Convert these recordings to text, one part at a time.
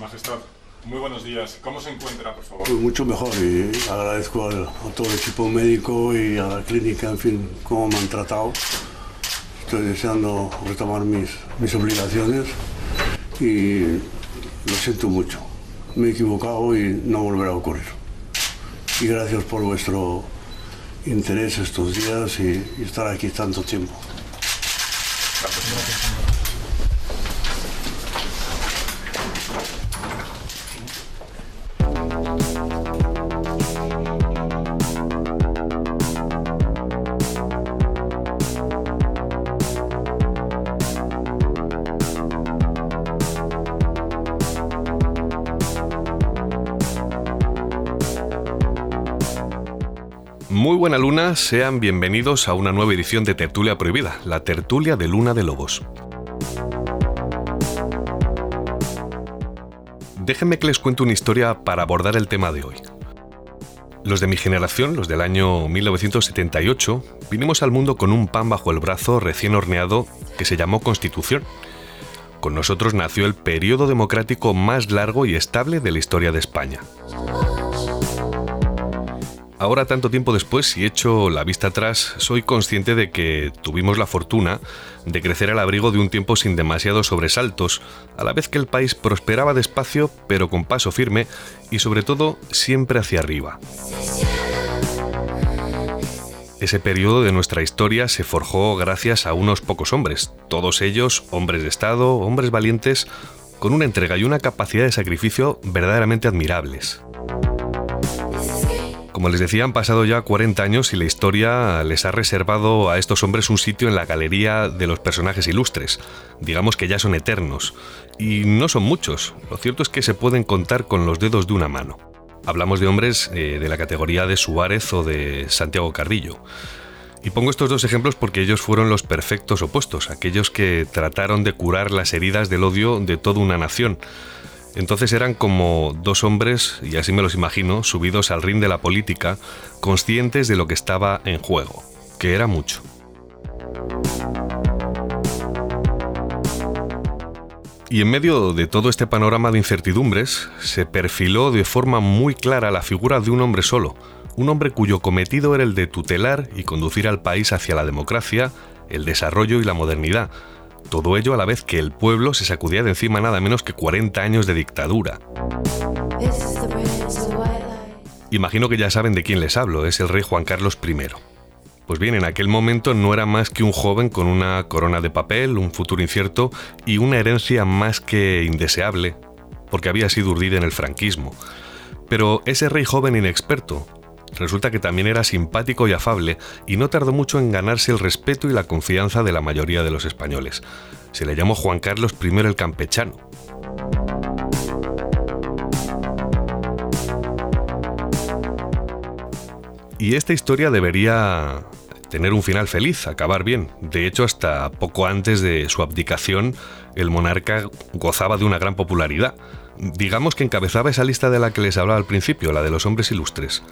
Majestad, muy buenos días. ¿Cómo se encuentra, por favor? Pues mucho mejor y agradezco a, todo el equipo médico y a la clínica, en fin, cómo me han tratado. Estoy deseando retomar mis, mis obligaciones y lo siento mucho. Me he equivocado y no volverá a ocurrir. Y gracias por vuestro interés estos días y estar aquí tanto tiempo. Sean bienvenidos a una nueva edición de Tertulia Prohibida, la tertulia de Luna de Lobos. Déjenme que les cuente una historia para abordar el tema de hoy. Los de mi generación, los del año 1978, vinimos al mundo con un pan bajo el brazo recién horneado que se llamó Constitución. Con nosotros nació el periodo democrático más largo y estable de la historia de España. Ahora, tanto tiempo después, si echo la vista atrás, soy consciente de que tuvimos la fortuna de crecer al abrigo de un tiempo sin demasiados sobresaltos, a la vez que el país prosperaba despacio, pero con paso firme y sobre todo siempre hacia arriba. Ese periodo de nuestra historia se forjó gracias a unos pocos hombres, todos ellos hombres de Estado, hombres valientes, con una entrega y una capacidad de sacrificio verdaderamente admirables. Como les decía, han pasado ya 40 años y la historia les ha reservado a estos hombres un sitio en la galería de los personajes ilustres. Digamos que ya son eternos. Y no son muchos. Lo cierto es que se pueden contar con los dedos de una mano. Hablamos de hombres eh, de la categoría de Suárez o de Santiago Carrillo. Y pongo estos dos ejemplos porque ellos fueron los perfectos opuestos, aquellos que trataron de curar las heridas del odio de toda una nación. Entonces eran como dos hombres, y así me los imagino, subidos al ring de la política, conscientes de lo que estaba en juego, que era mucho. Y en medio de todo este panorama de incertidumbres, se perfiló de forma muy clara la figura de un hombre solo, un hombre cuyo cometido era el de tutelar y conducir al país hacia la democracia, el desarrollo y la modernidad, todo ello a la vez que el pueblo se sacudía de encima nada menos que 40 años de dictadura. Imagino que ya saben de quién les hablo, es el rey Juan Carlos I. Pues bien, en aquel momento no era más que un joven con una corona de papel, un futuro incierto y una herencia más que indeseable, porque había sido urdida en el franquismo. Pero ese rey joven inexperto, Resulta que también era simpático y afable y no tardó mucho en ganarse el respeto y la confianza de la mayoría de los españoles. Se le llamó Juan Carlos I el Campechano. Y esta historia debería tener un final feliz, acabar bien. De hecho, hasta poco antes de su abdicación, el monarca gozaba de una gran popularidad. Digamos que encabezaba esa lista de la que les hablaba al principio, la de los hombres ilustres.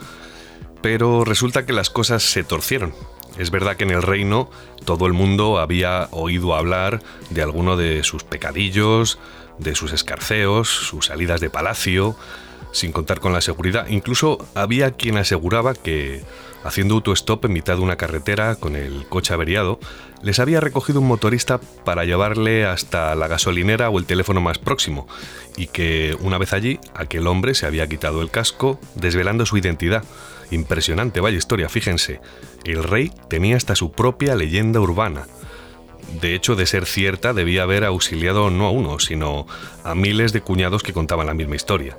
Pero resulta que las cosas se torcieron. Es verdad que en el reino todo el mundo había oído hablar de alguno de sus pecadillos, de sus escarceos, sus salidas de palacio, sin contar con la seguridad. Incluso había quien aseguraba que, haciendo autostop en mitad de una carretera con el coche averiado, les había recogido un motorista para llevarle hasta la gasolinera o el teléfono más próximo, y que, una vez allí, aquel hombre se había quitado el casco, desvelando su identidad. Impresionante, vaya historia, fíjense. El rey tenía hasta su propia leyenda urbana. De hecho, de ser cierta, debía haber auxiliado no a uno, sino a miles de cuñados que contaban la misma historia.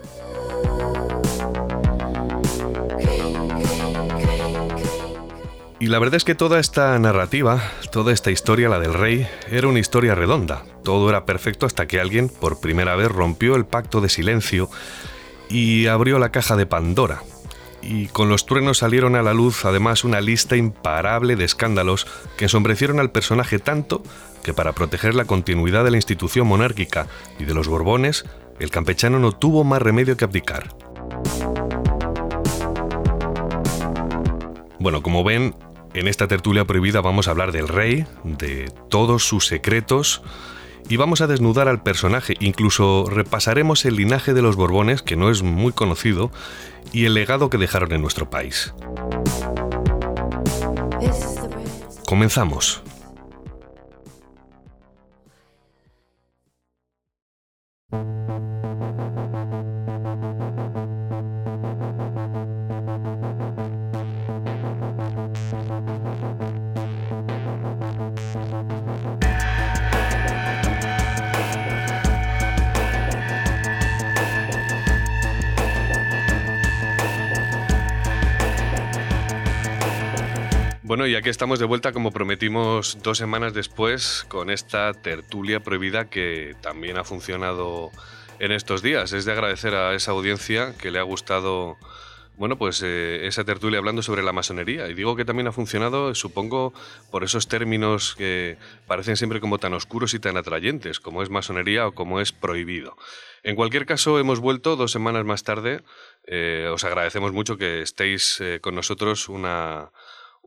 Y la verdad es que toda esta narrativa, toda esta historia, la del rey, era una historia redonda. Todo era perfecto hasta que alguien, por primera vez, rompió el pacto de silencio y abrió la caja de Pandora. Y con los truenos salieron a la luz además una lista imparable de escándalos que ensombrecieron al personaje tanto que para proteger la continuidad de la institución monárquica y de los Borbones, el campechano no tuvo más remedio que abdicar. Bueno, como ven, en esta tertulia prohibida vamos a hablar del rey, de todos sus secretos y vamos a desnudar al personaje, incluso repasaremos el linaje de los Borbones, que no es muy conocido, y el legado que dejaron en nuestro país. Comenzamos. Bueno, y aquí estamos de vuelta, como prometimos dos semanas después, con esta tertulia prohibida que también ha funcionado en estos días. Es de agradecer a esa audiencia que le ha gustado, bueno, pues eh, esa tertulia hablando sobre la masonería. Y digo que también ha funcionado, supongo, por esos términos que parecen siempre como tan oscuros y tan atrayentes, como es masonería o como es prohibido. En cualquier caso, hemos vuelto dos semanas más tarde. Eh, os agradecemos mucho que estéis eh, con nosotros una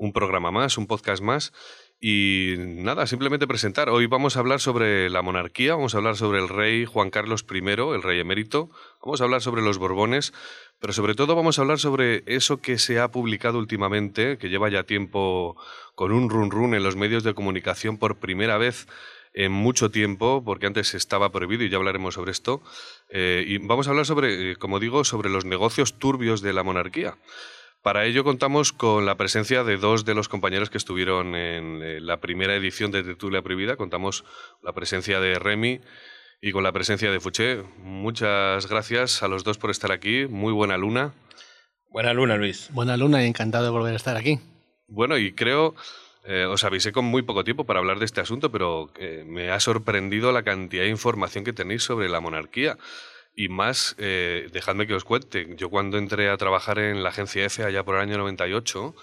un programa más, un podcast más. Y nada, simplemente presentar. Hoy vamos a hablar sobre la monarquía, vamos a hablar sobre el rey Juan Carlos I, el rey emérito, vamos a hablar sobre los Borbones, pero sobre todo vamos a hablar sobre eso que se ha publicado últimamente, que lleva ya tiempo con un run run en los medios de comunicación por primera vez en mucho tiempo, porque antes estaba prohibido y ya hablaremos sobre esto. Eh, y vamos a hablar sobre, eh, como digo, sobre los negocios turbios de la monarquía. Para ello contamos con la presencia de dos de los compañeros que estuvieron en eh, la primera edición de Tertulia Prohibida. Contamos la presencia de Remy y con la presencia de Fuché. Muchas gracias a los dos por estar aquí. Muy buena luna. Buena luna, Luis. Buena luna y encantado de volver a estar aquí. Bueno, y creo, eh, os avisé con muy poco tiempo para hablar de este asunto, pero eh, me ha sorprendido la cantidad de información que tenéis sobre la monarquía. Y más, eh, dejadme que os cuente, yo cuando entré a trabajar en la agencia F allá por el año 98,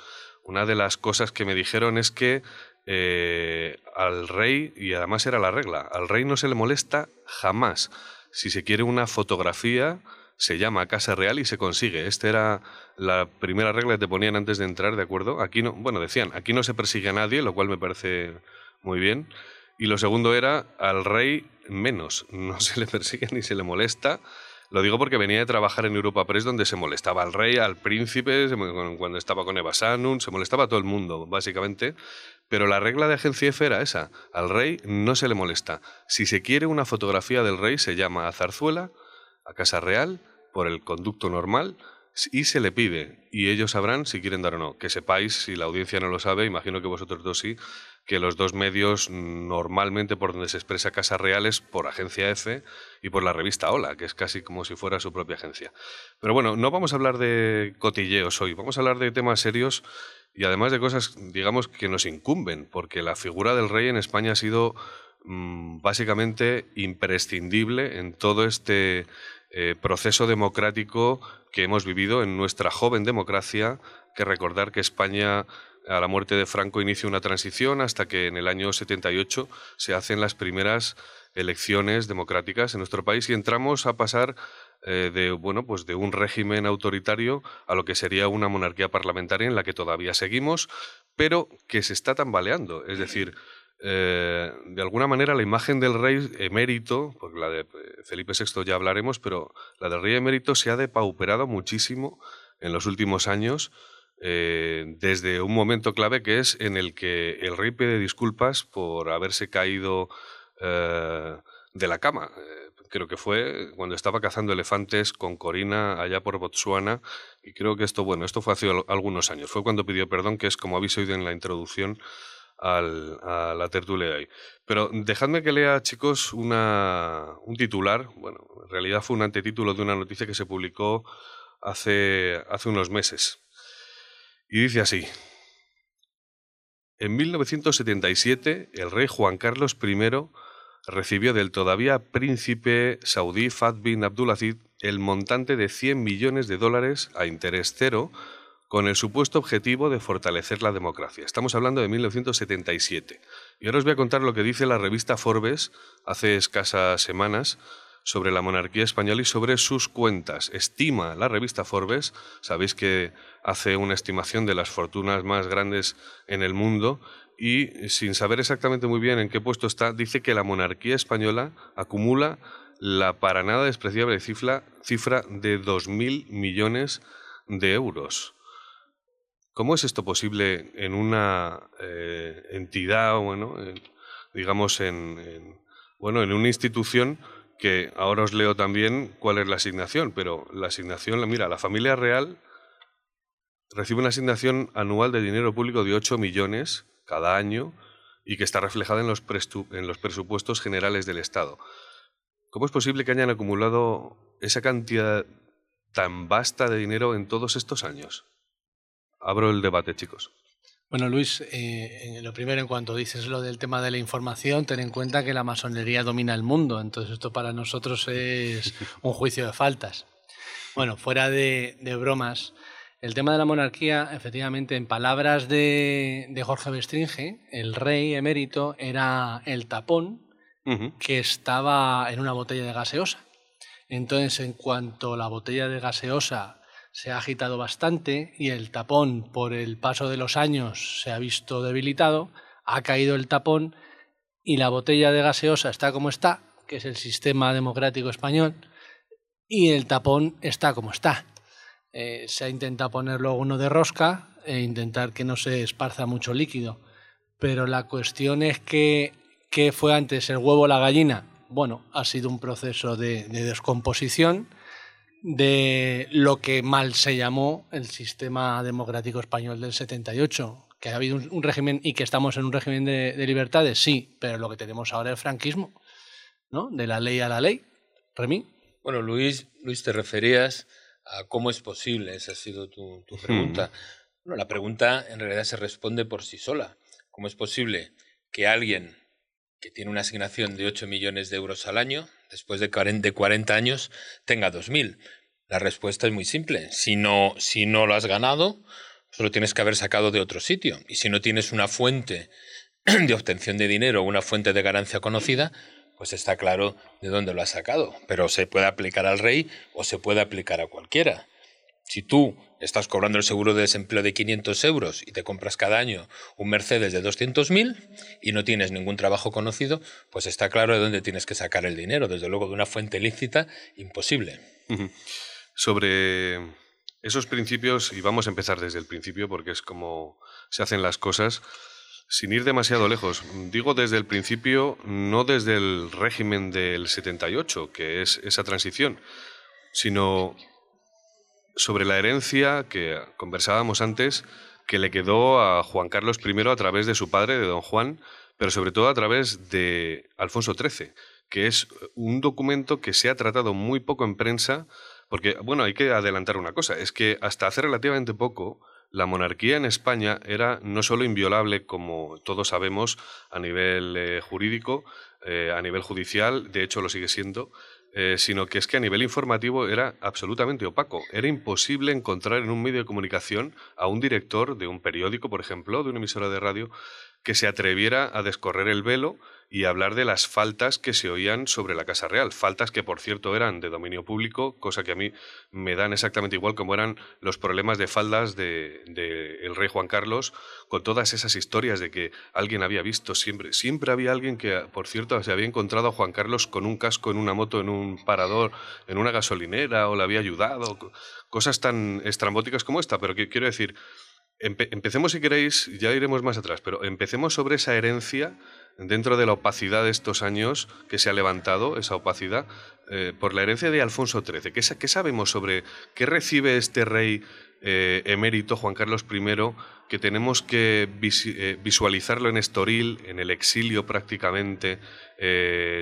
una de las cosas que me dijeron es que eh, al rey, y además era la regla, al rey no se le molesta jamás. Si se quiere una fotografía, se llama Casa Real y se consigue. Esta era la primera regla que te ponían antes de entrar, ¿de acuerdo? Aquí no, bueno, decían, aquí no se persigue a nadie, lo cual me parece muy bien. Y lo segundo era al rey menos, no se le persigue ni se le molesta. Lo digo porque venía de trabajar en Europa Press donde se molestaba al rey, al príncipe, cuando estaba con Eva Sanun, se molestaba a todo el mundo, básicamente. Pero la regla de Agencia F era esa, al rey no se le molesta. Si se quiere una fotografía del rey se llama a Zarzuela, a Casa Real, por el conducto normal, y se le pide, y ellos sabrán si quieren dar o no. Que sepáis, si la audiencia no lo sabe, imagino que vosotros dos sí, que los dos medios normalmente por donde se expresa Casa Real es por Agencia F y por la revista Hola, que es casi como si fuera su propia agencia. Pero bueno, no vamos a hablar de cotilleos hoy, vamos a hablar de temas serios y además de cosas, digamos, que nos incumben, porque la figura del rey en España ha sido mm, básicamente imprescindible en todo este eh, proceso democrático que hemos vivido en nuestra joven democracia, que recordar que España a la muerte de Franco inicia una transición hasta que en el año 78 se hacen las primeras elecciones democráticas en nuestro país y entramos a pasar eh, de bueno pues de un régimen autoritario a lo que sería una monarquía parlamentaria en la que todavía seguimos pero que se está tambaleando. Es decir eh, de alguna manera la imagen del rey emérito, porque la de Felipe VI ya hablaremos, pero la del rey emérito se ha depauperado muchísimo en los últimos años, eh, desde un momento clave que es en el que el rey pide disculpas por haberse caído de la cama. creo que fue cuando estaba cazando elefantes con Corina allá por Botsuana, y creo que esto, bueno, esto fue hace algunos años, fue cuando pidió perdón, que es como habéis oído en la introducción, al, a la tertulia de hoy. Pero dejadme que lea, chicos, una, un titular. Bueno, en realidad fue un antetítulo de una noticia que se publicó hace, hace unos meses. Y dice así. En 1977, el rey Juan Carlos I recibió del todavía príncipe saudí Fad bin Abdulaziz el montante de 100 millones de dólares a interés cero con el supuesto objetivo de fortalecer la democracia. Estamos hablando de 1977. Y ahora os voy a contar lo que dice la revista Forbes hace escasas semanas sobre la monarquía española y sobre sus cuentas. Estima la revista Forbes, sabéis que hace una estimación de las fortunas más grandes en el mundo, y sin saber exactamente muy bien en qué puesto está, dice que la monarquía española acumula la para nada despreciable cifra, cifra de 2.000 millones de euros. ¿Cómo es esto posible en una eh, entidad, bueno, digamos, en, bueno, en una institución que ahora os leo también cuál es la asignación, pero la asignación, mira, la familia real recibe una asignación anual de dinero público de 8 millones cada año y que está reflejada en los, en los presupuestos generales del Estado. ¿Cómo es posible que hayan acumulado esa cantidad tan vasta de dinero en todos estos años? Abro el debate, chicos. Bueno, Luis, eh, lo primero, en cuanto dices lo del tema de la información, ten en cuenta que la masonería domina el mundo, entonces esto para nosotros es un juicio de faltas. Bueno, fuera de, bromas, el tema de la monarquía, efectivamente, en palabras de, de Jorge Bestringe, el rey emérito era el tapón que estaba en una botella de gaseosa. Entonces, en cuanto la botella de gaseosa se ha agitado bastante y el tapón, por el paso de los años, se ha visto debilitado, ha caído el tapón y la botella de gaseosa está como está, que es el sistema democrático español, y el tapón está como está. Eh, se ha intentado poner luego uno de rosca e intentar que no se esparza mucho líquido. Pero la cuestión es que ¿Qué fue antes, el huevo o la gallina? Bueno, ha sido un proceso de, descomposición de lo que mal se llamó el sistema democrático español del 78. Que ha habido un, régimen y que estamos en un régimen de, libertades, sí, pero lo que tenemos ahora es el franquismo, ¿no? De la ley a la ley. Remí. Bueno, Luis, Luis, te referías a cómo es posible, esa ha sido tu, tu pregunta. Bueno, la pregunta en realidad se responde por sí sola. ¿Cómo es posible que alguien que tiene una asignación de 8 millones de euros al año, después de 40 años, tenga 2.000. La respuesta es muy simple. Si no, si no lo has ganado, solo tienes que haber sacado de otro sitio. Y si no tienes una fuente de obtención de dinero una fuente de ganancia conocida, pues está claro de dónde lo has sacado. Pero se puede aplicar al rey o se puede aplicar a cualquiera. Si tú estás cobrando el seguro de desempleo de 500 euros y te compras cada año un Mercedes de 200.000 y no tienes ningún trabajo conocido, pues está claro de dónde tienes que sacar el dinero. Desde luego, de una fuente lícita, imposible. Sobre esos principios, y vamos a empezar desde el principio porque es como se hacen las cosas, sin ir demasiado lejos. Digo desde el principio, no desde el régimen del 78, que es esa transición, sino sobre la herencia que conversábamos antes, que le quedó a Juan Carlos I a través de su padre, de don Juan, pero sobre todo a través de Alfonso XIII, que es un documento que se ha tratado muy poco en prensa, porque, bueno, hay que adelantar una cosa, es que hasta hace relativamente poco la monarquía en España era no solo inviolable, como todos sabemos, a nivel eh, jurídico, eh, a nivel judicial, de hecho lo sigue siendo, eh, sino que es que a nivel informativo era absolutamente opaco. Era imposible encontrar en un medio de comunicación a un director de un periódico, por ejemplo, de una emisora de radio, que se atreviera a descorrer el velo y hablar de las faltas que se oían sobre la Casa Real. Faltas que, por cierto, eran de dominio público, cosa que a mí me dan exactamente igual como eran los problemas de faldas del de, el rey Juan Carlos, con todas esas historias de que alguien había visto siempre. Siempre había alguien que, por cierto, se había encontrado a Juan Carlos con un casco en una moto, en un parador, en una gasolinera, o le había ayudado. Cosas tan estrambóticas como esta, pero que quiero decir empecemos, si queréis, ya iremos más atrás, pero empecemos sobre esa herencia dentro de la opacidad de estos años que se ha levantado, esa opacidad, eh, por la herencia de Alfonso XIII. ¿Qué, sabemos sobre qué recibe este rey eh, emérito, Juan Carlos I, que tenemos que eh, visualizarlo en Estoril, en el exilio prácticamente,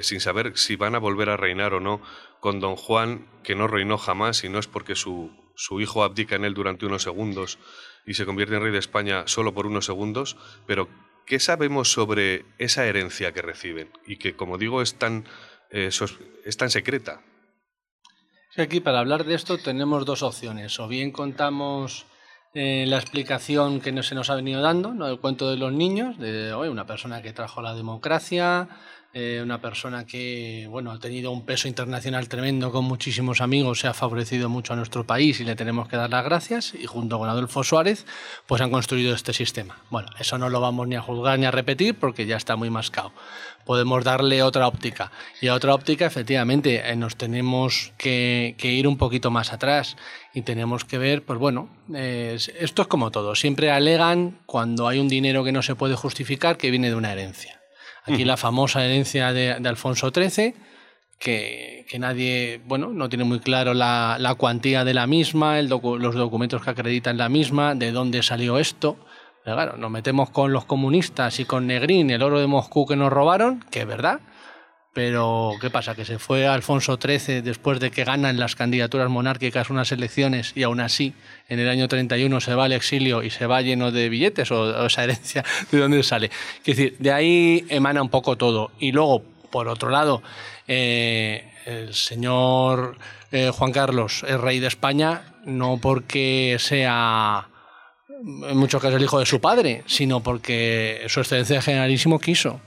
sin saber si van a volver a reinar o no, con don Juan, que no reinó jamás y no es porque su, su hijo abdica en él durante unos segundos? Y se convierte en rey de España solo por unos segundos, pero ¿qué sabemos sobre esa herencia que reciben y que, como digo, es tan, eh, es tan secreta? aquí para hablar de esto tenemos dos opciones. O bien contamos eh, la explicación que no se nos ha venido dando, ¿no? el cuento de los niños, de una persona que trajo la democracia, eh, una persona que bueno, ha tenido un peso internacional tremendo con muchísimos amigos, se ha favorecido mucho a nuestro país y le tenemos que dar las gracias. Y junto con Adolfo Suárez, pues han construido este sistema. Bueno, eso no lo vamos ni a juzgar ni a repetir porque ya está muy mascado. Podemos darle otra óptica. Y a otra óptica, efectivamente, eh, nos tenemos que, ir un poquito más atrás y tenemos que ver, pues bueno, esto es como todo. Siempre alegan cuando hay un dinero que no se puede justificar que viene de una herencia. Aquí la famosa herencia de, Alfonso XIII, que, nadie, bueno, no tiene muy claro la, cuantía de la misma, los documentos que acreditan la misma, de dónde salió esto. Pero claro, nos metemos con los comunistas y con Negrín, el oro de Moscú que nos robaron, que es verdad, pero, ¿qué pasa? Que se fue Alfonso XIII después de que ganan las candidaturas monárquicas unas elecciones y aún así en el año 31 se va al exilio y se va lleno de billetes o, esa herencia de dónde sale. Es decir, de ahí emana un poco todo. Y luego, por otro lado, eh, el señor eh, Juan Carlos es rey de España no porque sea en muchos casos el hijo de su padre, sino porque su excelencia generalísimo quiso.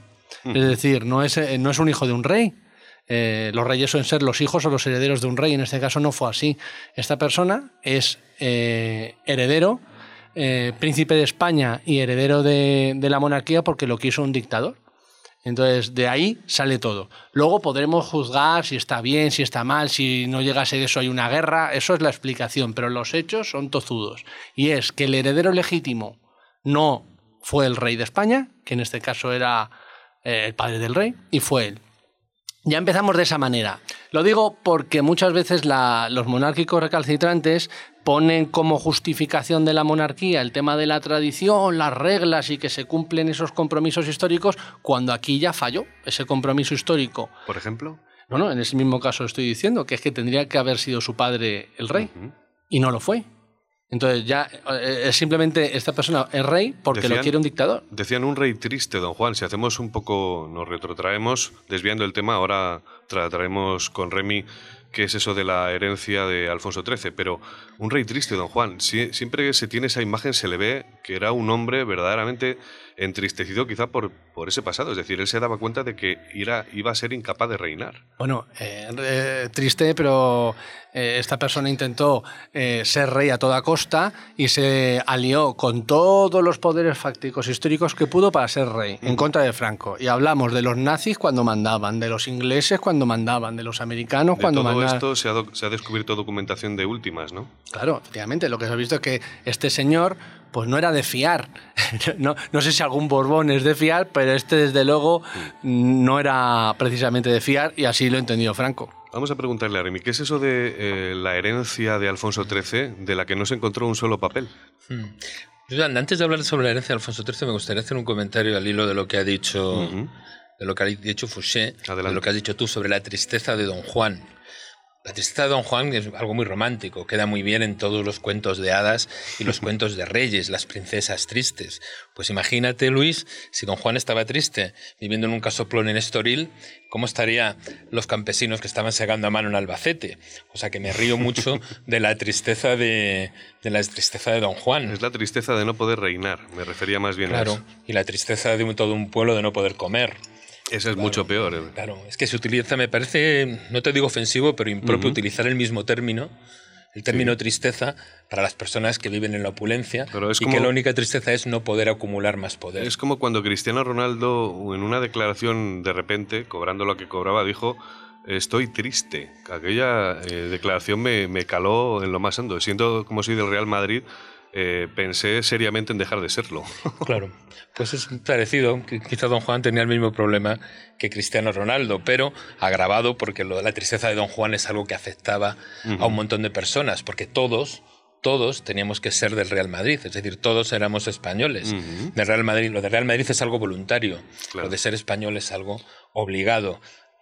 Es decir, no es, eh, no es un hijo de un rey. Eh, los reyes suelen ser los hijos o los herederos de un rey. En este caso no fue así. Esta persona es eh, heredero, príncipe de España y heredero de, la monarquía porque lo quiso un dictador. Entonces, de ahí sale todo. Luego podremos juzgar si está bien, si está mal, si no llega a ser eso hay una guerra, eso es la explicación, pero los hechos son tozudos. Y es que el heredero legítimo no fue el rey de España, que en este caso era eh, el padre del rey, y fue él. Ya empezamos de esa manera. Lo digo porque muchas veces los monárquicos recalcitrantes ponen como justificación de la monarquía el tema de la tradición, las reglas y que se cumplen esos compromisos históricos, cuando aquí ya falló ese compromiso histórico. Por ejemplo. No, no, en ese mismo caso estoy diciendo que es que tendría que haber sido su padre el rey, y no lo fue. Entonces ya eh, es simplemente esta persona es rey porque lo quiere un dictador. Decían un rey triste, don Juan. Si hacemos un poco, nos retrotraemos, desviando el tema, ahora trataremos con Remy qué es eso de la herencia de Alfonso XIII. Pero un rey triste, don Juan. siempre que se tiene esa imagen se le ve que era un hombre verdaderamente entristecido quizá por, por ese pasado. Es decir, él se daba cuenta de que iba a ser incapaz de reinar. Bueno, eh, eh, triste, pero eh, esta persona intentó ser rey a toda costa y se alió con todos los poderes fácticos históricos que pudo para ser rey, en contra de Franco. Y hablamos de los nazis cuando mandaban, de los ingleses cuando mandaban, de los americanos cuando todo mandaban. esto se ha, se ha descubierto documentación de últimas, ¿no? Claro, efectivamente. Lo que se ha visto es que este señor pues no era de fiar. no, no, sé si algún Borbón es de fiar, pero este desde luego no era precisamente de fiar y así lo entendió Franco. Vamos a preguntarle a Remy, ¿qué es eso de eh, la herencia de Alfonso XIII de la que no se encontró un solo papel? Hmm. Antes de hablar sobre la herencia de Alfonso XIII, me gustaría hacer un comentario al hilo de lo que ha dicho, de lo que ha dicho Fouché, de lo que has dicho tú sobre la tristeza de Don Juan. La tristeza de Don Juan es algo muy romántico, queda muy bien en todos los cuentos de hadas y los cuentos de reyes, las princesas tristes. Pues imagínate, Luis, si Don Juan estaba triste, viviendo en un casoplón en Estoril, ¿cómo estarían los campesinos que estaban segando a mano en Albacete? O sea que me río mucho de la tristeza de, la tristeza de Don Juan. Es la tristeza de no poder reinar, me refería más bien a eso. y la tristeza de todo un pueblo de no poder comer. Eso es mucho peor. Eh. Claro, es que se utiliza, me parece, no te digo ofensivo, pero impropio utilizar el mismo término, el término tristeza, para las personas que viven en la opulencia y que la única tristeza es no poder acumular más poder. Es como cuando Cristiano Ronaldo, en una declaración de repente, cobrando lo que cobraba, dijo estoy triste. Aquella eh, declaración me, me, caló en lo más hondo. Siento como si del Real Madrid eh, pensé seriamente en dejar de serlo. Claro, pues es parecido. Quizá Don Juan tenía el mismo problema que Cristiano Ronaldo, pero agravado porque lo de la tristeza de Don Juan es algo que afectaba a un montón de personas, porque todos, todos teníamos que ser del Real Madrid, es decir, todos éramos españoles del Real Madrid. Lo de Real Madrid es algo voluntario, lo de ser español es algo obligado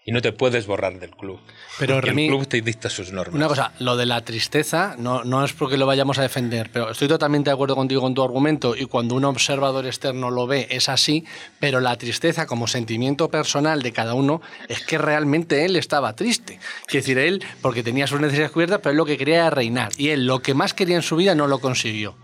y no te puedes borrar del club. Pero el club te dicta sus normas. Una cosa, lo de la tristeza no, no es porque lo vayamos a defender, pero estoy totalmente de acuerdo contigo con tu argumento y cuando un observador externo lo ve es así, pero la tristeza como sentimiento personal de cada uno es que realmente él estaba triste. Quiere decir, él, porque tenía sus necesidades cubiertas, pero él lo que quería era reinar y él lo que más quería en su vida no lo consiguió.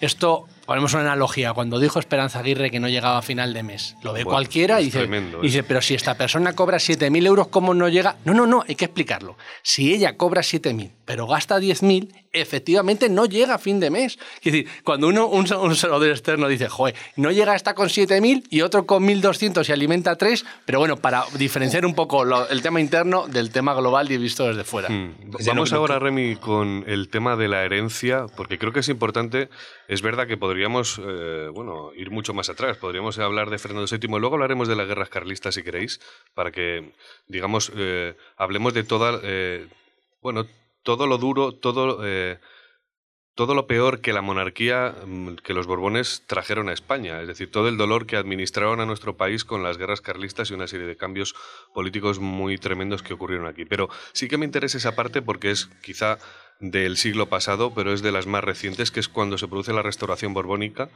Esto ponemos una analogía, cuando dijo Esperanza Aguirre que no llegaba a final de mes, lo ve Bueno, cualquiera y dice, tremendo, y dice, pero si esta persona cobra 7.000 euros, ¿cómo no llega? No, no, no, hay que explicarlo. Si ella cobra 7.000, pero gasta 10.000, efectivamente no llega a fin de mes. Es decir, cuando uno, un, un externo dice, joder, no llega hasta con 7.000 y otro con 1.200 y alimenta 3, pero bueno, para diferenciar un poco lo- el tema interno del tema global y visto desde fuera. Mm. Ya Vamos ahora, Remy, con el tema de la herencia, porque creo que es importante. Es verdad que podríamos eh, bueno, ir mucho más atrás. Podríamos hablar de Fernando VII. Luego hablaremos de las guerras carlistas, si queréis, para que, digamos, eh, hablemos de toda. eh, bueno, todo lo duro, todo. todo lo peor que la monarquía, mm, que los Borbones trajeron a España, es decir, todo el dolor que administraron a nuestro país con las guerras carlistas y una serie de cambios políticos muy tremendos que ocurrieron aquí. Pero sí que me interesa esa parte porque es quizá del siglo pasado, pero es de las más recientes, que es cuando se produce la restauración borbónica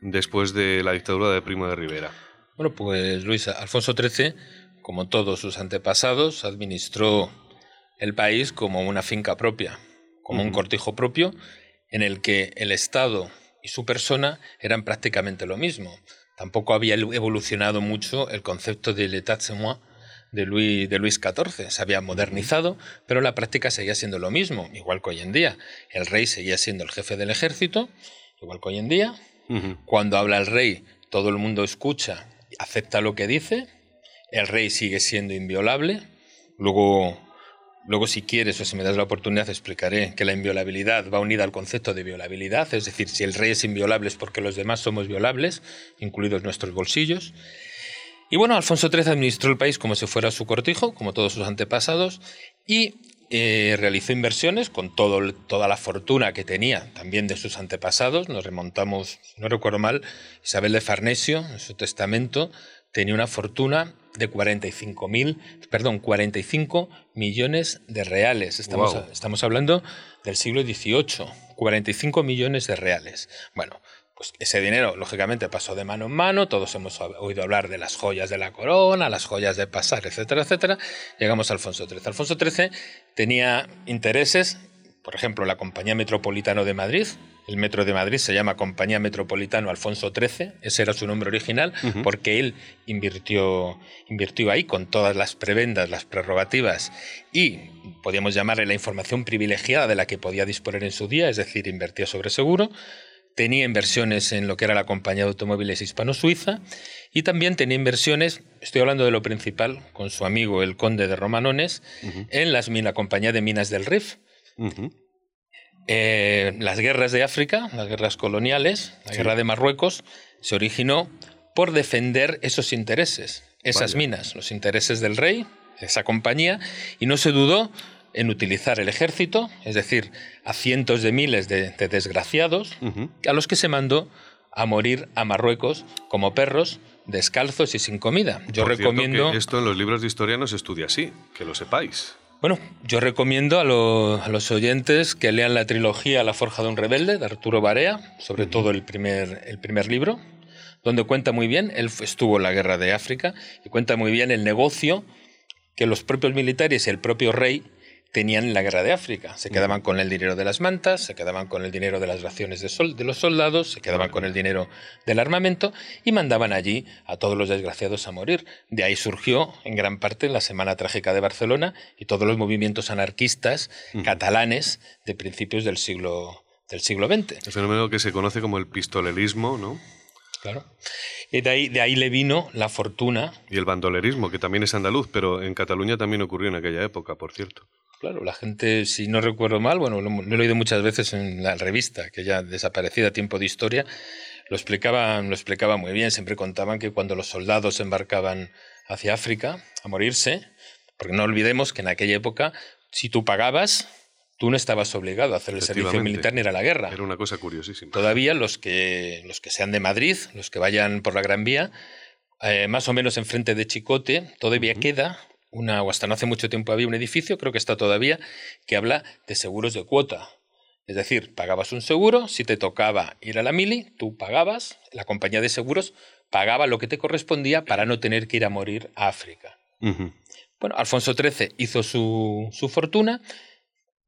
después de la dictadura de Primo de Rivera. Bueno, pues Luis, Alfonso XIII, como todos sus antepasados, administró el país como una finca propia, como un cortijo propio, en el que el Estado y su persona eran prácticamente lo mismo. Tampoco había evolucionado mucho el concepto de l'état c'est moi de Luis, de Luis XIV. Se había modernizado, pero la práctica seguía siendo lo mismo, igual que hoy en día. El rey seguía siendo el jefe del ejército, igual que hoy en día. Cuando habla el rey, todo el mundo escucha, acepta lo que dice, el rey sigue siendo inviolable. Luego, luego si quieres o si me das la oportunidad, explicaré que la inviolabilidad va unida al concepto de violabilidad, es decir, si el rey es inviolable es porque los demás somos violables, incluidos nuestros bolsillos. Y bueno, Alfonso XIII administró el país como si fuera su cortijo, como todos sus antepasados, y eh, realizó inversiones con todo, toda la fortuna que tenía también de sus antepasados. Nos remontamos, no recuerdo mal, Isabel de Farnesio, en su testamento, tenía una fortuna de 45 mil, perdón, 45 millones de reales. Estamos, estamos hablando del siglo XVIII, 45 millones de reales. Bueno, pues ese dinero, lógicamente, pasó de mano en mano. Todos hemos oído hablar de las joyas de la corona, las joyas de pasar, etcétera, etcétera. Llegamos a Alfonso XIII. Alfonso XIII tenía intereses, por ejemplo, la Compañía Metropolitano de Madrid. El Metro de Madrid se llama Compañía Metropolitano Alfonso XIII, ese era su nombre original, porque él invirtió, invirtió ahí con todas las prebendas, las prerrogativas y podíamos llamarle la información privilegiada de la que podía disponer en su día, es decir, invertía sobre seguro tenía inversiones en lo que era la compañía de automóviles hispano-suiza y también tenía inversiones, estoy hablando de lo principal, con su amigo el conde de Romanones, en las, la compañía de minas del Rif. Eh, las guerras de África, las guerras coloniales, la Sí. guerra de Marruecos, se originó por defender esos intereses, esas minas, los intereses del rey, esa compañía, y no se dudó en utilizar el ejército, es decir, a cientos de miles de, de desgraciados, a los que se mandó a morir a Marruecos como perros, descalzos y sin comida. Yo Por recomiendo... que esto en los libros de historia no se estudia así, que lo sepáis. Bueno, yo recomiendo a, lo- a los oyentes que lean la trilogía La Forja de un Rebelde de Arturo Barea, sobre todo el primer, el primer libro, donde cuenta muy bien, él estuvo en la guerra de África, y cuenta muy bien el negocio que los propios militares y el propio rey tenían en la guerra de África. Se quedaban con el dinero de las mantas, se quedaban con el dinero de las raciones de, sol- de los soldados, se quedaban con el dinero del armamento y mandaban allí a todos los desgraciados a morir. De ahí surgió en gran parte la Semana Trágica de Barcelona y todos los movimientos anarquistas catalanes de principios del siglo, del siglo XX. El fenómeno que se conoce como el pistolerismo, ¿no? Claro. Y de ahí, de ahí le vino la fortuna Y el bandolerismo, que también es andaluz, pero en Cataluña también ocurrió en aquella época, por cierto. Claro, la gente, si no recuerdo mal, bueno, lo, lo he leído muchas veces en la revista, que ya desaparecida tiempo de historia, lo explicaban, lo explicaba muy bien. Siempre contaban que cuando los soldados embarcaban hacia África a morirse, porque no olvidemos que en aquella época, si tú pagabas, tú no estabas obligado a hacer el servicio militar ni ir a la guerra. Era una cosa curiosísima. Todavía los que, los que sean de Madrid, los que vayan por la Gran Vía, eh, más o menos enfrente de Chicote, todavía queda una, o hasta no hace mucho tiempo había un edificio, creo que está todavía, que habla de seguros de cuota. Es decir, pagabas un seguro, si te tocaba ir a la mili, tú pagabas, la compañía de seguros pagaba lo que te correspondía para no tener que ir a morir a África. Bueno, Alfonso XIII hizo su, su fortuna,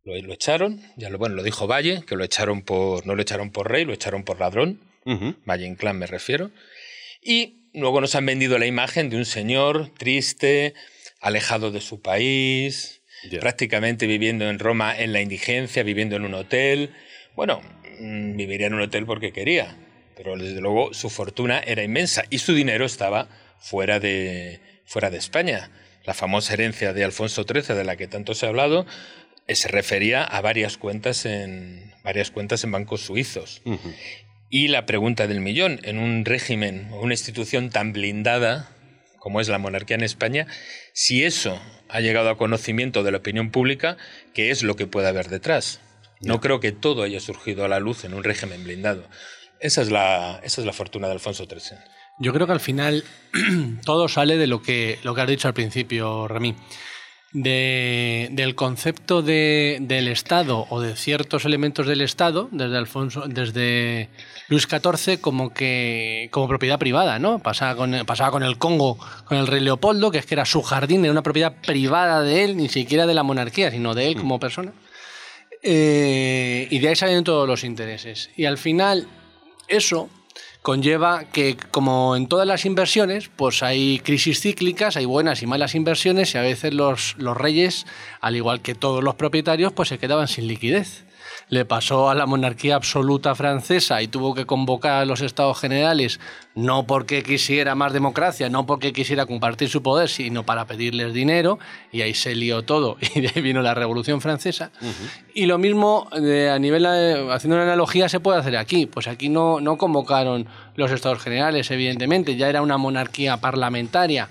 lo, lo echaron, ya lo, bueno, lo dijo Valle, que lo echaron por, no lo echaron por rey, lo echaron por ladrón. Valle Inclán me refiero, y luego nos han vendido la imagen de un señor triste, alejado de su país, prácticamente viviendo en Roma en la indigencia, viviendo en un hotel. Bueno, mm, viviría en un hotel porque quería, pero desde luego su fortuna era inmensa y su dinero estaba fuera de, fuera de España. La famosa herencia de Alfonso XIII, de la que tanto se ha hablado, eh, se refería a varias cuentas en, varias cuentas en bancos suizos. Y la pregunta del millón, en un régimen o una institución tan blindada como es la monarquía en España, si eso ha llegado a conocimiento de la opinión pública, ¿qué es lo que puede haber detrás? No creo que todo haya surgido a la luz en un régimen blindado. Esa es la, esa es la fortuna de Alfonso XIII. Yo creo que al final todo sale de lo que, lo que has dicho al principio, Remí de, del concepto de, del Estado o de ciertos elementos del Estado, desde Alfonso, desde Luis XIV, como que como propiedad privada, ¿no? Pasaba con, pasaba con el Congo, con el rey Leopoldo, que es que era su jardín, era una propiedad privada de él, ni siquiera de la monarquía, sino de él como mm. persona. Eh, y de ahí salen todos los intereses. Y al final, eso conlleva que, como en todas las inversiones, pues hay crisis cíclicas, hay buenas y malas inversiones y a veces los, los reyes, al igual que todos los propietarios, pues se quedaban sin liquidez le pasó a la monarquía absoluta francesa y tuvo que convocar a los estados generales, no porque quisiera más democracia, no porque quisiera compartir su poder, sino para pedirles dinero, y ahí se lió todo, y de ahí vino la Revolución Francesa. Y lo mismo, eh, a nivel, eh, haciendo una analogía, se puede hacer aquí. Pues aquí no, no convocaron los estados generales, evidentemente, ya era una monarquía parlamentaria.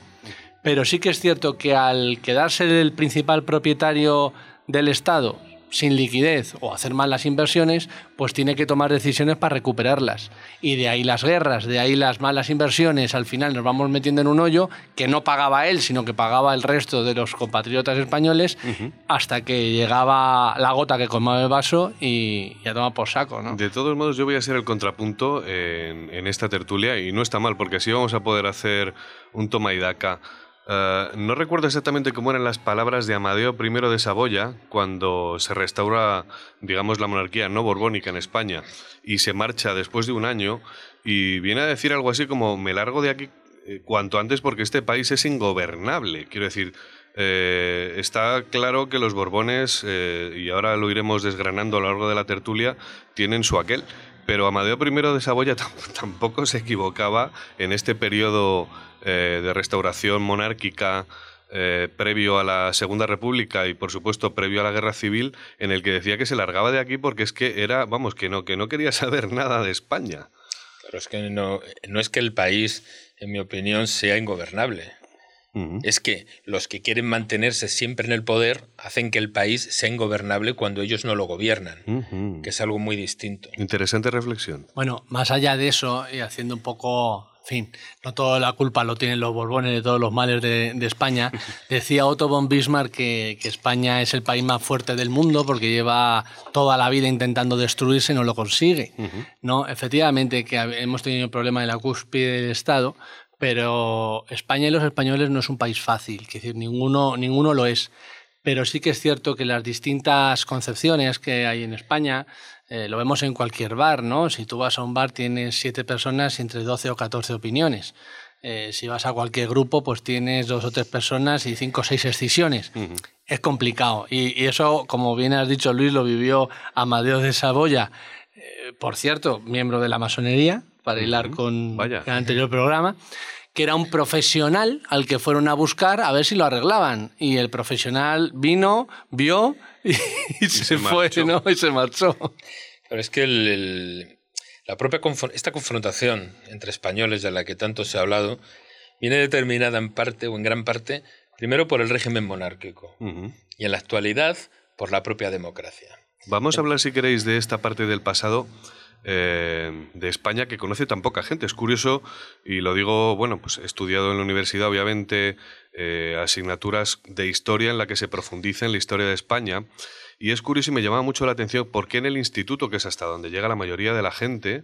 Pero sí que es cierto que al quedarse el principal propietario del Estado sin liquidez o hacer mal las inversiones, pues tiene que tomar decisiones para recuperarlas. Y de ahí las guerras, de ahí las malas inversiones, al final nos vamos metiendo en un hoyo que no pagaba él, sino que pagaba el resto de los compatriotas españoles, hasta que llegaba la gota que colmaba el vaso y ya toma por saco. ¿no? De todos modos, yo voy a ser el contrapunto en, en esta tertulia, y no está mal, porque así vamos a poder hacer un toma y daca eh, no recuerdo exactamente cómo eran las palabras de Amadeo I de Saboya cuando se restaura, digamos, la monarquía no borbónica en España y se marcha después de un año y viene a decir algo así como me largo de aquí eh, cuanto antes porque este país es ingobernable. Quiero decir, eh, está claro que los Borbones, y ahora lo iremos desgranando a lo largo de la tertulia, tienen su aquel. Pero Amadeo I de Saboya tampoco se equivocaba en este periodo eh, de restauración monárquica eh, previo a la Segunda República y por supuesto previo a la Guerra Civil, en el que decía que se largaba de aquí porque es que era, vamos, que no, que no quería saber nada de España. Claro, es que no, no es que el país, en mi opinión, sea ingobernable. Es que los que quieren mantenerse siempre en el poder hacen que el país sea ingobernable cuando ellos no lo gobiernan, que es algo muy distinto. Interesante reflexión. Bueno, más allá de eso, y haciendo un poco fin, no toda la culpa lo tienen los Borbones de todos los males de, España. Decía Otto von Bismarck que, España es el país más fuerte del mundo porque lleva toda la vida intentando destruirse y no lo consigue. ¿no? Efectivamente, que hemos tenido el problema de la cúspide del Estado, pero España y los españoles no es un país fácil, es decir, ninguno, ninguno lo es. Pero sí que es cierto que las distintas concepciones que hay en España, eh, lo vemos en cualquier bar, ¿no? Si tú vas a un bar tienes siete personas y entre 12 o 14 opiniones. Eh, si vas a cualquier grupo, pues tienes dos o tres personas y cinco o seis excisiones. Es complicado. Y, eso, como bien has dicho Luis, lo vivió Amadeo de Saboya, eh, por cierto, miembro de la masonería, para hilar con el anterior programa que era un profesional al que fueron a buscar a ver si lo arreglaban. Y el profesional vino, vio y, se, fue, ¿no? Y se marchó. Pero es que la propia esta confrontación entre españoles de la que tanto se ha hablado viene determinada en parte o en gran parte, primero por el régimen monárquico y en la actualidad por la propia democracia. Vamos a hablar, si queréis, de esta parte del pasado eh, de España que conoce tan poca gente. Es curioso, y lo digo, bueno, pues he estudiado en la universidad, obviamente, eh, asignaturas de historia en la que se profundiza en la historia de España. Y es curioso y me llama mucho la atención por qué en el instituto, que es hasta donde llega la mayoría de la gente,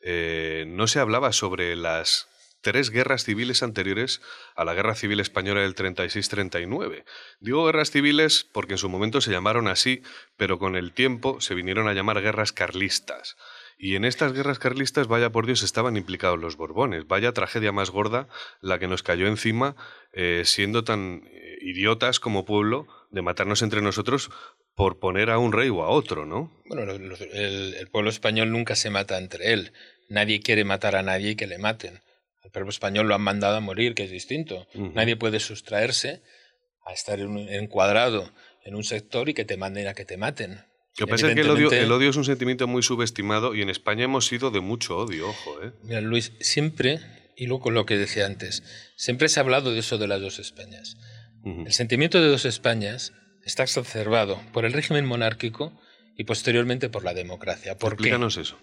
eh, no se hablaba sobre las tres guerras civiles anteriores a la Guerra Civil Española del 36-39. Digo guerras civiles porque en su momento se llamaron así, pero con el tiempo se vinieron a llamar guerras carlistas. Y en estas guerras carlistas, vaya por Dios, estaban implicados los Borbones. Vaya tragedia más gorda la que nos cayó encima, eh, siendo tan eh, idiotas como pueblo de matarnos entre nosotros por poner a un rey o a otro, ¿no? Bueno, el, pueblo español nunca se mata entre él. Nadie quiere matar a nadie y que le maten. Al pueblo español lo han mandado a morir, que es distinto. Nadie puede sustraerse a estar encuadrado en un sector y que te manden a que te maten. Lo que pasa es que el odio, el odio, es un sentimiento muy subestimado y en España hemos sido de mucho odio, ojo. ¿eh? Mira, Luis, siempre, y luego lo que decía antes, siempre se ha hablado de eso de las dos Españas. El sentimiento de dos Españas está exacerbado por el régimen monárquico y posteriormente por la democracia. ¿Por Explícanos eso.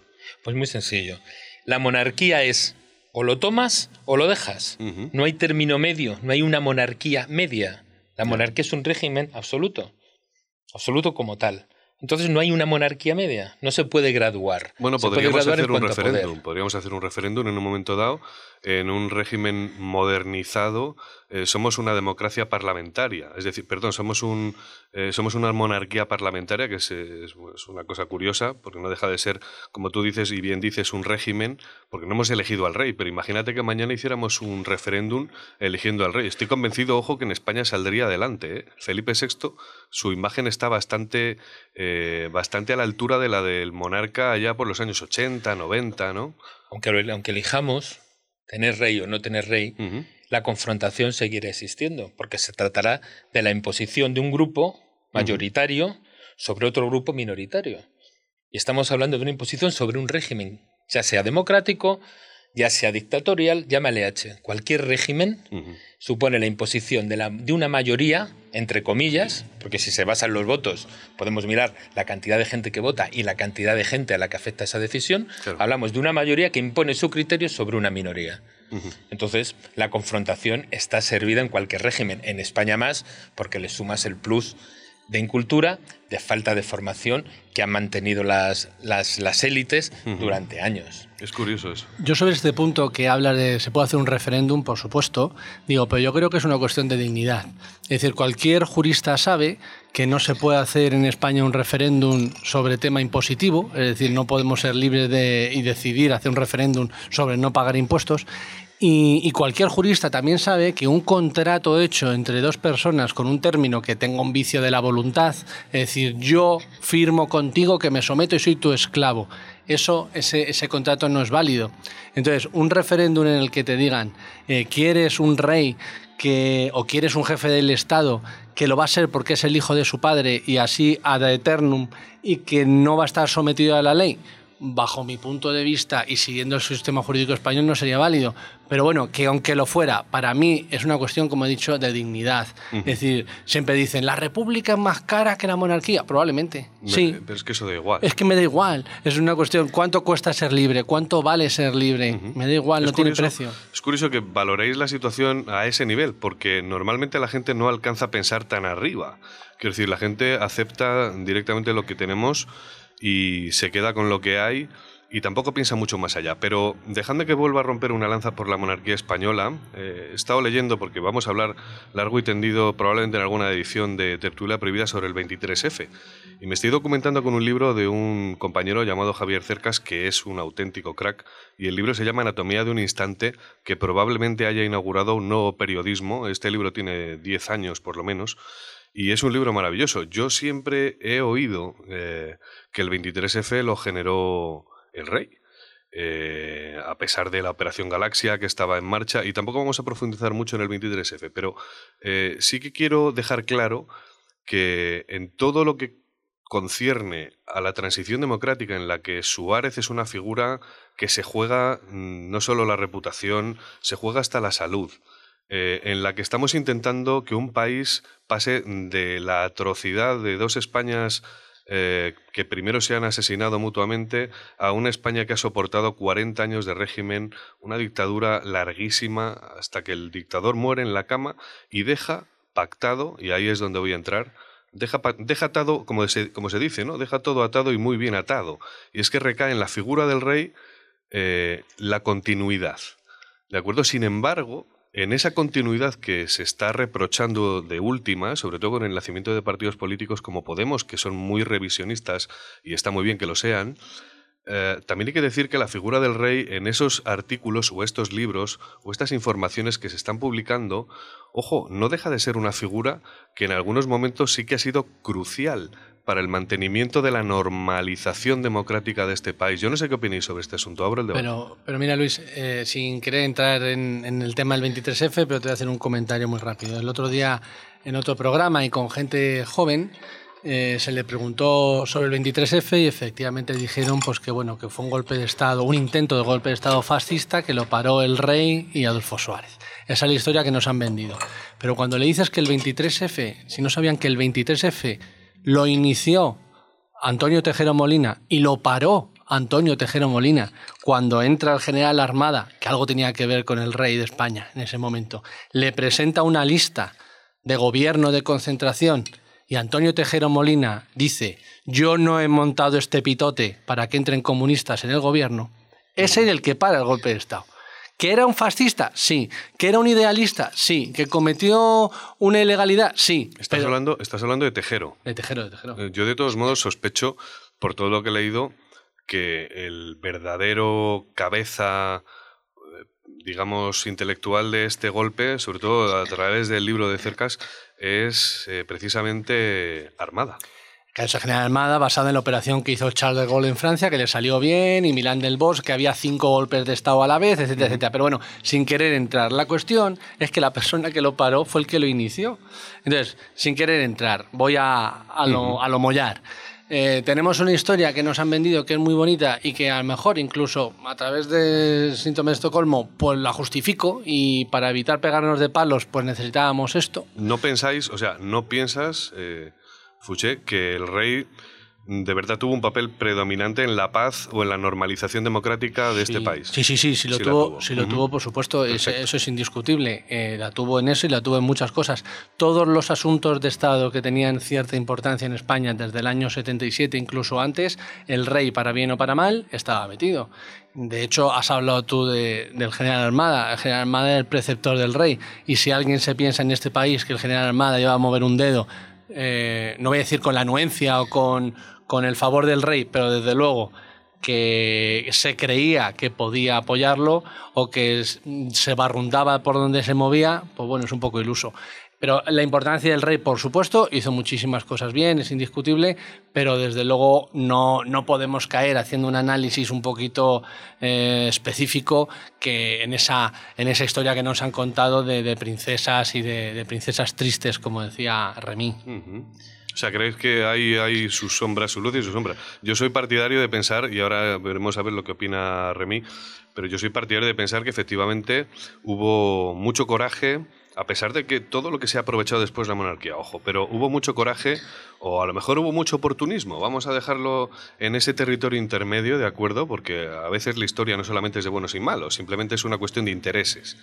Pues muy sencillo. La monarquía es o lo tomas o lo dejas. No hay término medio, no hay una monarquía media. La monarquía es un régimen absoluto, absoluto como tal. Entonces no hay una monarquía media, no se puede graduar. Bueno, podríamos hacer un referéndum, podríamos hacer un referéndum en un momento dado, en un régimen modernizado, eh, somos una democracia parlamentaria, es decir, perdón, somos, un, eh, somos una monarquía parlamentaria, que es, una cosa curiosa, porque no deja de ser, como tú dices y bien dices, un régimen, porque no hemos elegido al rey, pero imagínate que mañana hiciéramos un referéndum eligiendo al rey. Estoy convencido, ojo, que en España saldría adelante. ¿eh? Felipe VI, su imagen está bastante, bastante a la altura de la del monarca allá por los años 80, 90, ¿no? Aunque, aunque elijamos tener rey o no tener rey, la confrontación seguirá existiendo, porque se tratará de la imposición de un grupo mayoritario sobre otro grupo minoritario. Y estamos hablando de una imposición sobre un régimen, ya sea democrático, ya sea dictatorial, llámale H. Cualquier régimen supone la imposición de, la, de, una mayoría, entre comillas, porque si se basan los votos, podemos mirar la cantidad de gente que vota y la cantidad de gente a la que afecta esa decisión. Hablamos de una mayoría que impone su criterio sobre una minoría. Entonces, la confrontación está servida en cualquier régimen, en España más, porque le sumas el plus de incultura, de falta de formación que han mantenido las, las, élites durante años. Es curioso eso. Yo sobre este punto que habla de se puede hacer un referéndum, por supuesto, digo, pero yo creo que es una cuestión de dignidad. Es decir, cualquier jurista sabe que no se puede hacer en España un referéndum sobre tema impositivo, es decir, no podemos ser libres de y decidir hacer un referéndum sobre no pagar impuestos. Y, cualquier jurista también sabe que un contrato hecho entre dos personas con un término que tenga un vicio de la voluntad, es decir, yo firmo contigo que me someto y soy tu esclavo, eso, ese, contrato no es válido. Entonces, un referéndum en el que te digan, eh, ¿quieres un rey que, o quieres un jefe del Estado que lo va a ser porque es el hijo de su padre y así ad eternum y que no va a estar sometido a la ley? Bajo mi punto de vista y siguiendo el sistema jurídico español no sería válido. Pero bueno, que aunque lo fuera, para mí es una cuestión, como he dicho, de dignidad. Es decir, siempre dicen, la república es más cara que la monarquía. Probablemente. sí. Pero es que eso da igual. Es que me da igual. Es una cuestión, ¿cuánto cuesta ser libre? ¿Cuánto vale ser libre? Me da igual, no tiene precio. Es curioso que valoréis la situación a ese nivel, porque normalmente la gente no alcanza a pensar tan arriba. Quiero decir, la gente acepta directamente lo que tenemos y se queda con lo que hay y tampoco piensa mucho más allá. Pero dejadme que vuelva a romper una lanza por la monarquía española. Eh, he estado leyendo, porque vamos a hablar largo y tendido probablemente en alguna edición de Tertulia Prohibida sobre el 23F. Y me estoy documentando con un libro de un compañero llamado Javier Cercas, que es un auténtico crack. Y el libro se llama Anatomía de un Instante, que probablemente haya inaugurado un nuevo periodismo. Este libro tiene 10 años por lo menos. Y es un libro maravilloso. Yo siempre he oído eh, que el 23F lo generó el rey. Eh, a pesar de la Operación Galaxia que estaba en marcha, y tampoco vamos a profundizar mucho en el 23F, pero eh, sí que quiero dejar claro que en todo lo que concierne a la transición democrática en la que Suárez es una figura que se juega mm, no solo la reputación, se juega hasta la salud. Eh, en la que estamos intentando que un país pase de la atrocidad de dos Españas eh, que primero se han asesinado mutuamente a una España que ha soportado 40 años de régimen, una dictadura larguísima, hasta que el dictador muere en la cama y deja pactado, y ahí es donde voy a entrar, deja, deja atado, como se, como se dice, ¿no? deja todo atado y muy bien atado. Y es que recae en la figura del rey eh, la continuidad. ¿De acuerdo? Sin embargo, en esa continuidad que se está reprochando de última, sobre todo con el nacimiento de partidos políticos como Podemos, que son muy revisionistas y está muy bien que lo sean, eh, también hay que decir que la figura del rey en esos artículos o estos libros o estas informaciones que se están publicando, ojo, no deja de ser una figura que en algunos momentos sí que ha sido crucial para el mantenimiento de la normalización democrática de este país. Yo no sé qué opináis sobre este asunto. Abro el debate. Pero, pero mira, Luis, eh, sin querer entrar en, en, el tema del 23F, pero te voy a hacer un comentario muy rápido. El otro día, en otro programa y con gente joven, eh, se le preguntó sobre el 23F y efectivamente dijeron pues que bueno que fue un golpe de estado, un intento de golpe de estado fascista que lo paró el rey y Adolfo Suárez. Esa es la historia que nos han vendido. Pero cuando le dices que el 23F, si no sabían que el 23F lo inició Antonio Tejero Molina y lo paró Antonio Tejero Molina cuando entra el general Armada, que algo tenía que ver con el rey de España en ese momento, le presenta una lista de gobierno de concentración y Antonio Tejero Molina dice, yo no he montado este pitote para que entren comunistas en el gobierno, es él el que para el golpe de Estado. ¿Que era un fascista? Sí. ¿Que era un idealista? Sí. ¿Que cometió una ilegalidad? Sí. Estás, hablando, estás hablando de Tejero. De Tejero, de Tejero. Eh, yo de todos modos sospecho, por todo lo que he leído, que el verdadero cabeza eh, digamos, intelectual de este golpe, sobre todo a través del libro de Cercas, es eh, precisamente Armada. Casa General Armada, basada en la operación que hizo Charles de Gaulle en Francia, que le salió bien, y Milán del Bosch, que había cinco golpes de Estado a la vez, etcétera, etcétera. Pero bueno, sin querer entrar. La cuestión es que la persona que lo paró fue el que lo inició. Entonces, sin querer entrar, voy a, a, lo, a lo mollar. Eh, tenemos una historia que nos han vendido que es muy bonita y que a lo mejor incluso a través de síntoma de Estocolmo pues la justifico y para evitar pegarnos de palos pues necesitábamos esto. No pensáis, o sea, no piensas, eh, Fouché, que el rey de verdad tuvo un papel predominante en la paz o en la normalización democrática de este país. Sí, sí, sí, sí lo tuvo, sí lo tuvo, por supuesto, eso, es indiscutible. Eh, la tuvo en eso y la tuvo en muchas cosas. Todos los asuntos de Estado que tenían cierta importancia en España desde el año 77, incluso antes, el rey, para bien o para mal, estaba metido. De hecho, has hablado tú del general Armada. El general Armada es el preceptor del rey. Y si alguien se piensa en este país que el general Armada lleva a mover un dedo eh, no voy a decir con la anuencia o con, con el favor del rey, pero desde luego que se creía que podía apoyarlo o que se barrundaba por donde se movía, pues bueno, es un poco iluso. Pero la importancia del rey, por supuesto, hizo muchísimas cosas bien, es indiscutible, pero desde luego no, no podemos caer haciendo un análisis un poquito eh, específico que en esa, en esa historia que nos han contado de, princesas y de, princesas tristes, como decía Remy. O sea, ¿creéis que hay, hay sus sombras, su luz y su sombra? Yo soy partidario de pensar, y ahora veremos a ver lo que opina Remy, pero yo soy partidario de pensar que efectivamente hubo mucho coraje, a pesar de que todo lo que se ha aprovechado después de la monarquía, ojo, pero hubo mucho coraje o a lo mejor hubo mucho oportunismo. Vamos a dejarlo en ese territorio intermedio, ¿de acuerdo? Porque a veces la historia no solamente es de buenos y malos, simplemente es una cuestión de intereses.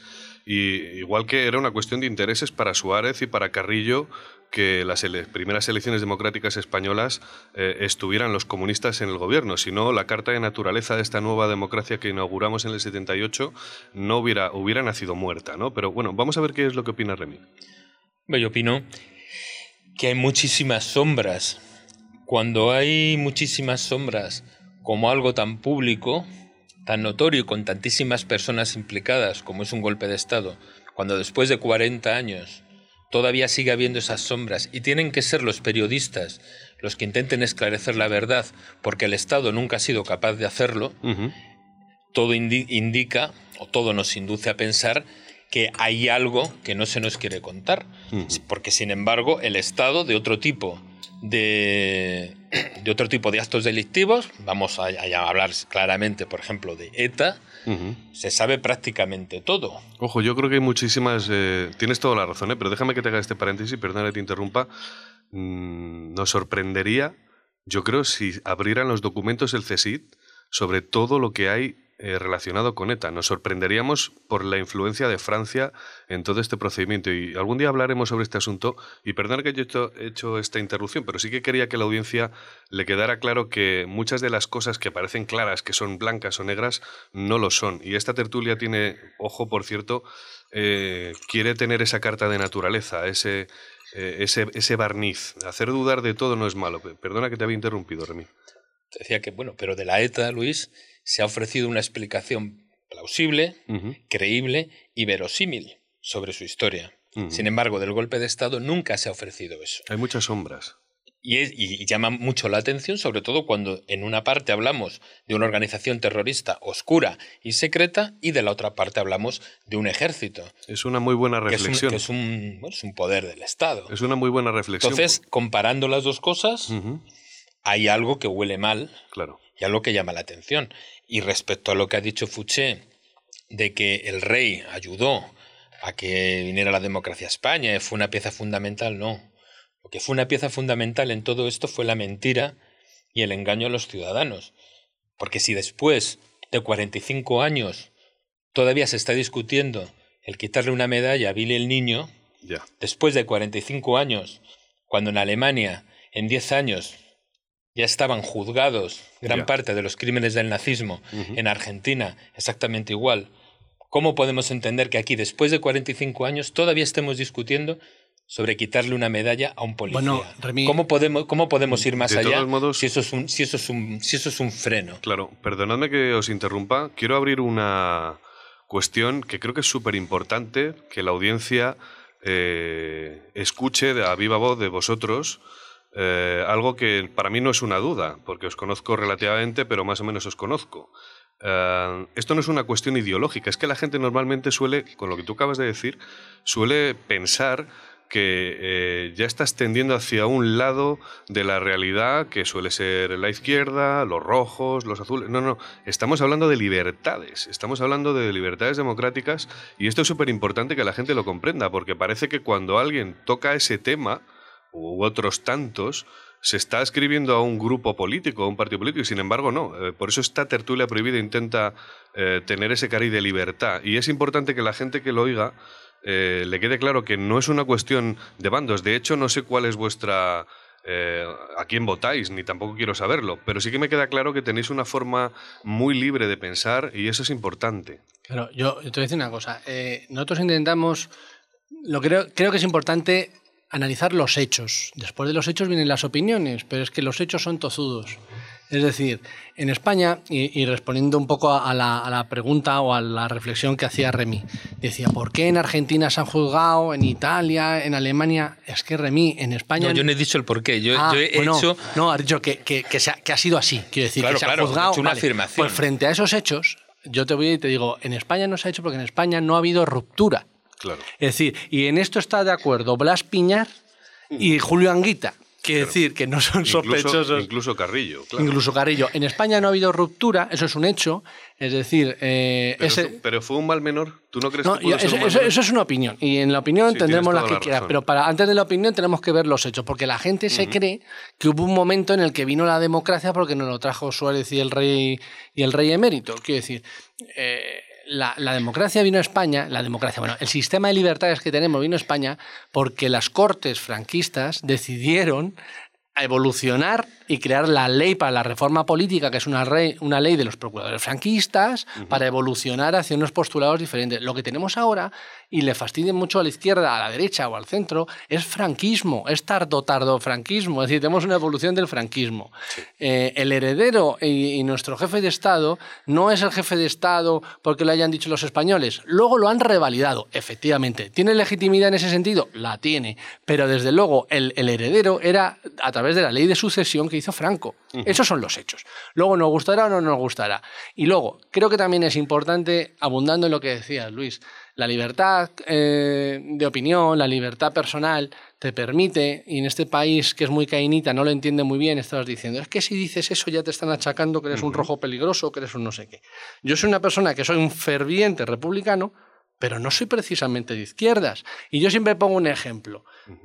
Y igual que era una cuestión de intereses para Suárez y para Carrillo que las primeras elecciones democráticas españolas eh, estuvieran los comunistas en el gobierno, si no la carta de naturaleza de esta nueva democracia que inauguramos en el 78 no hubiera, hubiera nacido muerta, ¿no? Pero bueno, vamos a ver qué es lo que opina Remy. Yo opino que hay muchísimas sombras. Cuando hay muchísimas sombras como algo tan público, tan notorio con tantísimas personas implicadas como es un golpe de Estado, cuando después de 40 años todavía sigue habiendo esas sombras. Y tienen que ser los periodistas los que intenten esclarecer la verdad, porque el Estado nunca ha sido capaz de hacerlo, todo indica o todo nos induce a pensar que hay algo que no se nos quiere contar, porque sin embargo el Estado de otro tipo de, de otro tipo de actos delictivos, vamos a, hablar claramente, por ejemplo, de ETA, se sabe prácticamente todo. Ojo, yo creo que hay muchísimas... Eh, tienes toda la razón, ¿eh? pero déjame que te haga este paréntesis, perdona que te interrumpa. Mm, nos sorprendería, yo creo, si abrieran los documentos el CSID sobre todo lo que hay eh, relacionado con ETA. Nos sorprenderíamos por la influencia de Francia en todo este procedimiento. Y algún día hablaremos sobre este asunto. Y perdón que yo he hecho esta interrupción, pero sí que quería que la audiencia le quedara claro que muchas de las cosas que parecen claras, que son blancas o negras, no lo son. Y esta tertulia tiene, ojo, por cierto, eh, quiere tener esa carta de naturaleza, ese, eh, ese, ese barniz. Hacer dudar de todo no es malo. Perdona que te había interrumpido, Remy. Decía que, bueno, pero de la ETA, Luis, se ha ofrecido una explicación plausible, creíble y verosímil sobre su historia. Sin embargo, del golpe de Estado nunca se ha ofrecido eso. Hay muchas sombras. Y, llama mucho la atención, sobre todo cuando en una parte hablamos de una organización terrorista oscura y secreta y de la otra parte hablamos de un ejército. Es una muy buena reflexión. Que es un, es un, poder del Estado. Es una muy buena reflexión. Entonces, comparando las dos cosas, hay algo que huele mal claro. y algo que llama la atención. Y respecto a lo que ha dicho Fouché, de que el rey ayudó a que viniera la democracia a España, fue una pieza fundamental, no. Lo que fue una pieza fundamental en todo esto fue la mentira y el engaño a los ciudadanos. Porque si después de 45 años todavía se está discutiendo el quitarle una medalla a Billy el Niño, después de 45 años, cuando en Alemania en 10 años ya estaban juzgados gran parte de los crímenes del nazismo, en Argentina exactamente igual, ¿cómo podemos entender que aquí, después de 45 años, todavía estemos discutiendo sobre quitarle una medalla a un policía. Bueno, ¿Cómo, podemos, ¿Cómo podemos ir más allá si, eso es un, si, eso es un, si eso es un freno? Claro, perdonadme que os interrumpa. Quiero abrir una cuestión que creo que es súper importante que la audiencia eh, escuche a viva voz de vosotros. Eh, algo que para mí no es una duda, porque os conozco relativamente, pero más o menos os conozco. Eh, esto no es una cuestión ideológica, es que la gente normalmente suele, con lo que tú acabas de decir, suele pensar que eh, ya estás tendiendo hacia un lado de la realidad que suele ser la izquierda, los rojos, los azules. No, no, estamos hablando de libertades, estamos hablando de libertades democráticas y esto es súper importante que la gente lo comprenda, porque parece que cuando alguien toca ese tema, u otros tantos, se está escribiendo a un grupo político, a un partido político, y sin embargo no. Eh, por eso esta tertulia prohibida intenta eh, tener ese cariz de libertad. Y es importante que la gente que lo oiga eh, le quede claro que no es una cuestión de bandos. De hecho, no sé cuál es vuestra... A quién votáis, ni tampoco quiero saberlo, pero sí que me queda claro que tenéis una forma muy libre de pensar y eso es importante. Claro, yo, te voy a decir una cosa. Nosotros intentamos, lo creo, creo que es importante analizar los hechos. Después de los hechos vienen las opiniones, pero es que los hechos son tozudos. Es decir, en España, y, respondiendo un poco a la, pregunta o a la reflexión que hacía Remy, decía, ¿por qué en Argentina se han juzgado, en Italia, en Alemania? Es que Remy, en España... No, yo no he dicho el por qué, yo, ah, he hecho... No, ha dicho que, que, ha, sido así, quiero decir, que se ha juzgado... una afirmación. Pues frente a esos hechos, yo te voy y te digo, en España no se ha hecho porque en España no ha habido ruptura. Claro. Es decir, y en esto está de acuerdo Blas Piñar y Julio Anguita. Quiere decir que no son sospechosos. Incluso Carrillo. Claro. Incluso Carrillo. En España no ha habido ruptura, eso es un hecho. Es decir, eh, pero, ese... pero, fue un mal menor. ¿Tú no crees que pudo eso, ser un eso, eso, es una opinión. Y en la opinión tendremos la que quieras. Pero para, antes de la opinión tenemos que ver los hechos. Porque la gente se cree que hubo un momento en el que vino la democracia porque nos lo trajo Suárez y el rey, y el rey emérito. Quiero decir. Eh, la, democracia vino a España, la democracia, bueno, el sistema de libertades que tenemos vino a España porque las cortes franquistas decidieron evolucionar y crear la ley para la reforma política, que es una, una ley de los procuradores franquistas, para evolucionar hacia unos postulados diferentes. Lo que tenemos ahora, y le fastidia mucho a la izquierda, a la derecha o al centro, es franquismo, es tardo-tardo franquismo, es decir, tenemos una evolución del franquismo. Eh, el heredero y, nuestro jefe de Estado no es el jefe de Estado porque lo hayan dicho los españoles, luego lo han revalidado, efectivamente. ¿Tiene legitimidad en ese sentido? La tiene, pero desde luego el, el heredero era a través de la ley de sucesión que hizo Franco. Esos son los hechos. Luego nos gustará o no nos gustará. Y luego, creo que también es importante, abundando en lo que decías, Luis, la libertad eh, de opinión, la libertad personal, te permite, y en este país que es muy cainita, no lo entiende muy bien, estabas diciendo, es que si dices eso ya te están achacando que eres un rojo peligroso, que eres un no sé qué. Yo soy una persona que soy un ferviente republicano, pero no soy precisamente de izquierdas. Y yo siempre pongo un ejemplo.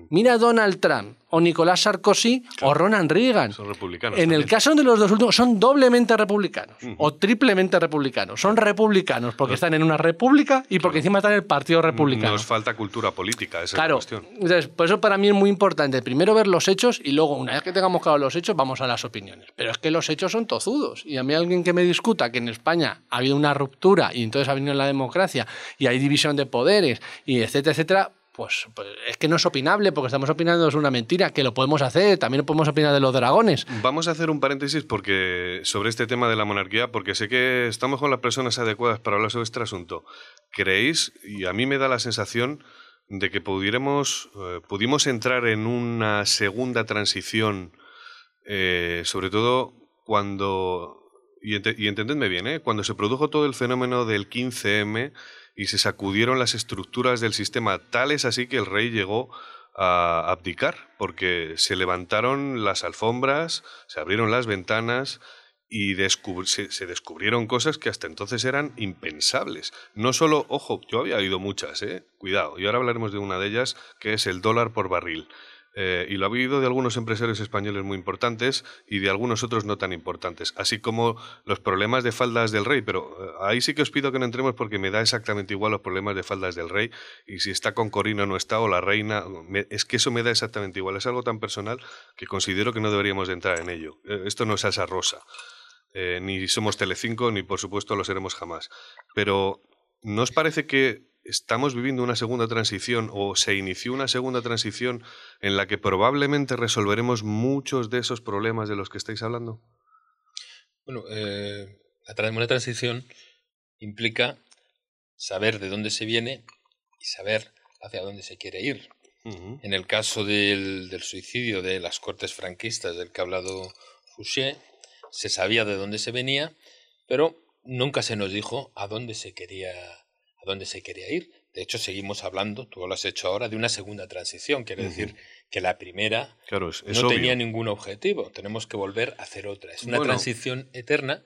Mira Donald Trump o Nicolás Sarkozy o Ronald Reagan. Son republicanos. En el caso de los dos últimos, son doblemente republicanos o triplemente republicanos. Son republicanos porque están en una república y porque encima están en el Partido Republicano. Nos falta cultura política, esa claro, es la cuestión. Entonces, por eso para mí es muy importante primero ver los hechos y luego, una vez que tengamos claro los hechos, vamos a las opiniones. Pero es que los hechos son tozudos. Y a mí alguien que me discuta que en España ha habido una ruptura y entonces ha venido la democracia y hay división de poderes y etcétera, etcétera, pues, pues, es que no es opinable porque estamos opinando es una mentira, que lo podemos hacer, también podemos opinar de los dragones. Vamos a hacer un paréntesis porque sobre este tema de la monarquía, porque sé que estamos con las personas adecuadas para hablar sobre este asunto. ¿Creéis, y a mí me da la sensación de que pudiéramos, eh, pudimos entrar en una segunda transición, eh, sobre todo cuando, y, y entendedme bien, ¿eh? cuando se produjo todo el fenómeno del 15M, y se sacudieron las estructuras del sistema, tales así que el rey llegó a abdicar, porque se levantaron las alfombras, se abrieron las ventanas y se, descubrieron cosas que hasta entonces eran impensables. No solo, ojo, yo había oído muchas, ¿eh? cuidado, y ahora hablaremos de una de ellas, que es el dólar por barril. Eh, y lo ha habido de algunos empresarios españoles muy importantes y de algunos otros no tan importantes, así como los problemas de faldas del rey, pero eh, ahí sí que os pido que no entremos porque me da exactamente igual los problemas de faldas del rey y si está con Corina o no está o la reina, es que eso me da exactamente igual, es algo tan personal que considero que no deberíamos de entrar en ello. Eh, esto no es salsa rosa, ni somos Telecinco ni por supuesto lo seremos jamás, pero ¿no os parece que estamos viviendo una segunda transición o se inició una segunda transición en la que probablemente resolveremos muchos de esos problemas de los que estáis hablando? Bueno, eh, una transición implica saber de dónde se viene y saber hacia dónde se quiere ir. En el caso del, del, suicidio de las cortes franquistas del que ha hablado Fouché, se sabía de dónde se venía, pero nunca se nos dijo a dónde se quería a dónde se quería ir. De hecho, seguimos hablando, tú lo has hecho ahora, de una segunda transición. Quiere decir que la primera no tenía ningún objetivo. Tenemos que volver a hacer otra. Es una transición eterna.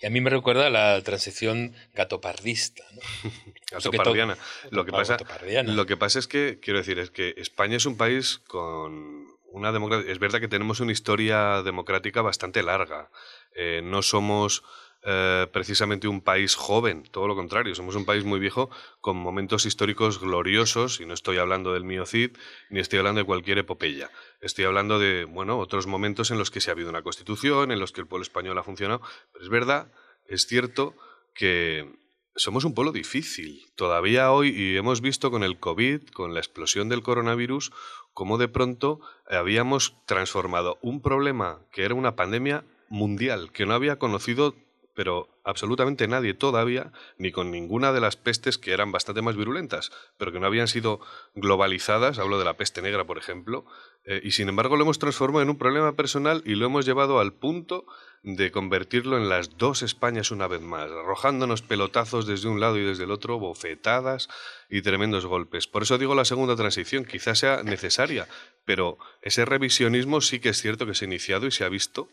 Y a mí me recuerda a la transición gatopardista. Gatopardiana. Lo que, pasa, lo que pasa es que, quiero decir, es que España es un país con una democracia. Es verdad que tenemos una historia democrática bastante larga. Eh, no somos eh, precisamente un país joven, todo lo contrario, somos un país muy viejo con momentos históricos gloriosos, y no estoy hablando del Miocid, ni estoy hablando de cualquier epopeya. Estoy hablando de, bueno, otros momentos en los que se ha habido una constitución, en los que el pueblo español ha funcionado, pero es verdad, es cierto que somos un pueblo difícil. Todavía hoy, y hemos visto con el COVID, con la explosión del coronavirus, cómo de pronto habíamos transformado un problema que era una pandemia mundial, que no había conocido pero absolutamente nadie todavía, ni con ninguna de las pestes que eran bastante más virulentas, pero que no habían sido globalizadas, hablo de la peste negra, por ejemplo, eh, y sin embargo lo hemos transformado en un problema personal y lo hemos llevado al punto de convertirlo en las dos Españas una vez más, arrojándonos pelotazos desde un lado y desde el otro, bofetadas y tremendos golpes. Por eso digo la segunda transición, quizás sea necesaria, pero ese revisionismo sí que es cierto que se ha iniciado y se ha visto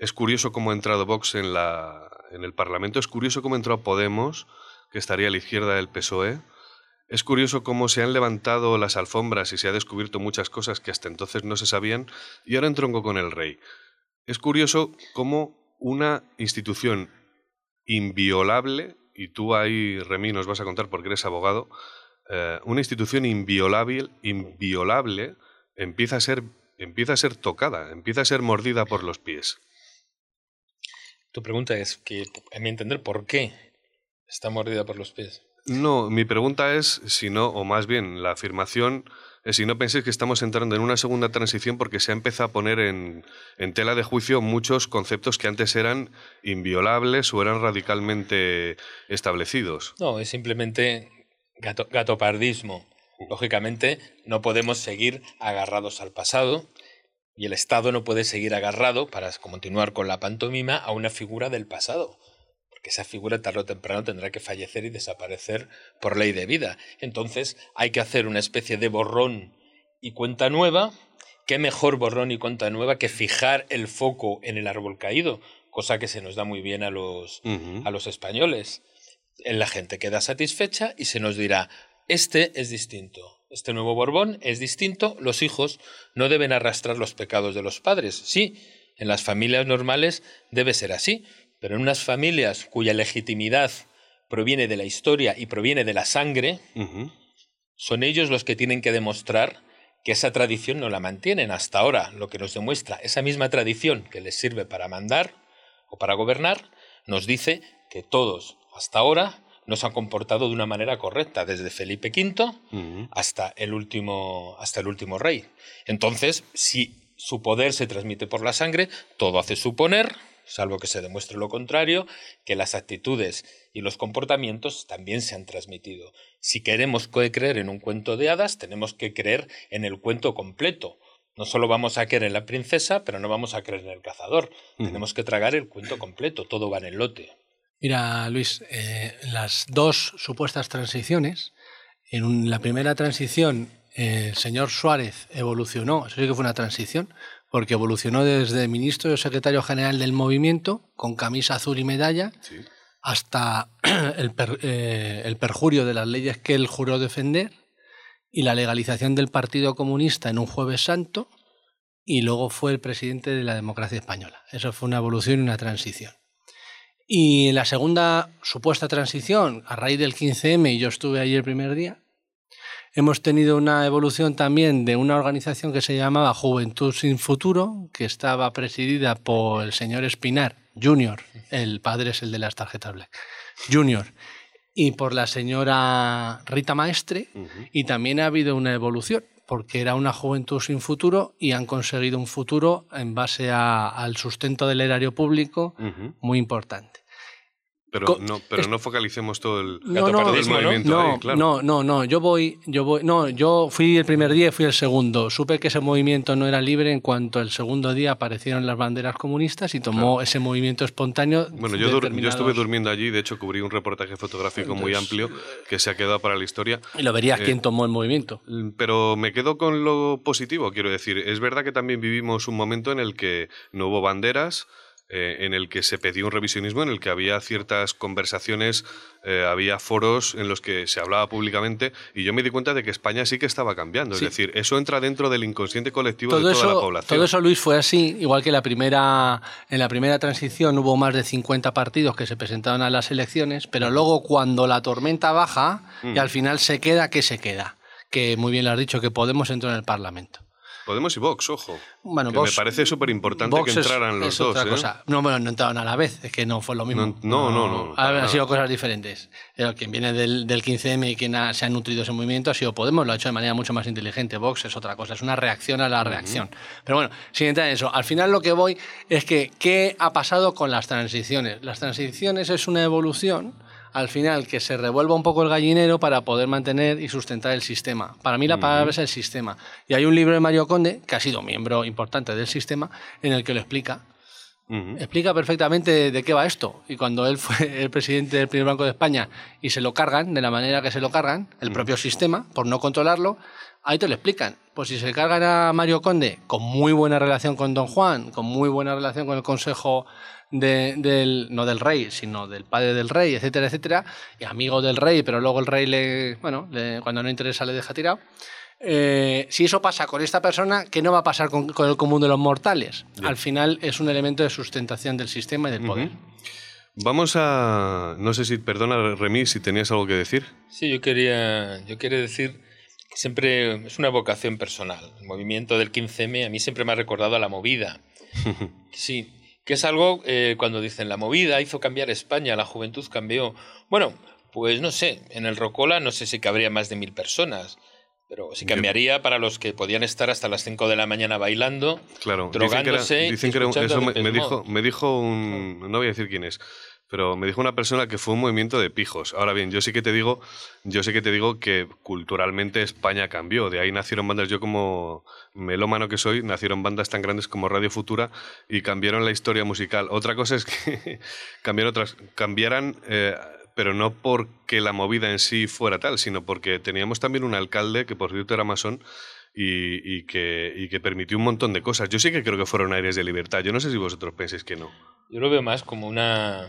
es curioso cómo ha entrado Vox en, la, en el Parlamento, es curioso cómo entrado Podemos, que estaría a la izquierda del PSOE. Es curioso cómo se han levantado las alfombras y se ha descubierto muchas cosas que hasta entonces no se sabían y ahora entronco con el rey. Es curioso cómo una institución inviolable, y tú ahí, Remy, nos vas a contar porque eres abogado, eh, una institución inviolable, inviolable empieza, a ser, empieza a ser tocada, empieza a ser mordida por los pies. Tu pregunta es que, a mi entender, ¿por qué está mordida por los pies? No, mi pregunta es si no, o más bien la afirmación es si no penséis que estamos entrando en una segunda transición porque se ha empezado a poner en, tela de juicio muchos conceptos que antes eran inviolables o eran radicalmente establecidos. No, es simplemente gato, gatopardismo. Lógicamente, no podemos seguir agarrados al pasado y el Estado no puede seguir agarrado, para continuar con la pantomima, a una figura del pasado, porque esa figura tarde o temprano tendrá que fallecer y desaparecer por ley de vida. Entonces hay que hacer una especie de borrón y cuenta nueva. ¿Qué mejor borrón y cuenta nueva que fijar el foco en el árbol caído? Cosa que se nos da muy bien a los, a los españoles. La gente queda satisfecha y se nos dirá, este es distinto, este nuevo Borbón es distinto, los hijos no deben arrastrar los pecados de los padres. Sí, en las familias normales debe ser así, pero en unas familias cuya legitimidad proviene de la historia y proviene de la sangre, son ellos los que tienen que demostrar que esa tradición no la mantienen hasta ahora, lo que nos demuestra esa misma tradición que les sirve para mandar o para gobernar, nos dice que todos hasta ahora no se han comportado de una manera correcta, desde Felipe V hasta el último, hasta el último rey. Entonces, si su poder se transmite por la sangre, todo hace suponer, salvo que se demuestre lo contrario, que las actitudes y los comportamientos también se han transmitido. Si queremos creer en un cuento de hadas, tenemos que creer en el cuento completo. No solo vamos a creer en la princesa, pero no vamos a creer en el cazador. Tenemos que tragar el cuento completo, todo va en el lote. Mira, Luis, eh, las dos supuestas transiciones, en un- la primera transición eh, el señor Suárez evolucionó, eso sí que fue una transición, porque evolucionó desde ministro y secretario general del movimiento, con camisa azul y medalla, Sí. hasta el, per- eh, el perjurio de las leyes que él juró defender y la legalización del Partido Comunista en un jueves santo y luego fue el presidente de la democracia española. Eso fue una evolución y una transición. Y en la segunda supuesta transición, a raíz del 15M, y yo estuve ahí el primer día, hemos tenido una evolución también de una organización que se llamaba Juventud sin Futuro, que estaba presidida por el señor Espinar, Junior, el padre es el de las tarjetas Black, Junior, y por la señora Rita Maestre, y también ha habido una evolución, porque era una juventud sin futuro y han conseguido un futuro en base a- al sustento del erario público Ujú. muy importante. Pero, no, pero no focalicemos todo el, No, no, el ¿no? movimiento no, ahí, claro. no, no, no, yo voy, yo voy, no, yo fui el primer día y fui el segundo. Supe que ese movimiento no era libre en cuanto el segundo día aparecieron las banderas comunistas y tomó ese movimiento espontáneo. Bueno, yo, yo estuve durmiendo allí, de hecho cubrí un reportaje fotográfico muy amplio que se ha quedado para la historia. Y lo verías Eh, quién tomó el movimiento. Pero me quedo con lo positivo, quiero decir. Es verdad que también vivimos un momento en el que no hubo banderas, eh, en el que se pedía un revisionismo, en el que había ciertas conversaciones, eh, había foros en los que se hablaba públicamente, y yo me di cuenta de que España sí que estaba cambiando. Sí. Es decir, eso entra dentro del inconsciente colectivo Todo de toda la población. todo eso, Luis, fue así, igual que la primera, en la primera transición hubo más de 50 partidos que se presentaron a las elecciones, pero luego cuando la tormenta baja y al final se queda, ¿qué se queda? Que muy bien lo has dicho, que Podemos entró en el Parlamento. Podemos y Vox, ojo. Bueno, que Vox- me parece súper importante que es- entraran los es dos. otra ¿eh? cosa. No, bueno, no entraron a la vez, es que no fue lo mismo. No, no, no, no, para Han nada. sido cosas diferentes. Pero quien viene del, del 15M y quien ha- se ha nutrido ese movimiento ha sido Podemos, lo ha hecho de manera mucho más inteligente. Vox es otra cosa, es una reacción a la reacción. Pero bueno, sin entrar en eso, al final lo que voy es que, ¿qué ha pasado con las transiciones? Las transiciones es una evolución al final que se revuelva un poco el gallinero para poder mantener y sustentar el sistema. Para mí la palabra es el sistema. Y hay un libro de Mario Conde, que ha sido miembro importante del sistema, en el que lo explica. Explica perfectamente de qué va esto. Y cuando él fue el presidente del primer Banco de España y se lo cargan, de la manera que se lo cargan, el propio sistema, por no controlarlo, ahí te lo explican. Pues si se cargan a Mario Conde con muy buena relación con Don Juan, con muy buena relación con el Consejo de- del, no del rey, sino del padre del rey, etcétera, etcétera, y amigo del rey, pero luego el rey le, bueno, le- cuando no interesa le deja tirado. Eh, si eso pasa con esta persona, ¿qué no va a pasar con, con el común de los mortales? Al final es un elemento de sustentación del sistema y del poder. Vamos a. No sé si. Perdona, Remy, si tenías algo que decir. Sí, yo quería, yo quería decir que siempre es una vocación personal. El movimiento del 15M a mí siempre me ha recordado a la movida. Sí, que es algo eh, cuando dicen la movida hizo cambiar España, la juventud cambió. Bueno, pues no sé, en el Rocola no sé si cabría más de mil personas, pero sí Yo- cambiaría para los que podían estar hasta las 5 de la mañana bailando. Claro, dicen que era, drogándose dicen que era eso me, me dijo, me dijo un, no voy a decir quién es, pero me dijo una persona que fue un movimiento de pijos. Ahora bien, yo sí que te digo, yo sí que te digo que culturalmente España cambió. De ahí nacieron bandas, yo como melómano que soy, nacieron bandas tan grandes como Radio Futura y cambiaron la historia musical. Otra cosa es que cambiaron otras, cambiaran, eh, pero no porque la movida en sí fuera tal, sino porque teníamos también un alcalde que por cierto era masón y, que, y que permitió un montón de cosas. Yo sí que creo que fueron aires de libertad. Yo no sé si vosotros pensáis que no. Yo lo veo más como una,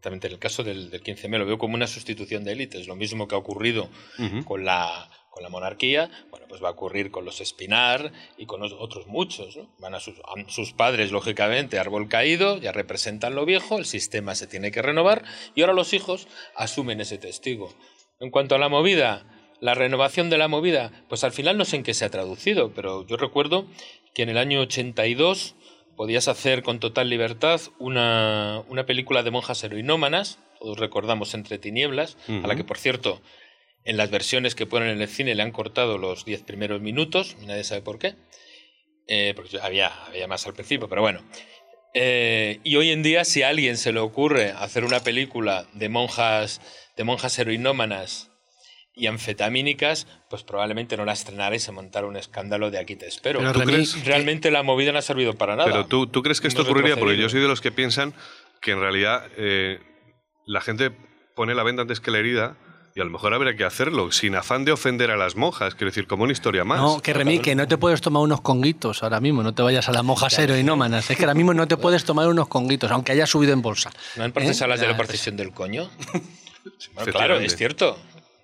concretamente en el caso del, del 15M, lo veo como una sustitución de élites, lo mismo que ha ocurrido Ujú. con la, con la monarquía, bueno, pues va a ocurrir con los Espinar y con os- otros muchos. ¿no? Van a sus, a sus padres, lógicamente, árbol caído, ya representan lo viejo, el sistema se tiene que renovar y ahora los hijos asumen ese testigo. En cuanto a la movida, la renovación de la movida, pues al final no sé en qué se ha traducido, pero yo recuerdo que en el año 82 podías hacer con total libertad una, una película de monjas heroinómanas, todos recordamos Entre Tinieblas, a la que por cierto en las versiones que ponen en el cine le han cortado los 10 primeros minutos, nadie sabe por qué, eh, porque había, había más al principio, pero bueno. Eh, y hoy en día, si a alguien se le ocurre hacer una película de monjas, de monjas heroinómanas y anfetamínicas, pues probablemente no la estrenara y se montara un escándalo de aquí te espero. Pero ¿Tú crees? Realmente la movida no ha servido para nada. Pero tú, tú crees que esto ocurriría porque yo soy de los que piensan que en realidad eh, la gente pone la venda antes que la herida y a lo mejor habría que hacerlo sin afán de ofender a las monjas, quiero decir, como una historia más. No, que Remy, que no te puedes tomar unos conguitos ahora mismo, no te vayas a las monjas heroinómanas. Es que ahora mismo no te puedes tomar unos conguitos, aunque haya subido en bolsa. ¿No han procesado ¿Eh? las de la partición del coño? Bueno, claro, es cierto.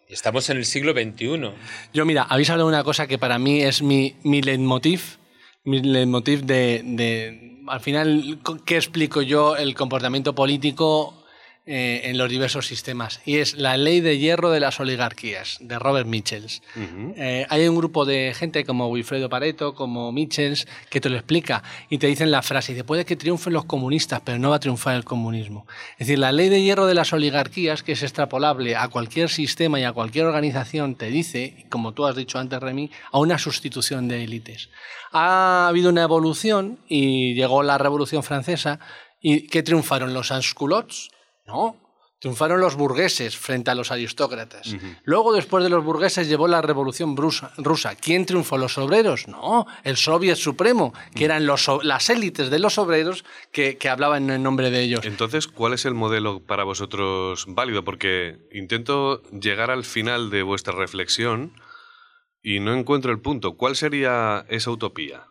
Estamos en el siglo XXI. Yo, mira, habéis hablado de una cosa que para mí es mi, mi leitmotiv, mi leitmotiv de, de, al final, ¿qué explico yo el comportamiento político eh, en los diversos sistemas? Y es la ley de hierro de las oligarquías, de Robert Michels. Eh, hay un grupo de gente como Wilfredo Pareto, como Michels, que te lo explica y te dicen la frase, dice, puede que triunfen los comunistas, pero no va a triunfar el comunismo. Es decir, la ley de hierro de las oligarquías, que es extrapolable a cualquier sistema y a cualquier organización, te dice, como tú has dicho antes, Remy, a una sustitución de élites. Ha habido una evolución y llegó la Revolución Francesa y ¿qué triunfaron los sans-culottes? No, Triunfaron los burgueses frente a los aristócratas. Luego, después de los burgueses, llevó la revolución brusa- rusa. ¿Quién triunfó? ¿Los obreros? No, el Soviet Supremo, que eran los, las élites de los obreros que, que hablaban en nombre de ellos. Entonces, ¿cuál es el modelo para vosotros válido? Porque intento llegar al final de vuestra reflexión y no encuentro el punto. ¿Cuál sería esa utopía?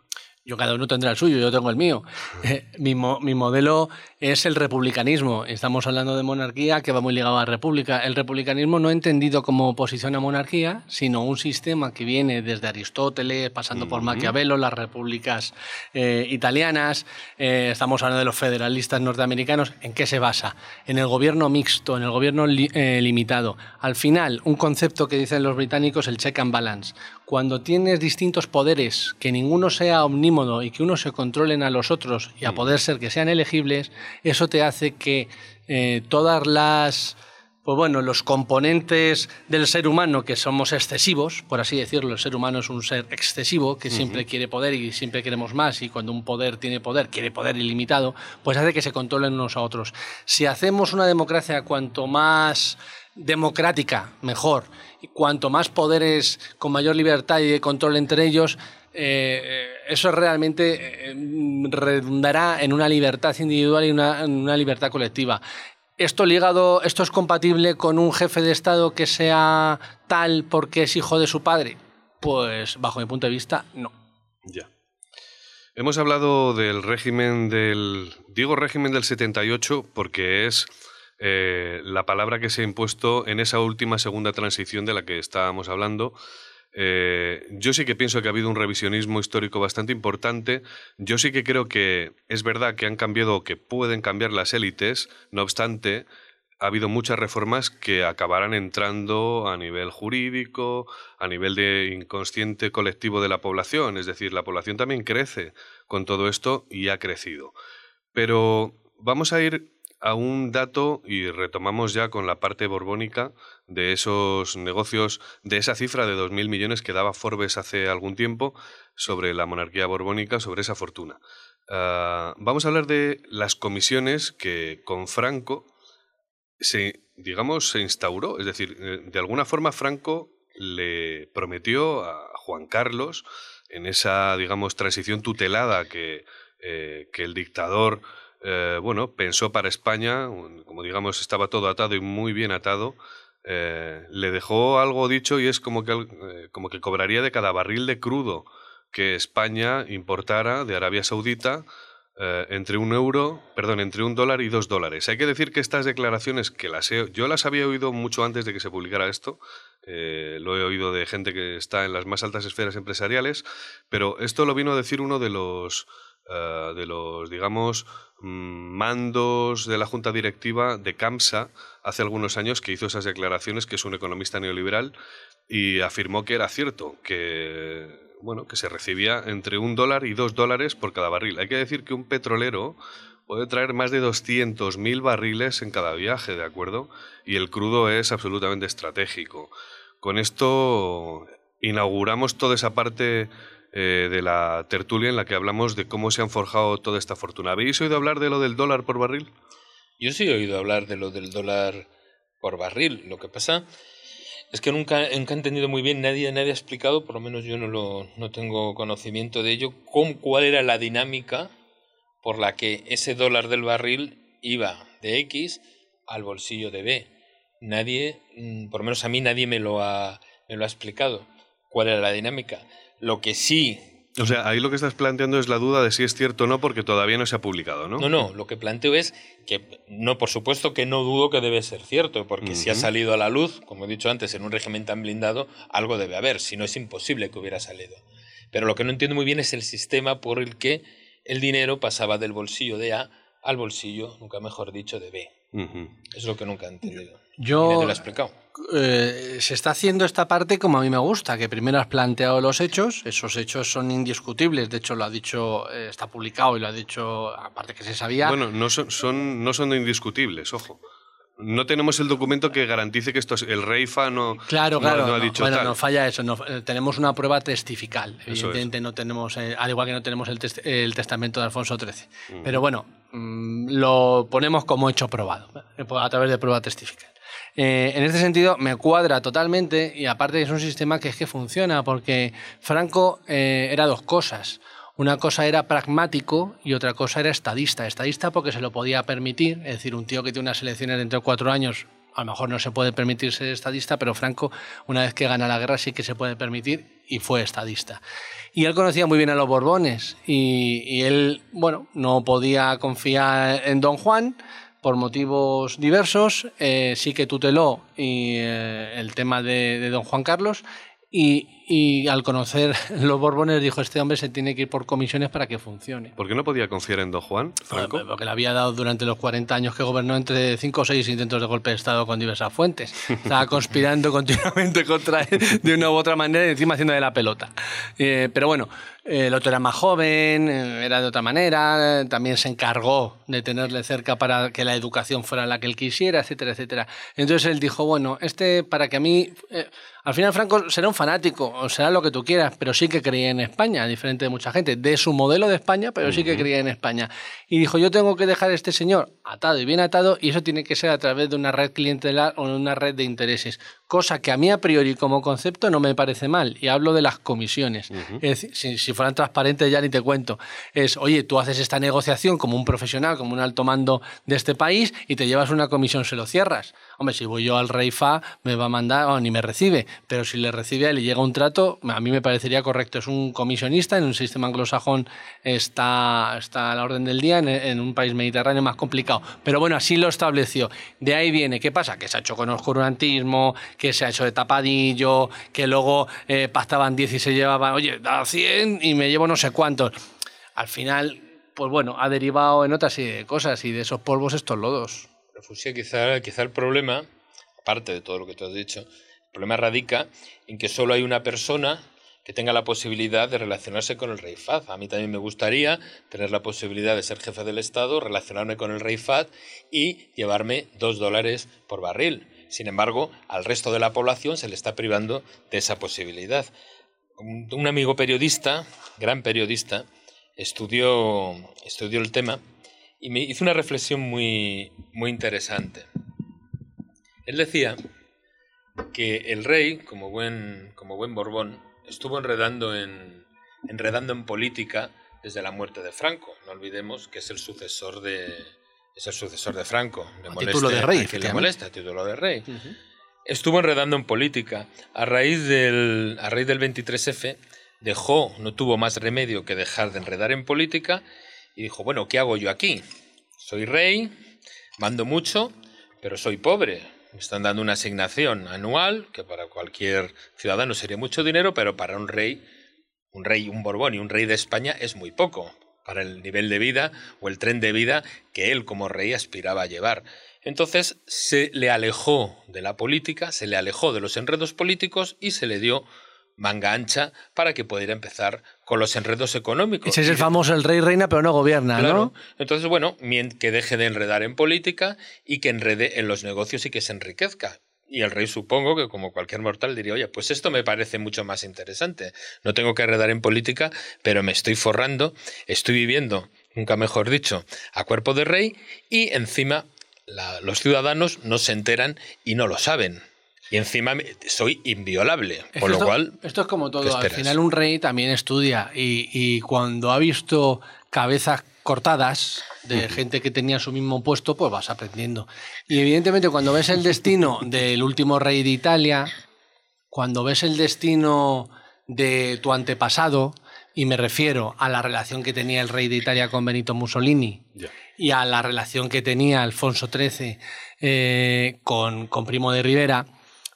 Yo cada uno tendrá el suyo, yo tengo el mío. Eh, mi, mo- mi modelo es el republicanismo. Estamos hablando de monarquía que va muy ligado a república. El republicanismo no entendido como oposición a monarquía, sino un sistema que viene desde Aristóteles, pasando por Maquiavelo, las repúblicas eh, italianas. Eh, estamos hablando de los federalistas norteamericanos. ¿En qué se basa? En el gobierno mixto, en el gobierno li- eh, limitado. Al final, un concepto que dicen los británicos, el check and balance. Cuando tienes distintos poderes, que ninguno sea omnímodo y que uno se controlen a los otros y a poder ser que sean elegibles, eso te hace que eh, todas las, pues bueno, los componentes del ser humano que somos excesivos, por así decirlo, el ser humano es un ser excesivo que siempre quiere poder y siempre queremos más y cuando un poder tiene poder, quiere poder ilimitado, pues hace que se controlen unos a otros. Si hacemos una democracia cuanto más democrática, mejor. Cuanto más poderes con mayor libertad y de control entre ellos, eh, eso realmente eh, redundará en una libertad individual y en una libertad colectiva. Esto ligado, esto es compatible con un jefe de Estado que sea tal porque es hijo de su padre. Pues bajo mi punto de vista, no. Ya. Hemos hablado del régimen del. Digo régimen del 78 porque es eh, la palabra que se ha impuesto en esa última segunda transición de la que estábamos hablando. Eh, yo sí que pienso que ha habido un revisionismo histórico bastante importante. Yo sí que creo que es verdad que han cambiado o que pueden cambiar las élites. No obstante, ha habido muchas reformas que acabarán entrando a nivel jurídico, a nivel de inconsciente colectivo de la población. Es decir, la población también crece con todo esto y ha crecido. Pero vamos a ir a un dato y retomamos ya con la parte borbónica de esos negocios, de esa cifra de 2.000 millones que daba Forbes hace algún tiempo sobre la monarquía borbónica, sobre esa fortuna. Ah, vamos a hablar de las comisiones que con Franco se, digamos, se instauró. Es decir, eh, de alguna forma Franco le prometió a Juan Carlos en esa, digamos, transición tutelada que, eh, que el dictador, eh, bueno, pensó para España, como digamos, estaba todo atado y muy bien atado, eh, le dejó algo dicho y es como que, eh, como que cobraría de cada barril de crudo que España importara de Arabia Saudita entre un euro, perdón, entre un dólar y dos dólares. Hay que decir que estas declaraciones, que las he- yo las había oído mucho antes de que se publicara esto, lo he oído de gente que está en las más altas esferas empresariales, pero esto lo vino a decir uno de los, eh, de los digamos, mm, mandos de la junta directiva de CAMSA hace algunos años que hizo esas declaraciones, que es un economista neoliberal, y afirmó que era cierto, que bueno, que se recibía entre un dólar y dos dólares por cada barril. Hay que decir que un petrolero, puede traer más de 200.000 barriles en cada viaje, ¿de acuerdo? Y el crudo es absolutamente estratégico. Con esto inauguramos toda esa parte eh, de la tertulia en la que hablamos de cómo se han forjado toda esta fortuna. ¿Habéis oído hablar de lo del dólar por barril? Yo sí he oído hablar de lo del dólar por barril. Lo que pasa es que nunca, he entendido muy bien, nadie, nadie ha explicado, por lo menos yo no, lo, no tengo conocimiento de ello, cuál era la dinámica por la que ese dólar del barril iba de X al bolsillo de B. Nadie, mm, por lo menos a mí nadie me lo ha, me lo ha explicado cuál era la dinámica. Lo que sí o sea, ahí lo que estás planteando es la duda de si es cierto o no, porque todavía no se ha publicado, ¿no? No, no, lo que planteo es que, no, por supuesto que no dudo que debe ser cierto, porque si ha salido a la luz, como he dicho antes, en un régimen tan blindado, algo debe haber, si no es imposible que hubiera salido. Pero lo que no entiendo muy bien es el sistema por el que el dinero pasaba del bolsillo de A al bolsillo, nunca mejor dicho, de B. Es lo que nunca he entendido. Yo, lo he explicado. Eh, se está haciendo esta parte como a mí me gusta, que primero has planteado los hechos, esos hechos son indiscutibles, de hecho lo ha dicho, eh, está publicado y lo ha dicho, aparte que se sabía. Bueno, no son, no son indiscutibles, ojo. No tenemos el documento que garantice que esto es el rey fa no, claro, claro, no, ha dicho bueno, tal. no falla eso. Eh, tenemos una prueba testifical. Evidentemente no tenemos, al igual que no tenemos el, el testamento de Alfonso XIII. Pero bueno, mm, lo ponemos como hecho probado a través de prueba testifical. Eh, en este sentido, me cuadra totalmente y aparte es un sistema que es que funciona porque Franco eh, era dos cosas. Una cosa era pragmático y otra cosa era estadista. Estadista porque se lo podía permitir, es decir, un tío que tiene unas elecciones dentro de cuatro años, a lo mejor no se puede permitir ser estadista, pero Franco, una vez que gana la guerra, sí que se puede permitir y fue estadista. Y él conocía muy bien a los Borbones y, él, bueno, no podía confiar en Don Juan, por motivos diversos, eh, sí que tuteló y, eh, el tema de, de, don Juan Carlos y, y al conocer los Borbones dijo, este hombre se tiene que ir por comisiones para que funcione. ¿Por qué no podía confiar en Don Juan, Franco? Porque le había dado durante los 40 años que gobernó entre 5 o 6 intentos de golpe de Estado con diversas fuentes. Estaba conspirando continuamente contra él de una u otra manera y encima haciendo de la pelota. Eh, pero bueno, el otro era más joven, eh, era de otra manera, también se encargó de tenerle cerca para que la educación fuera la que él quisiera, etcétera, etcétera. Entonces él dijo, bueno, este para que a mí... Eh, al final Franco será un fanático, o será lo que tú quieras, pero sí que creía en España, diferente de mucha gente, de su modelo de España, pero sí que creía en España. Y dijo, yo tengo que dejar a este señor atado y bien atado, y eso tiene que ser a través de una red clientelar o de una red de intereses cosa que a mí a priori como concepto no me parece mal, y hablo de las comisiones. Es decir, si, fueran transparentes ya ni te cuento. Es, oye, tú haces esta negociación como un profesional, como un alto mando de este país, y te llevas una comisión, se lo cierras. Hombre, si voy yo al rey Fa, me va a mandar, o ni me recibe, pero si le recibe y llega un trato, a mí me parecería correcto. Es un comisionista, en un sistema anglosajón está, está a la orden del día, en, en un país mediterráneo más complicado. Pero bueno, así lo estableció. De ahí viene, ¿qué pasa? Que se ha hecho con oscurantismo, que se ha hecho de tapadillo, que luego eh, pactaban 10 y se llevaban, oye, da 100 y me llevo no sé cuántos. Al final, pues bueno, ha derivado en otras cosas y de esos polvos estos lodos. Refugio, quizá, quizá el problema, aparte de todo lo que tú has dicho, el problema radica en que solo hay una persona que tenga la posibilidad de relacionarse con el rey Fad. A mí también me gustaría tener la posibilidad de ser jefe del Estado, relacionarme con el rey Fad y llevarme dos dólares por barril. Sin embargo, al resto de la población se le está privando de esa posibilidad. Un, amigo periodista, gran periodista, estudió, estudió el tema y me hizo una reflexión muy, muy interesante. Él decía que el rey, como buen, como buen Borbón, estuvo enredando en, enredando en política desde la muerte de Franco. No olvidemos que es el sucesor de, es el sucesor de Franco. título de rey. Que le molesta, título de rey. Estuvo enredando en política. A raíz del, a raíz del 23F dejó, no tuvo más remedio que dejar de enredar en política y dijo, bueno, ¿qué hago yo aquí? Soy rey, mando mucho, pero soy pobre. Me están dando una asignación anual, que para cualquier ciudadano sería mucho dinero, pero para un rey, un rey, un Borbón y un rey de España es muy poco para el nivel de vida o el tren de vida que él como rey aspiraba a llevar. Entonces se le alejó de la política, se le alejó de los enredos políticos y se le dio manga ancha para que pudiera empezar con los enredos económicos. Ese es el famoso el rey reina pero no gobierna, Claro. ¿no? Entonces, bueno, que deje de enredar en política y que enrede en los negocios y que se enriquezca. Y el rey supongo que como cualquier mortal diría, oye, pues esto me parece mucho más interesante. No tengo que enredar en política, pero me estoy forrando, estoy viviendo, nunca mejor dicho, a cuerpo de rey y encima la- los ciudadanos no se enteran y no lo saben. Y encima soy inviolable, Es con lo esto, cual... esto es como ¿qué todo. Al final un rey también estudia y, y cuando ha visto cabezas cortadas de gente que tenía su mismo puesto, pues vas aprendiendo. Y evidentemente cuando ves el destino del último rey de Italia, cuando ves el destino de tu antepasado, y me refiero a la relación que tenía el rey de Italia con Benito Mussolini Ya. y a la relación que tenía Alfonso XIII eh, con, con Primo de Rivera,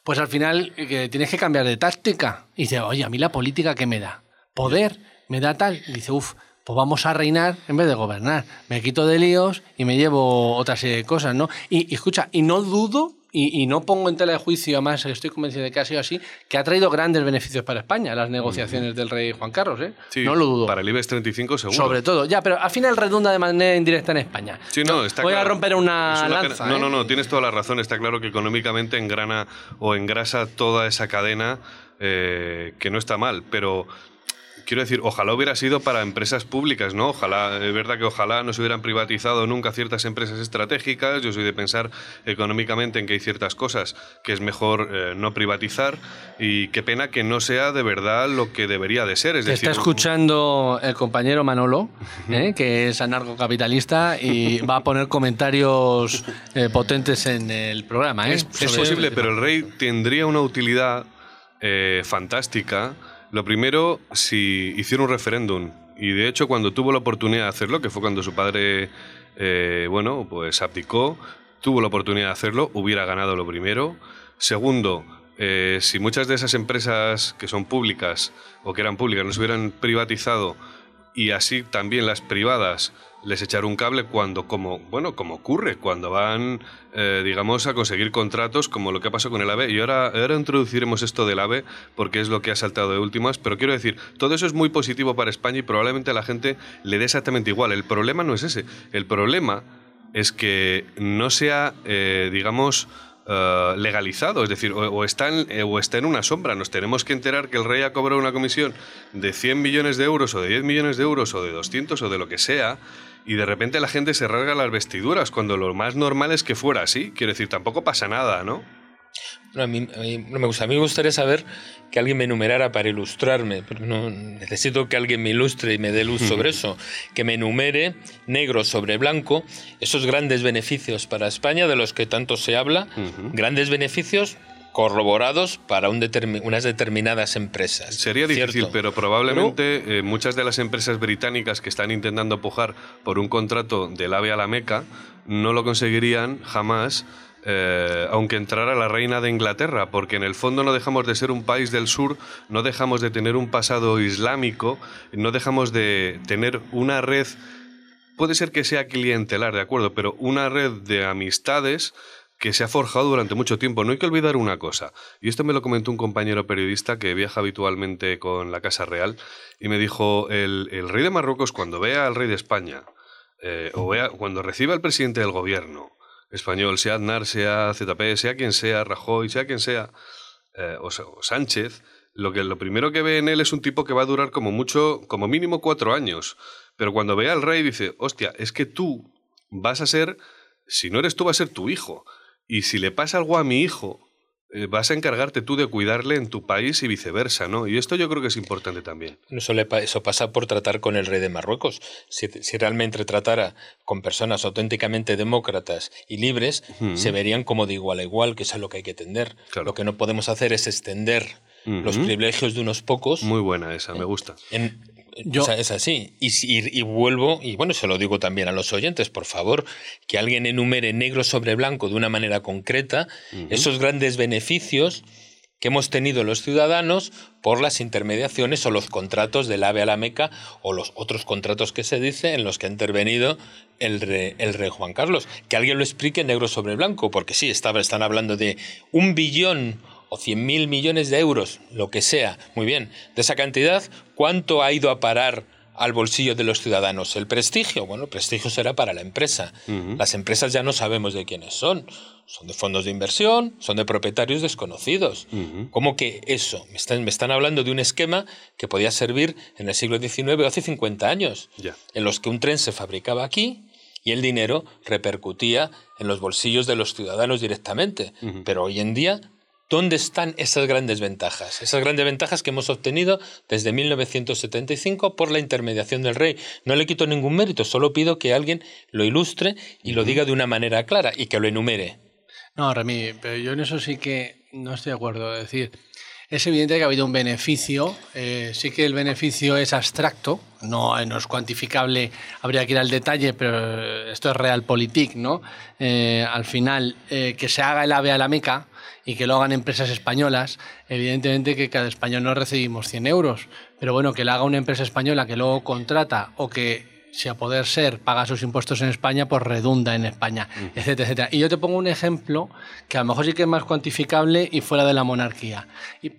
pues al final eh, que tienes que cambiar de táctica. Y dice, oye, a mí la política, ¿qué me da? ¿Poder? ¿Me da tal? Y dice, uff, pues vamos a reinar en vez de gobernar. Me quito de líos y me llevo otra serie de cosas, ¿no? Y escucha, y no dudo y, y no pongo en tela de juicio, además estoy convencido de que ha sido así, que ha traído grandes beneficios para España las negociaciones del rey Juan Carlos, ¿eh? Sí, no lo dudo. Para el IBEX 35 seguro. Sobre todo, ya, pero al final redunda de manera indirecta en España. Sí, no, está Voy a romper una, lanza. No, ¿eh? no, no, tienes toda la razón. Está claro que económicamente engrana o engrasa toda esa cadena eh, que no está mal, pero quiero decir, ojalá hubiera sido para empresas públicas, ¿no? Ojalá, es verdad que ojalá no se hubieran privatizado nunca ciertas empresas estratégicas. Yo soy de pensar económicamente en que hay ciertas cosas que es mejor eh, no privatizar y qué pena que no sea de verdad lo que debería de ser. Es Te decir, está escuchando el compañero Manolo, ¿eh? que es anarcocapitalista y va a poner comentarios eh, potentes en el programa. ¿eh? Es, es posible, pero el rey tendría una utilidad eh, fantástica. Lo primero, si hiciera un referéndum. Y de hecho, cuando tuvo la oportunidad de hacerlo, que fue cuando su padre, eh, bueno, pues abdicó, tuvo la oportunidad de hacerlo, hubiera ganado lo primero. Segundo, eh, si muchas de esas empresas que son públicas o que eran públicas no se hubieran privatizado y así también las privadas les echar un cable cuando, como, bueno, como ocurre, cuando van, eh, digamos, a conseguir contratos como lo que ha pasado con el AVE. Y ahora, ahora introduciremos esto del AVE porque es lo que ha saltado de últimas. Pero quiero decir, todo eso es muy positivo para España y probablemente a la gente le dé exactamente igual. El problema no es ese. El problema es que no sea, eh, digamos, eh, legalizado, es decir, o, está en, eh, o está en una sombra. Nos tenemos que enterar que el rey ha cobrado una comisión de 100 millones de euros o de 10 millones de euros o de 200 o de lo que sea y de repente la gente se rasga las vestiduras cuando lo más normal es que fuera así. Quiero decir, tampoco pasa nada, ¿no? No, a, mí, a mí no me gusta. A mí me gustaría saber que alguien me enumerara para ilustrarme. Pero no, necesito que alguien me ilustre y me dé luz sobre eso. Que me enumere negro sobre blanco esos grandes beneficios para España de los que tanto se habla. Grandes beneficios corroborados para un unas determinadas empresas. Sería difícil, ¿cierto? pero probablemente eh, muchas de las empresas británicas que están intentando pujar por un contrato del AVE a la Meca no lo conseguirían jamás. Eh, aunque entrara la reina de Inglaterra, porque en el fondo no dejamos de ser un país del sur, no dejamos de tener un pasado islámico, no dejamos de tener una red, puede ser que sea clientelar, de acuerdo, pero una red de amistades que se ha forjado durante mucho tiempo. No hay que olvidar una cosa, y esto me lo comentó un compañero periodista que viaja habitualmente con la Casa Real, y me dijo, el, rey de Marruecos cuando vea al rey de España, eh, o vea, cuando reciba al presidente del gobierno español, sea Aznar, sea ZP, sea quien sea, Rajoy, sea quien sea, eh, o, sea, o Sánchez, lo, que, lo primero que ve en él es un tipo que va a durar como mucho, como mínimo cuatro años. Pero cuando ve al rey dice, hostia, es que tú vas a ser, si no eres tú, va a ser tu hijo. Y si le pasa algo a mi hijo, vas a encargarte tú de cuidarle en tu país y viceversa, ¿no? Y esto yo creo que es importante también. Eso, le eso pasa por tratar con el rey de Marruecos. Si, si realmente tratara con personas auténticamente demócratas y libres, se verían como de igual a igual, que eso es lo que hay que. Claro. Lo que no podemos hacer es extender los privilegios de unos pocos. Muy buena esa, me gusta. en- Yo- o sea, es así. Y, si- y- y vuelvo, y bueno, se lo digo también a los oyentes, por favor, que alguien enumere negro sobre blanco de una manera concreta esos grandes beneficios que hemos tenido los ciudadanos por las intermediaciones o los contratos del AVE a la Meca o los otros contratos que se dice en los que ha intervenido el rey, el rey Juan Carlos. Que alguien lo explique negro sobre blanco, porque sí, estaba- están hablando de un billón o 100.000 millones de euros, lo que sea, muy bien, de esa cantidad, ¿cuánto ha ido a parar al bolsillo de los ciudadanos? El prestigio, bueno, el prestigio será para la empresa. Las empresas ya no sabemos de quiénes son. Son de fondos de inversión, son de propietarios desconocidos. ¿Cómo que eso? Me están, me están hablando de un esquema que podía servir en el siglo XIX o hace 50 años, en los que un tren se fabricaba aquí, y el dinero repercutía en los bolsillos de los ciudadanos directamente. Pero hoy en día, ¿dónde están esas grandes ventajas? Esas grandes ventajas que hemos obtenido desde 1975 por la intermediación del rey. No le quito ningún mérito, solo pido que alguien lo ilustre y lo diga de una manera clara y que lo enumere. No, Remy, pero yo en eso sí que no estoy de acuerdo. Es decir, es evidente que ha habido un beneficio. Eh, sí que el beneficio es abstracto, no, no, es cuantificable, habría que ir al detalle, pero esto es realpolitik, ¿no? Eh, al final, eh, que se haga el AVE a la Meca y que lo hagan empresas españolas, evidentemente que cada español no recibimos 100 euros, pero bueno, que lo haga una empresa española que luego contrata o que si a poder ser paga sus impuestos en España, pues redunda en España, etcétera, etcétera. Y yo te pongo un ejemplo que a lo mejor sí que es más cuantificable y fuera de la monarquía,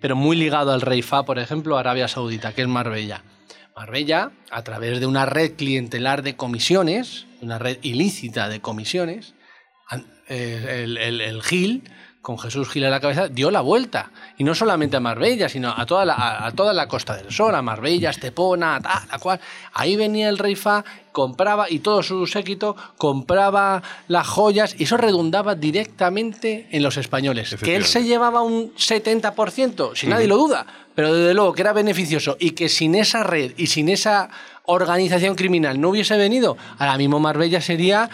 pero muy ligado al rey Fa, por ejemplo, Arabia Saudita, que es Marbella. Marbella, a través de una red clientelar de comisiones, una red ilícita de comisiones, eh, el, el, el GIL con Jesús Gil a la cabeza, dio la vuelta. Y no solamente a Marbella, sino a toda la, a, toda la Costa del Sol, a Marbella, Estepona, a la cual. Ahí venía el rey Fa, compraba, y todo su séquito, compraba las joyas, y eso redundaba directamente en los españoles. Que él se llevaba un 70%, si nadie lo duda, pero desde luego que era beneficioso, y que sin esa red y sin esa organización criminal no hubiese venido, ahora mismo Marbella sería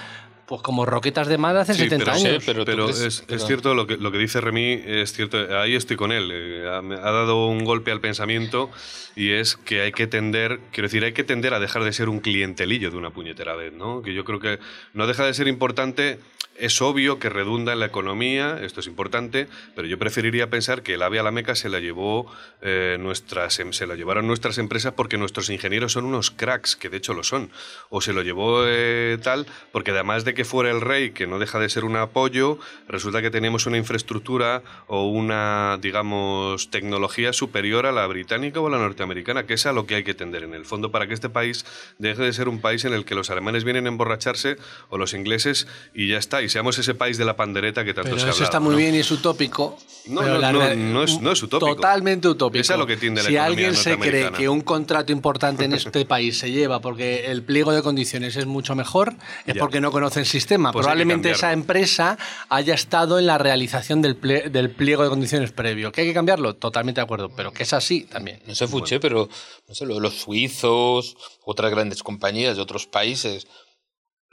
pues como roquetas de mar hace 70 pero, años. pero, pero es, es, cierto lo que, lo que dice Remy, es cierto, ahí estoy con él. Eh, ha, ha, dado un golpe al pensamiento y es que hay que tender, quiero decir, hay que tender a dejar de ser un clientelillo de una puñetera vez, ¿no? Que yo creo que no deja de ser importante es obvio que redunda en la economía, esto es importante, pero yo preferiría pensar que el AVE a la Meca se la llevó eh, nuestras, se la llevaron nuestras empresas porque nuestros ingenieros son unos cracks, que de hecho lo son, o se lo llevó eh, tal porque además de que fuera el rey, que no deja de ser un apoyo, resulta que tenemos una infraestructura o una, digamos, tecnología superior a la británica o a la norteamericana, que es a lo que hay que tender en el fondo para que este país deje de ser un país en el que los alemanes vienen a emborracharse o los ingleses y ya está y seamos ese país de la pandereta que tanto pero se ha eso está muy ¿no? bien y es utópico. No, pero no, la no, es, no es utópico. Totalmente utópico. Es a lo que tiende la si alguien se cree que un contrato importante en este país se lleva porque el pliego de condiciones es mucho mejor, es Ya. porque no conoce el sistema. Pues Probablemente esa empresa haya estado en la realización del, ple- del pliego de condiciones previo. ¿Que hay que cambiarlo? Totalmente de acuerdo, pero que es así también. No sé, Fuché, pero no sé, lo de los suizos, otras grandes compañías de otros países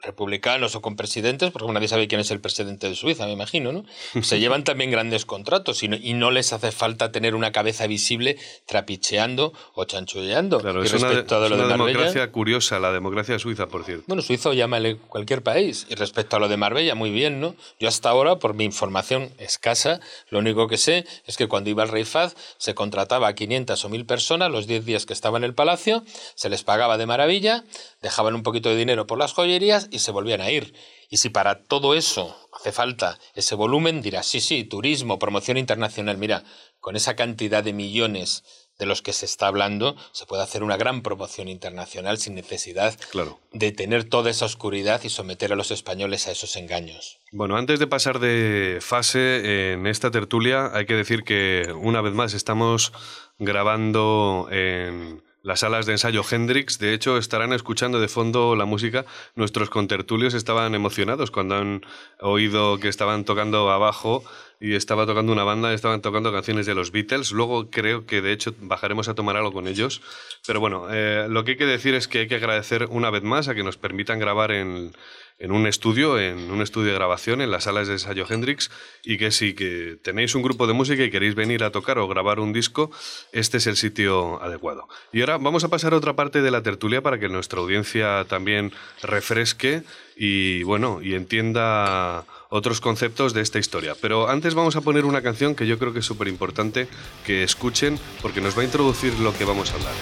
republicanos o con presidentes, porque nadie sabe quién es el presidente de Suiza, me imagino, ¿no? Se llevan también grandes contratos y no, y no les hace falta tener una cabeza visible trapicheando o chanchulleando. Claro, y es una, respecto a es lo de una Marbella, democracia curiosa, la democracia suiza, por cierto. bueno, suizo llámale cualquier país. Y respecto a lo de Marbella, muy bien, ¿no? Yo hasta ahora, por mi información escasa, lo único que sé es que cuando iba el rey Faz se contrataba a 500 o 1000 personas los 10 días que estaba en el palacio, se les pagaba de maravilla, dejaban un poquito de dinero por las joyerías y se volvían a ir. Y si para todo eso hace falta ese volumen, dirás, sí, sí, turismo, promoción internacional. Mira, con esa cantidad de millones de los que se está hablando, se puede hacer una gran promoción internacional sin necesidad Claro. de tener toda esa oscuridad y someter a los españoles a esos engaños. Bueno, antes de pasar de fase en esta tertulia, hay que decir que una vez más estamos grabando en las salas de ensayo Hendrix. De hecho, estarán escuchando de fondo la música. Nuestros contertulios estaban emocionados cuando han oído que estaban tocando abajo y estaba tocando una banda, estaban tocando canciones de los Beatles. Luego creo que de hecho bajaremos a tomar algo con ellos. Pero bueno, eh, lo que hay que decir es que hay que agradecer una vez más a que nos permitan grabar en, en un estudio, en un estudio de grabación, en las salas de ensayo Hendrix, y que si que tenéis un grupo de música y queréis venir a tocar o grabar un disco, este es el sitio adecuado. Y ahora vamos a pasar a otra parte de la tertulia para que nuestra audiencia también refresque y bueno, y entienda otros conceptos de esta historia. Pero antes vamos a poner una canción que yo creo que es súper importante que escuchen porque nos va a introducir lo que vamos a hablar.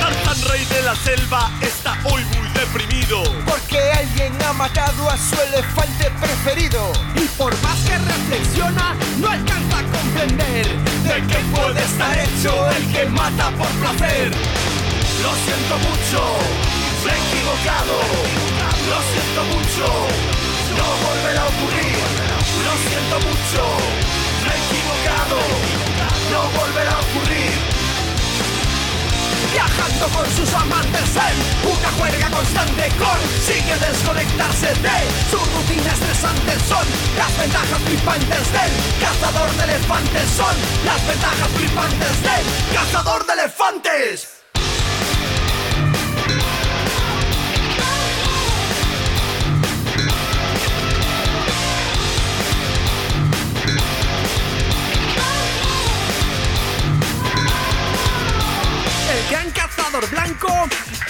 Tarzán, rey de la selva está hoy Porque alguien ha matado a su elefante preferido. Y por más que reflexiona, no alcanza a comprender de qué puede estar hecho el que mata por placer. Lo siento mucho, me he equivocado. Lo siento mucho, no volverá a ocurrir. Lo siento mucho, me he equivocado. No volverá a ocurrir viajando con sus amantes en una juerga constante consigue desconectarse de su rutina estresante son las ventajas flipantes del cazador de elefantes son las ventajas flipantes del cazador de elefantes blanco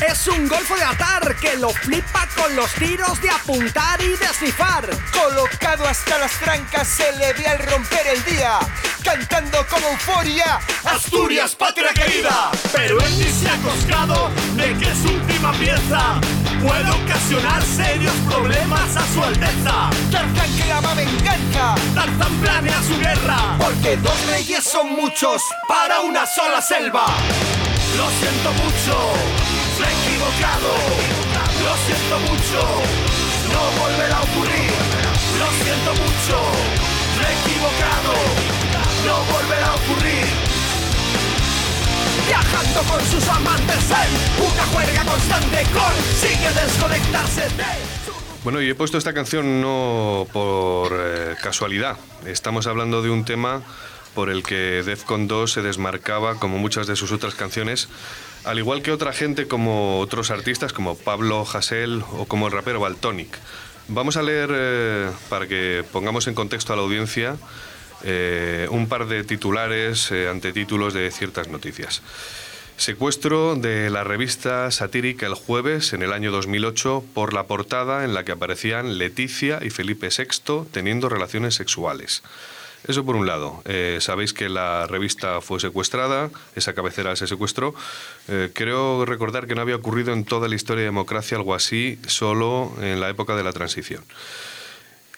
es un golfo de atar que lo flipa con los tiros de apuntar y de snifar. Colocado hasta las trancas se le ve al romper el día, cantando como euforia. Asturias, patria querida. Pero él ni se ha coscado de que su última pieza puede ocasionar serios problemas a su alteza. Tarzán que ama venganza. Tarzán planea su guerra. Porque dos reyes son muchos para una sola selva. Lo siento mucho, me he equivocado. Lo siento mucho, no volverá a ocurrir. Lo siento mucho, me he equivocado. No volverá a ocurrir. Viajando con sus amantes en una juerga constante consigue desconectarse de... Bueno, y he puesto esta canción no por eh, casualidad. Estamos hablando de un tema por el que Defcon 2 se desmarcaba como muchas de sus otras canciones, al igual que otra gente como otros artistas como Pablo Hassel o como el rapero Baltonic. Vamos a leer, eh, para que pongamos en contexto a la audiencia, eh, un par de titulares, eh, antetítulos de ciertas noticias. Secuestro de la revista satírica El Jueves en el año 2008 por la portada en la que aparecían Leticia y Felipe VI teniendo relaciones sexuales. Eso por un lado. Eh, sabéis que la revista fue secuestrada, esa cabecera se secuestró. Eh, creo recordar que no había ocurrido en toda la historia de democracia algo así, solo en la época de la transición.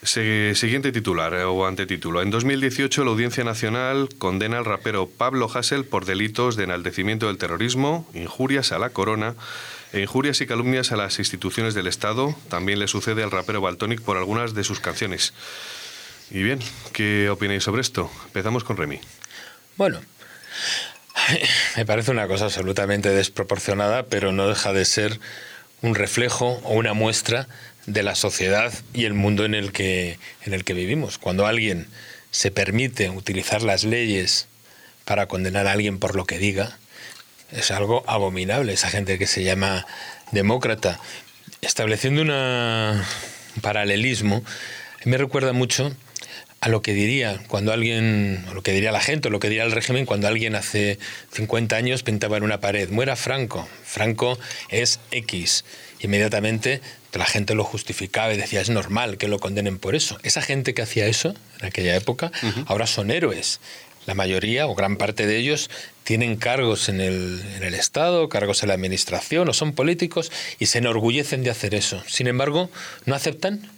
siguiente titular eh, o antetítulo. En 2018 la Audiencia Nacional condena al rapero Pablo Hassel por delitos de enaltecimiento del terrorismo, injurias a la corona e injurias y calumnias a las instituciones del Estado. También le sucede al rapero Baltonic por algunas de sus canciones. Y bien, ¿qué opináis sobre esto? Empezamos con Remy. Bueno, me parece una cosa absolutamente desproporcionada, pero no deja de ser un reflejo o una muestra de la sociedad y el mundo en el que, en el que vivimos. Cuando alguien se permite utilizar las leyes para condenar a alguien por lo que diga, es algo abominable. Esa gente que se llama demócrata, estableciendo un paralelismo, me recuerda mucho a lo que diría cuando alguien, o lo que diría la gente, o lo que diría el régimen cuando alguien hace 50 años pintaba en una pared, muera Franco, Franco es X. Inmediatamente la gente lo justificaba y decía, es normal que lo condenen por eso. Esa gente que hacía eso en aquella época, ahora son héroes. La mayoría o gran parte de ellos tienen cargos en el, en el, Estado, cargos en la Administración o son políticos y se enorgullecen de hacer eso. Sin embargo, no aceptan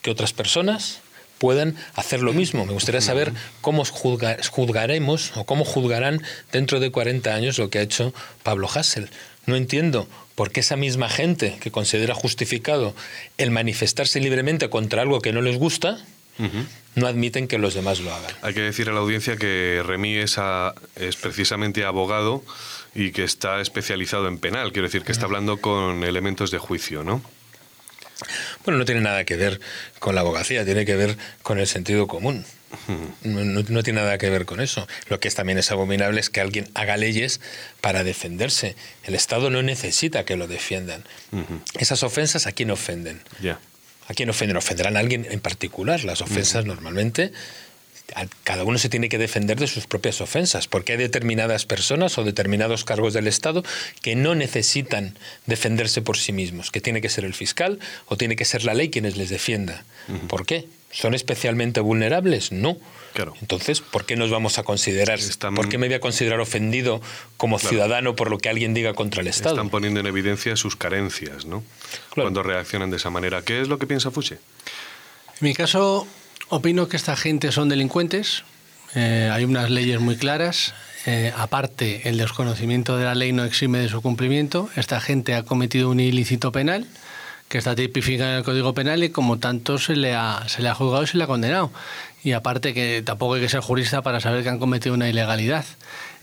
que otras personas puedan hacer lo mismo. Me gustaría saber cómo juzgaremos o cómo juzgarán dentro de 40 años lo que ha hecho Pablo Hassel. No entiendo por qué esa misma gente que considera justificado el manifestarse libremente contra algo que no les gusta, no admiten que los demás lo hagan. Hay que decir a la audiencia que Remy es, es precisamente abogado y que está especializado en penal, quiero decir que está hablando con elementos de juicio, ¿no? Bueno, no tiene nada que ver con la abogacía, tiene que ver con el sentido común. No, tiene nada que ver con eso. Lo que también es abominable es que alguien haga leyes para defenderse. El Estado no necesita que lo defiendan. Esas ofensas, ¿a quién ofenden? ¿A quién ofenden? Ofenderán a alguien en particular. Las ofensas normalmente cada uno se tiene que defender de sus propias ofensas, porque hay determinadas personas o determinados cargos del Estado que no necesitan defenderse por sí mismos, que tiene que ser el fiscal o tiene que ser la ley quienes les defienda. ¿Por qué? ¿Son especialmente vulnerables? No. Claro. Entonces, ¿por qué nos vamos a considerar? ¿Por qué me voy a considerar ofendido como ciudadano por lo que alguien diga contra el Estado? Están poniendo en evidencia sus carencias, ¿no? Cuando reaccionan de esa manera. ¿Qué es lo que piensa Fuche? En mi caso, opino que esta gente son delincuentes. Eh, hay unas leyes muy claras. Eh, aparte, el desconocimiento de la ley no exime de su cumplimiento. Esta gente ha cometido un ilícito penal que está tipificado en el Código Penal y como tanto se le ha, se le ha juzgado y se le ha condenado. Y aparte que tampoco hay que ser jurista para saber que han cometido una ilegalidad.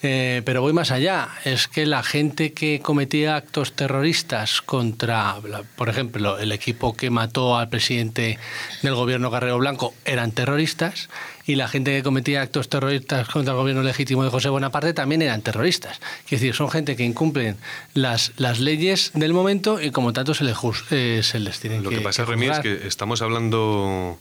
Eh, pero voy más allá, es que la gente que cometía actos terroristas contra, por ejemplo, el equipo que mató al presidente del gobierno Carrero Blanco eran terroristas y la gente que cometía actos terroristas contra el gobierno legítimo de José Bonaparte también eran terroristas. Es decir, son gente que incumplen las, las leyes del momento y como tanto se les, eh, se les tiene que Lo que pasa, Remy, es que estamos hablando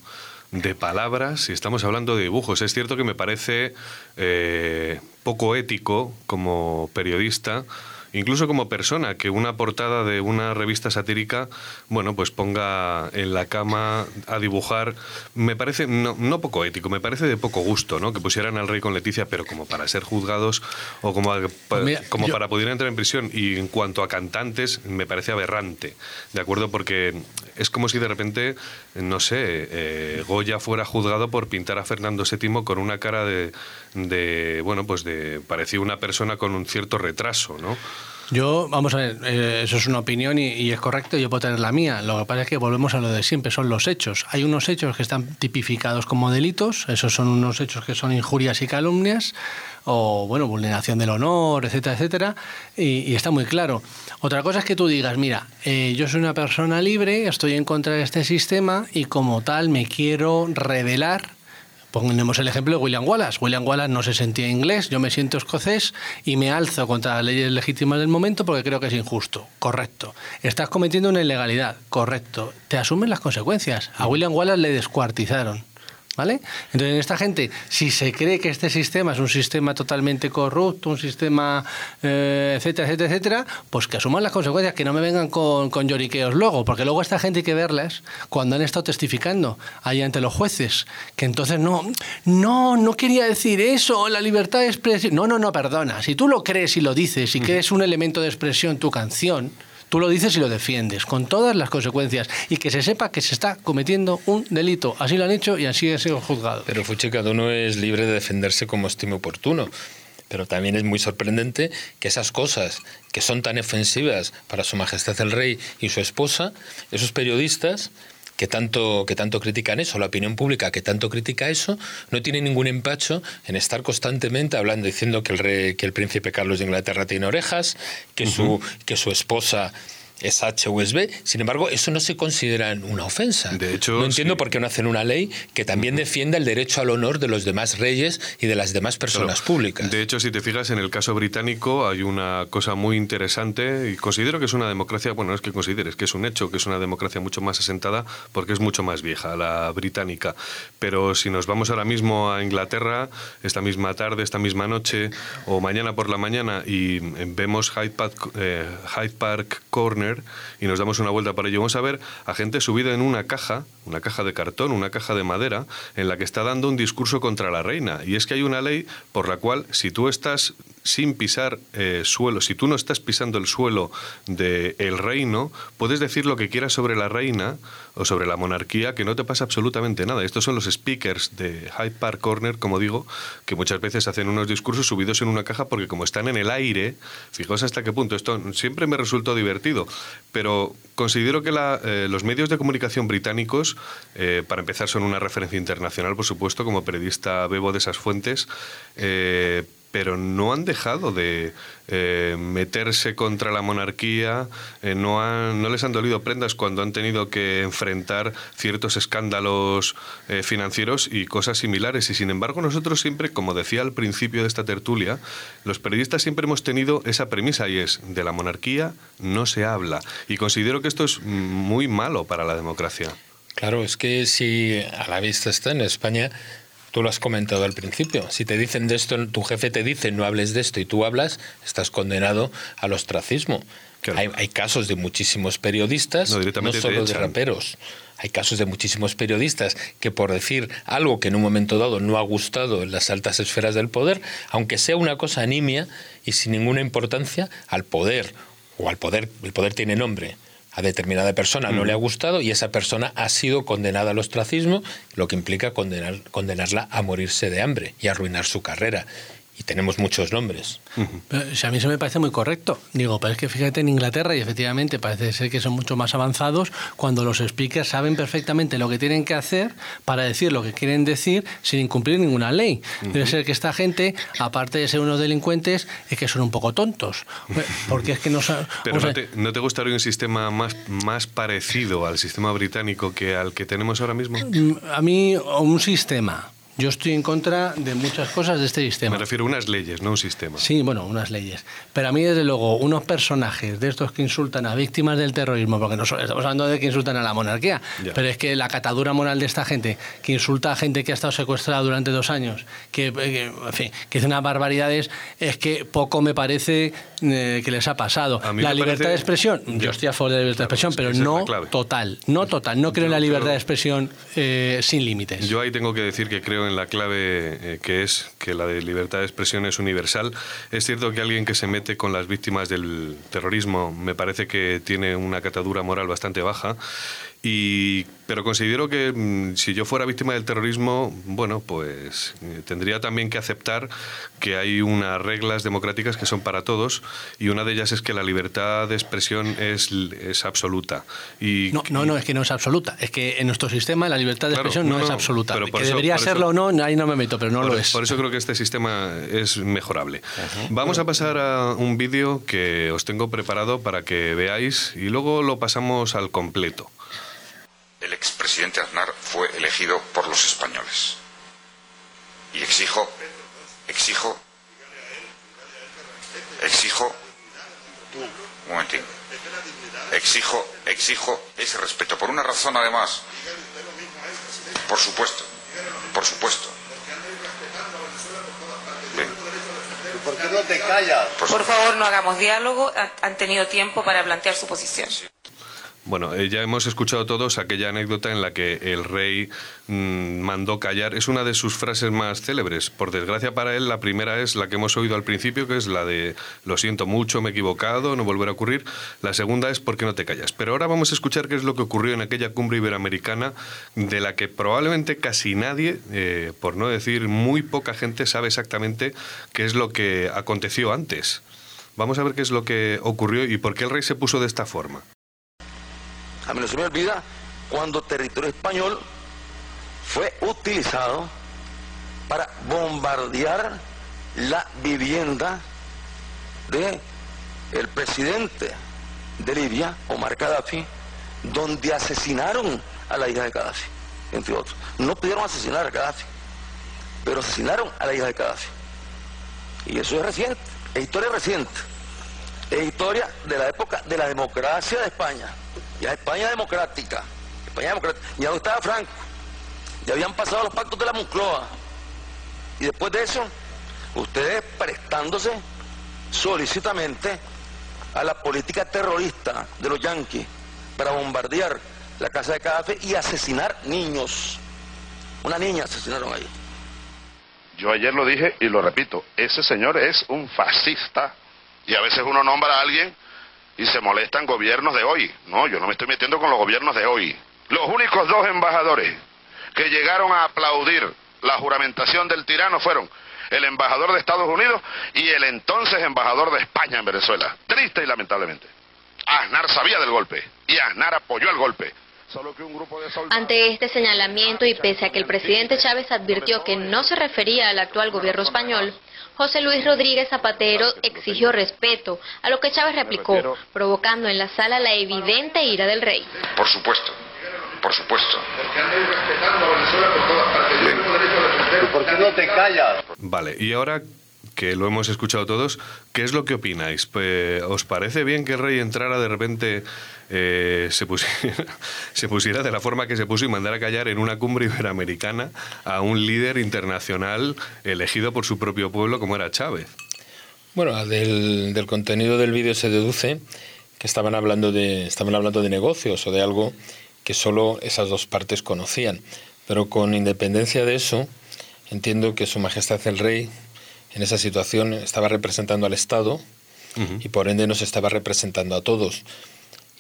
de palabras y estamos hablando de dibujos. Es cierto que me parece eh, poco ético como periodista incluso como persona, que una portada de una revista satírica, bueno, pues ponga en la cama a dibujar, me parece, no, poco ético, me parece de poco gusto, ¿no? Que pusieran al rey con Leticia, pero como para ser juzgados o como, pues como para poder entrar en prisión. Y en cuanto a cantantes, me parece aberrante, ¿de acuerdo? Porque es como si de repente, no sé, eh, Goya fuera juzgado por pintar a Fernando VII con una cara de, bueno, pues de, parecía una persona con un cierto retraso, ¿no? Yo, vamos a ver, eh, eso es una opinión y, es correcto, yo puedo tener la mía. Lo que pasa es que volvemos a lo de siempre, son los hechos. Hay unos hechos que están tipificados como delitos, esos son unos hechos que son injurias y calumnias, o bueno, vulneración del honor, etcétera, etcétera, y, está muy claro. Otra cosa es que tú digas, mira, eh, yo soy una persona libre, estoy en contra de este sistema y como tal me quiero revelar Ponemos el ejemplo de William Wallace. William Wallace no se sentía inglés, yo me siento escocés y me alzo contra las leyes legítimas del momento porque creo que es injusto. Correcto. Estás cometiendo una ilegalidad. Correcto. Te asumen las consecuencias. A William Wallace le descuartizaron. ¿Vale? Entonces, esta gente, si se cree que este sistema es un sistema totalmente corrupto, un sistema, eh, etcétera, etcétera, etcétera, pues que asuman las consecuencias, que no me vengan con, con, lloriqueos luego, porque luego esta gente hay que verlas cuando han estado testificando ahí ante los jueces, que entonces no, no, no quería decir eso, la libertad de expresión. No, no, no, perdona. Si tú lo crees y lo dices y que es un elemento de expresión tu canción, Tú lo dices y lo defiendes, con todas las consecuencias, y que se sepa que se está cometiendo un delito. Así lo han hecho y así ha sido juzgado. Pero Fuchi, cada uno es libre de defenderse como estime oportuno. Pero también es muy sorprendente que esas cosas que son tan ofensivas para Su Majestad el Rey y su esposa, esos periodistas que tanto, que tanto critican eso, la opinión pública que tanto critica eso, no tiene ningún empacho en estar constantemente hablando, diciendo que el, rey, que el príncipe Carlos de Inglaterra tiene orejas, que, su, que su esposa es HUSB. Sin embargo, eso no se considera una ofensa. De hecho, no entiendo por qué no hacen una ley que también defienda el derecho al honor de los demás reyes y de las demás personas públicas. De hecho, si te fijas en el caso británico, hay una cosa muy interesante y considero que es una democracia, bueno, no es que consideres que es un hecho, que es una democracia mucho más asentada porque es mucho más vieja, la británica. Pero si nos vamos ahora mismo a Inglaterra, esta misma tarde, esta misma noche o mañana por la mañana y vemos Hyde Park, eh, Hyde Park Corner, y nos damos una vuelta para ello. Vamos a ver a gente subida en una caja, una caja de cartón, una caja de madera, en la que está dando un discurso contra la reina. Y es que hay una ley por la cual si tú estás sin pisar eh, suelo, si tú no estás pisando el suelo del el reino, puedes decir lo que quieras sobre la reina o sobre la monarquía, que no te pasa absolutamente nada. Estos son los speakers de Hyde Park Corner, como digo, que muchas veces hacen unos discursos subidos en una caja porque como están en el aire, fijaos hasta qué punto, esto siempre me resultó divertido, pero considero que eh, los medios de comunicación británicos, eh, para empezar, son una referencia internacional, por supuesto, como periodista bebo de esas fuentes, pero no han dejado de eh, meterse contra la monarquía, eh, no, no les han dolido prendas cuando han tenido que enfrentar ciertos escándalos eh, financieros y cosas similares. Y sin embargo, nosotros siempre, como decía al principio de esta tertulia, los periodistas siempre hemos tenido esa premisa y es, de la monarquía no se habla. Y considero que esto es muy malo para la democracia. Claro, es que si a la vista está en España Tú lo has comentado al principio. Si te dicen de esto, tu jefe te dice no hables de esto y tú hablas, estás condenado al ostracismo. Hay, hay, casos de muchísimos periodistas, no, no solo de raperos. Hay casos de muchísimos periodistas que por decir algo que en un momento dado no ha gustado en las altas esferas del poder, aunque sea una cosa nimia y sin ninguna importancia, al poder, o al poder, el poder tiene nombre, a determinada persona no le ha gustado y esa persona ha sido condenada al ostracismo, lo que implica condenar, condenarla a morirse de hambre y arruinar su carrera y tenemos muchos nombres. a mí eso me parece muy correcto. Digo, pero es que fíjate en Inglaterra y efectivamente parece ser que son mucho más avanzados cuando los speakers saben perfectamente lo que tienen que hacer para decir lo que quieren decir sin incumplir ninguna ley. Debe ser que esta gente, aparte de ser unos delincuentes, es que son un poco tontos. Porque es que no Pero no, te, ¿no te gustaría un sistema más, más parecido al sistema británico que al que tenemos ahora mismo? Mm, a mí, un sistema yo estoy en contra de muchas cosas de este sistema. Me refiero a unas leyes, no un sistema. Sí, bueno, unas leyes. Pero a mí, desde luego, unos personajes de estos que insultan a víctimas del terrorismo, porque no estamos hablando de que insultan a la monarquía, pero es que la catadura moral de esta gente, que insulta a gente que ha estado secuestrada durante dos años, que, eh, en fin, que hace unas barbaridades, es que poco me parece eh, que les ha pasado. La libertad de expresión, yo estoy a favor de la libertad de expresión, pero no total. No total. No creo en la libertad de expresión eh, sin límites. Yo ahí tengo que decir que creo en la clave eh, que es que la de libertad de expresión es universal. Es cierto que alguien que se mete con las víctimas del terrorismo me parece que tiene una catadura moral bastante baja y, pero considero que mm, si yo fuera víctima del terrorismo, bueno, pues eh, tendría también que aceptar que hay unas reglas democráticas que son para todos y una de ellas es que la libertad de expresión es, es absoluta. Y, no, no, no, es que no es absoluta. Es que en nuestro sistema la libertad de expresión no, es absoluta. Pero que debería serlo o no, ahí no me meto, pero no lo es. Por eso creo que este sistema es mejorable. Vamos a pasar a un vídeo que os tengo preparado para que veáis y luego lo pasamos al completo el expresidente Aznar fue elegido por los españoles. Y exijo, exijo, exijo, un momentín, exijo, exijo ese respeto. Por una razón además, por supuesto, por supuesto. ¿Por qué no te callas? Por favor, no hagamos diálogo. Han tenido tiempo para plantear su posición. Bueno, eh, ya hemos escuchado todos aquella anécdota en la que el rey mm, mandó callar. Es una de sus frases más célebres. Por desgracia para él, la primera es la que hemos oído al principio, que es la de lo siento mucho, me he equivocado, no volverá a ocurrir. La segunda es ¿por qué no te callas? Pero ahora vamos a escuchar qué es lo que ocurrió en aquella cumbre iberoamericana de la que probablemente casi nadie, eh, por no decir muy poca gente, sabe exactamente qué es lo que aconteció antes. Vamos a ver qué es lo que ocurrió y por qué el rey se puso de esta forma. A mí no se me olvida cuando territorio español fue utilizado para bombardear la vivienda de presidente de Libia, Omar Gaddafi, donde asesinaron a la hija de Gaddafi, entre otros. No pudieron asesinar a Gaddafi, pero asesinaron a la hija de Gaddafi. Y eso es reciente, es historia reciente, es historia de la época de la democracia de España ya España democrática, España democrática, ya no estaba Franco, ya habían pasado los pactos de la Moncloa. Y después de eso, ustedes prestándose solicitamente a la política terrorista de los yanquis para bombardear la casa de Café y asesinar niños. Una niña asesinaron ahí. Yo ayer lo dije y lo repito, ese señor es un fascista. Y a veces uno nombra a alguien y se molestan gobiernos de hoy. No, yo no me estoy metiendo con los gobiernos de hoy. Los únicos dos embajadores que llegaron a aplaudir la juramentación del tirano fueron el embajador de Estados Unidos y el entonces embajador de España en Venezuela. Triste y lamentablemente. Aznar sabía del golpe y Aznar apoyó el golpe. Ante este señalamiento y pese a que el presidente Chávez advirtió que no se refería al actual gobierno español, José Luis Rodríguez Zapatero exigió respeto, a lo que Chávez replicó, provocando en la sala la evidente ira del rey. Por supuesto, por supuesto. ¿Por qué no te callas? Vale, y ahora que lo hemos escuchado todos, ¿qué es lo que opináis? ¿Os parece bien que el rey entrara de repente, eh, se, pusiera, se pusiera de la forma que se puso y mandara a callar en una cumbre iberoamericana a un líder internacional elegido por su propio pueblo como era Chávez? Bueno, del, del contenido del vídeo se deduce que estaban hablando, de, estaban hablando de negocios o de algo que solo esas dos partes conocían. Pero con independencia de eso, entiendo que Su Majestad el Rey en esa situación estaba representando al Estado y por ende nos estaba representando a todos.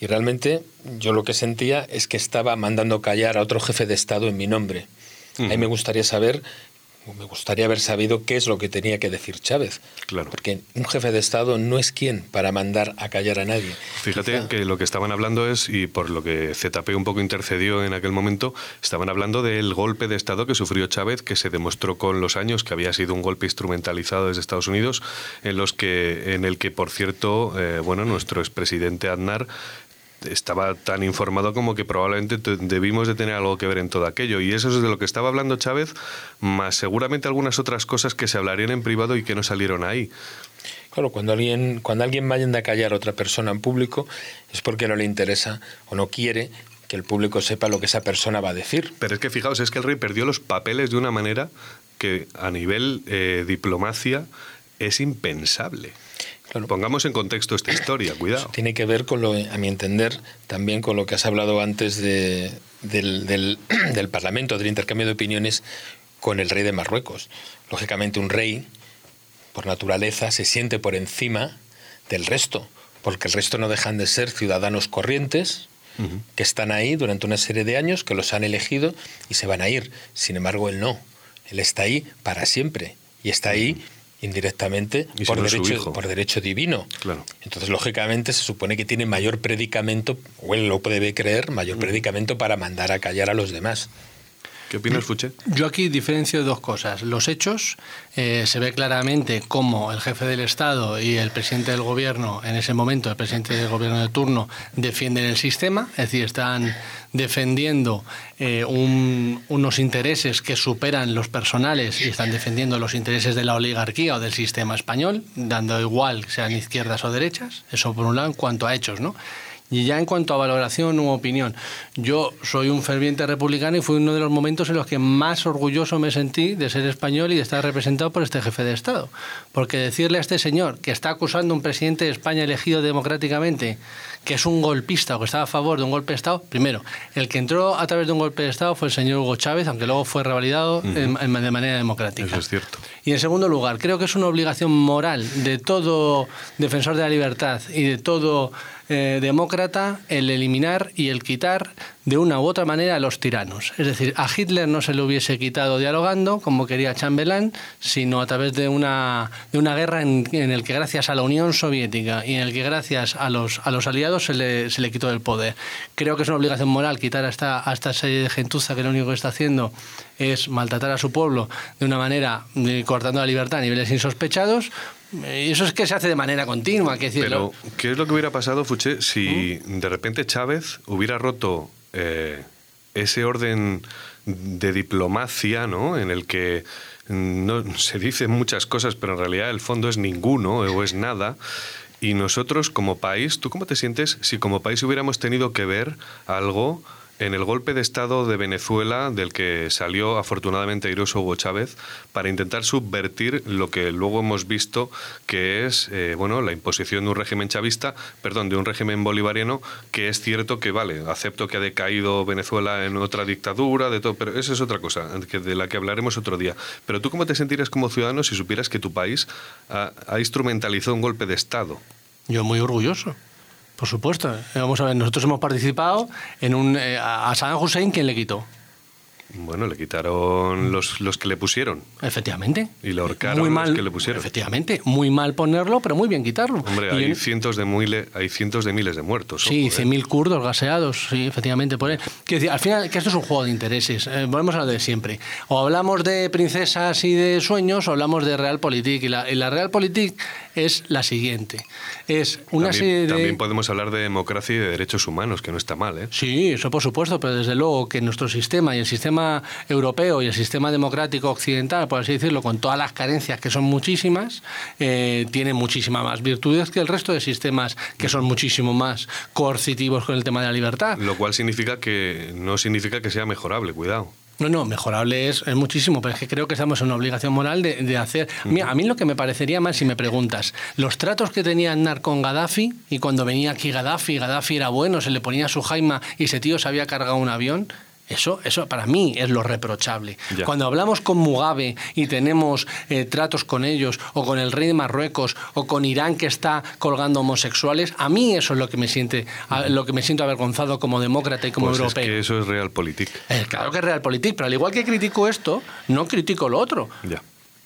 Y realmente yo lo que sentía es que estaba mandando callar a otro jefe de Estado en mi nombre. Ahí me gustaría saber me gustaría haber sabido qué es lo que tenía que decir Chávez. Claro. Porque un jefe de Estado no es quien para mandar a callar a nadie. Fíjate que lo que estaban hablando es, y por lo que ZP un poco intercedió en aquel momento, estaban hablando del golpe de Estado que sufrió Chávez, que se demostró con los años que había sido un golpe instrumentalizado desde Estados Unidos, en, los que, en el que, por cierto, eh, bueno, nuestro expresidente Aznar estaba tan informado como que probablemente debimos de tener algo que ver en todo aquello. Y eso es de lo que estaba hablando Chávez, más seguramente algunas otras cosas que se hablarían en privado y que no salieron ahí. Claro, cuando alguien, cuando alguien vaya a callar a otra persona en público es porque no le interesa o no quiere que el público sepa lo que esa persona va a decir. Pero es que fijaos, es que el rey perdió los papeles de una manera que a nivel eh, diplomacia es impensable. Pongamos en contexto esta historia, cuidado. tiene que ver con lo, a mi entender, también con lo que has hablado antes de, del, del, Parlamento, del intercambio de opiniones con el rey de Marruecos. Lógicamente, un rey, por naturaleza, se siente por encima del resto, porque el resto no dejan de ser ciudadanos corrientes, que están ahí durante una serie de años, que los han elegido y se van a ir. Sin embargo, él no. Él está ahí para siempre. Y está ahí indirectamente por, derecho, por derecho divino. Claro. Entonces, lógicamente, se supone que tiene mayor predicamento, o él lo puede creer, mayor mm. predicamento para mandar a callar a los demás. ¿Qué opinas, Fuche? Yo aquí diferencio dos cosas. Los hechos, eh, se ve claramente cómo el jefe del Estado y el presidente del gobierno, en ese momento, el presidente del gobierno de turno, defienden el sistema, es decir, están defendiendo eh, unos intereses que superan los personales y están defendiendo los intereses de la oligarquía o del sistema español, dando igual sean izquierdas o derechas. Eso por un lado en cuanto a hechos, ¿no? Y ya en cuanto a valoración u opinión, yo soy un ferviente republicano y fue uno de los momentos en los que más orgulloso me sentí de ser español y de estar representado por este jefe de Estado. Porque decirle a este señor que está acusando a un presidente de España elegido democráticamente, que es un golpista o que está a favor de un golpe de Estado, primero, el que entró a través de un golpe de Estado fue el señor Hugo Chávez, aunque luego fue revalidado de manera democrática. Eso es cierto. Y en segundo lugar, creo que es una obligación moral de todo defensor de la libertad y de todo eh, demócrata el eliminar y el quitar de una u otra manera a los tiranos. Es decir, a Hitler no se le hubiese quitado dialogando, como quería Chambelán, sino a través de una, de una guerra en, en que gracias a la Unión Soviética y en el que gracias a los, a los aliados se le, se le quitó el poder. Creo que es una obligación moral quitar a esta, a esta serie de gentuza que lo único que está haciendo es maltratar a su pueblo de una manera eh, cortando la libertad a niveles insospechados, y eso es que se hace de manera continua. Que Pero, ¿qué es lo que hubiera pasado, Fuché, si ¿Mm? de repente Chávez hubiera roto eh, ese orden de diplomacia, ¿no? En el que no, se dicen muchas cosas, pero en realidad el fondo es ninguno o es nada. Y nosotros como país, ¿tú cómo te sientes si como país hubiéramos tenido que ver algo en el golpe de Estado de Venezuela, del que salió afortunadamente airoso Hugo Chávez, para intentar subvertir lo que luego hemos visto que es eh, bueno, la imposición de un régimen chavista, perdón, de un régimen bolivariano, que es cierto que, vale, acepto que ha decaído Venezuela en otra dictadura, de todo, pero eso es otra cosa, de la que hablaremos otro día. Pero tú, ¿cómo te sentirías como ciudadano si supieras que tu país ha, ha instrumentalizado un golpe de Estado? Yo muy orgulloso. Por supuesto. Vamos a ver, nosotros hemos participado en un... Eh, a Saddam Hussein, ¿quién le quitó? Bueno, le quitaron los, los que le pusieron. Efectivamente. Y le ahorcaron los que le pusieron. Efectivamente. Muy mal ponerlo, pero muy bien quitarlo. Hombre, hay, cientos de miles, hay cientos de miles de muertos. Sí, 100.000 ¿eh? kurdos gaseados, sí, efectivamente. Por decir, al final, que esto es un juego de intereses. Eh, volvemos a lo de siempre. O hablamos de princesas y de sueños, o hablamos de realpolitik. Y la, y la realpolitik es la siguiente. Es una también, serie de... También podemos hablar de democracia y de derechos humanos, que no está mal, ¿eh? Sí, eso por supuesto, pero desde luego que nuestro sistema y el sistema sistema europeo y el sistema democrático occidental, por así decirlo, con todas las carencias que son muchísimas, eh, tiene muchísimas más virtudes que el resto de sistemas que son muchísimo más coercitivos con el tema de la libertad. Lo cual significa que no significa que sea mejorable, cuidado. No, no, mejorable es, muchísimo, pero es que creo que estamos en una obligación moral de, hacer. Mira, a mí lo que me parecería mal, si me preguntas, los tratos que tenía Aznar con Gaddafi, y cuando venía aquí Gaddafi, Gaddafi era bueno, se le ponía su jaima y ese tío se había cargado un avión, eso, eso para mí es lo reprochable. Cuando hablamos con Mugabe y tenemos eh, tratos con ellos, o con el rey de Marruecos, o con Irán que está colgando homosexuales, a mí eso es lo que me siente, lo que me siento avergonzado como demócrata y como pues europeo. Es que eso es realpolitik. Eh, claro que es realpolitik, pero al igual que critico esto, no critico lo otro. Ya.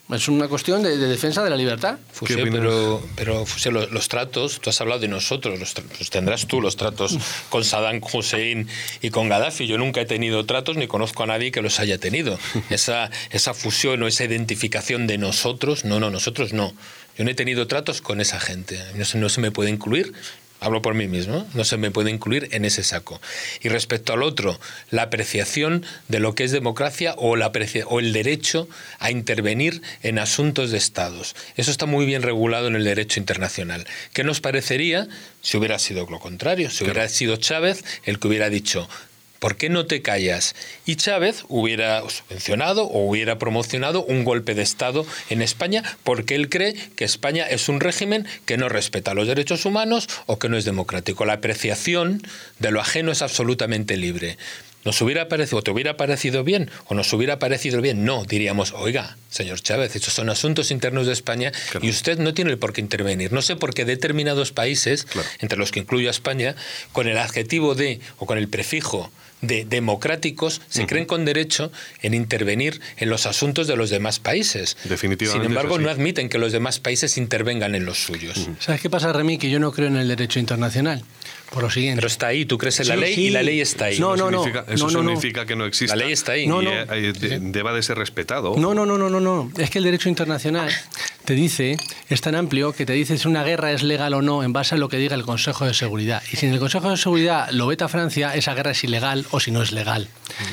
Es una cuestión de, defensa de la libertad. pero, pero los, tratos, tú has hablado de nosotros, los, tendrás tú los tratos con Saddam Hussein y con Gaddafi. Yo nunca he tenido tratos ni conozco a nadie que los haya tenido. Esa, esa fusión o esa identificación de nosotros, no, no, nosotros no. Yo no he tenido tratos con esa gente. No no se me puede incluir hablo por mí mismo, no se me puede incluir en ese saco. Y respecto al otro, la apreciación de lo que es democracia o, la o el derecho a intervenir en asuntos de estados. Eso está muy bien regulado en el derecho internacional. ¿Qué nos parecería si hubiera sido lo contrario? Si hubiera sido Chávez el que hubiera dicho, ¿Por qué no te callas? Y Chávez hubiera subvencionado o hubiera promocionado un golpe de Estado en España porque él cree que España es un régimen que no respeta los derechos humanos o que no es democrático. La apreciación de lo ajeno es absolutamente libre. ¿Nos hubiera parecido, o te hubiera parecido bien, o nos hubiera parecido bien? No, diríamos, oiga, señor Chávez, estos son asuntos internos de España y usted no tiene por qué intervenir. No sé por qué determinados países, entre los que incluyo a España, con el adjetivo de o con el prefijo de democráticos se creen con derecho en intervenir en los asuntos de los demás países. Definitivamente. Sin embargo, no admiten que los demás países intervengan en los suyos. ¿Sabes qué pasa, Remy? Que yo no creo en el derecho internacional. Por lo siguiente. Pero está ahí, tú crees en la ley y la ley está ahí. No, no, no. Eso significa que no existe. La ley está ahí. No, y deba de ser respetado. No, no, no, no, no, no. Es que el derecho internacional te dice, es tan amplio que te dice si una guerra es legal o no en base a lo que diga el Consejo de Seguridad. Y si en el Consejo de Seguridad lo veta Francia, esa guerra es ilegal o si no es legal.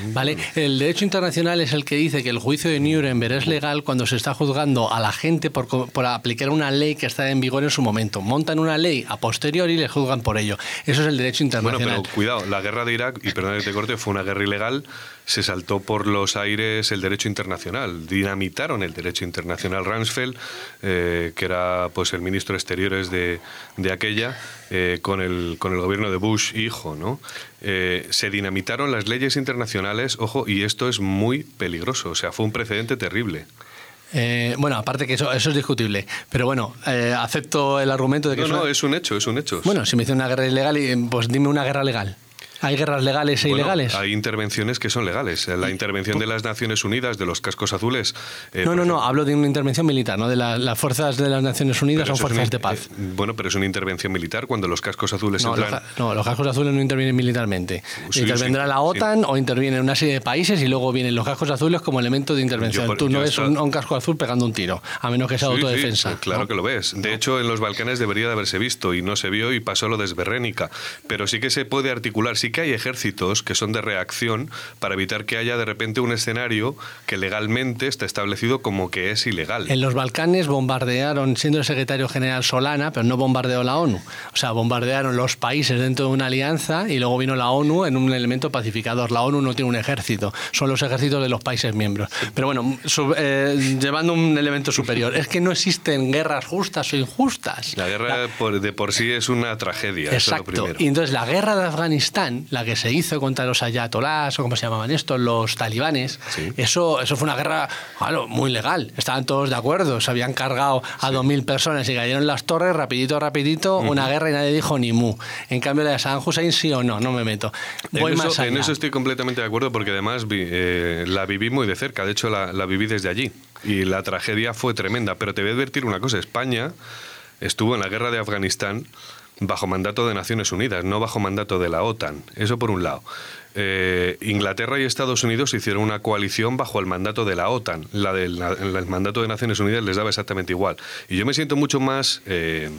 ¿Vale? El derecho internacional es el que dice que el juicio de Nuremberg es legal cuando se está juzgando a la gente por, por aplicar una ley que está en vigor en su momento. Montan una ley a posteriori y le juzgan por ello. Eso es el derecho internacional. Bueno, pero cuidado, la guerra de Irak, y perdón que te corte, fue una guerra ilegal, se saltó por los aires el derecho internacional, dinamitaron el derecho internacional. Rumsfeld, eh, que era pues el ministro de Exteriores de, de aquella, eh, con, el, con el gobierno de Bush hijo, ¿no? Eh, se dinamitaron las leyes internacionales, ojo, y esto es muy peligroso, o sea, fue un precedente terrible. bueno, aparte que eso, eso es discutible, pero bueno, acepto el argumento de que... No, no, es un hecho, es un hecho. Bueno, si me dice una guerra ilegal, pues dime una guerra legal. ¿Hay guerras legales e ilegales? Hay intervenciones que son legales. La intervención de las Naciones Unidas, de los cascos azules. Eh, no, no, no, hablo de una intervención militar, ¿no? De las fuerzas de las Naciones Unidas son fuerzas de paz. Eh, bueno, pero es una intervención militar cuando los cascos azules no, entran. Los, no, los cascos azules no intervienen militarmente. Intervendrá la OTAN o interviene una serie de países y luego vienen los cascos azules como elemento de intervención. Tú no ves un, casco azul pegando un tiro, a menos que sea autodefensa. Claro que lo ves. De hecho, en los Balcanes debería de haberse visto y no se vio y pasó lo de Sberrénica. Pero sí que se puede articular, sí que hay ejércitos que son de reacción para evitar que haya de repente un escenario que legalmente está establecido como que es ilegal. En los Balcanes bombardearon, siendo el secretario general Solana, pero no bombardeó la ONU. O sea, bombardearon los países dentro de una alianza y luego vino la ONU en un elemento pacificador. La ONU no tiene un ejército, son los ejércitos de los países miembros. Pero bueno, eh, llevando un elemento superior, es que no existen guerras justas o injustas. La guerra de por sí es una tragedia. Exacto. y entonces la guerra de Afganistán, la que se hizo contra los ayatolás o como se llamaban estos, los talibanes, eso, eso fue una guerra muy legal. Estaban todos de acuerdo, se habían cargado a dos mil personas y cayeron las torres, rapidito, rapidito, una guerra y nadie dijo ni mu. En cambio, la de San Hussein sí o no, no me meto. Voy en, eso, en eso estoy completamente de acuerdo porque además eh, la viví muy de cerca, de hecho la, la viví desde allí y la tragedia fue tremenda. Pero te voy a advertir una cosa, España estuvo en la guerra de Afganistán bajo mandato de Naciones Unidas, no bajo mandato de la OTAN. Eso por un lado. Eh, Inglaterra y Estados Unidos hicieron una coalición bajo el mandato de la OTAN. La del el mandato de Naciones Unidas les daba exactamente igual. Y yo me siento mucho más... Eh,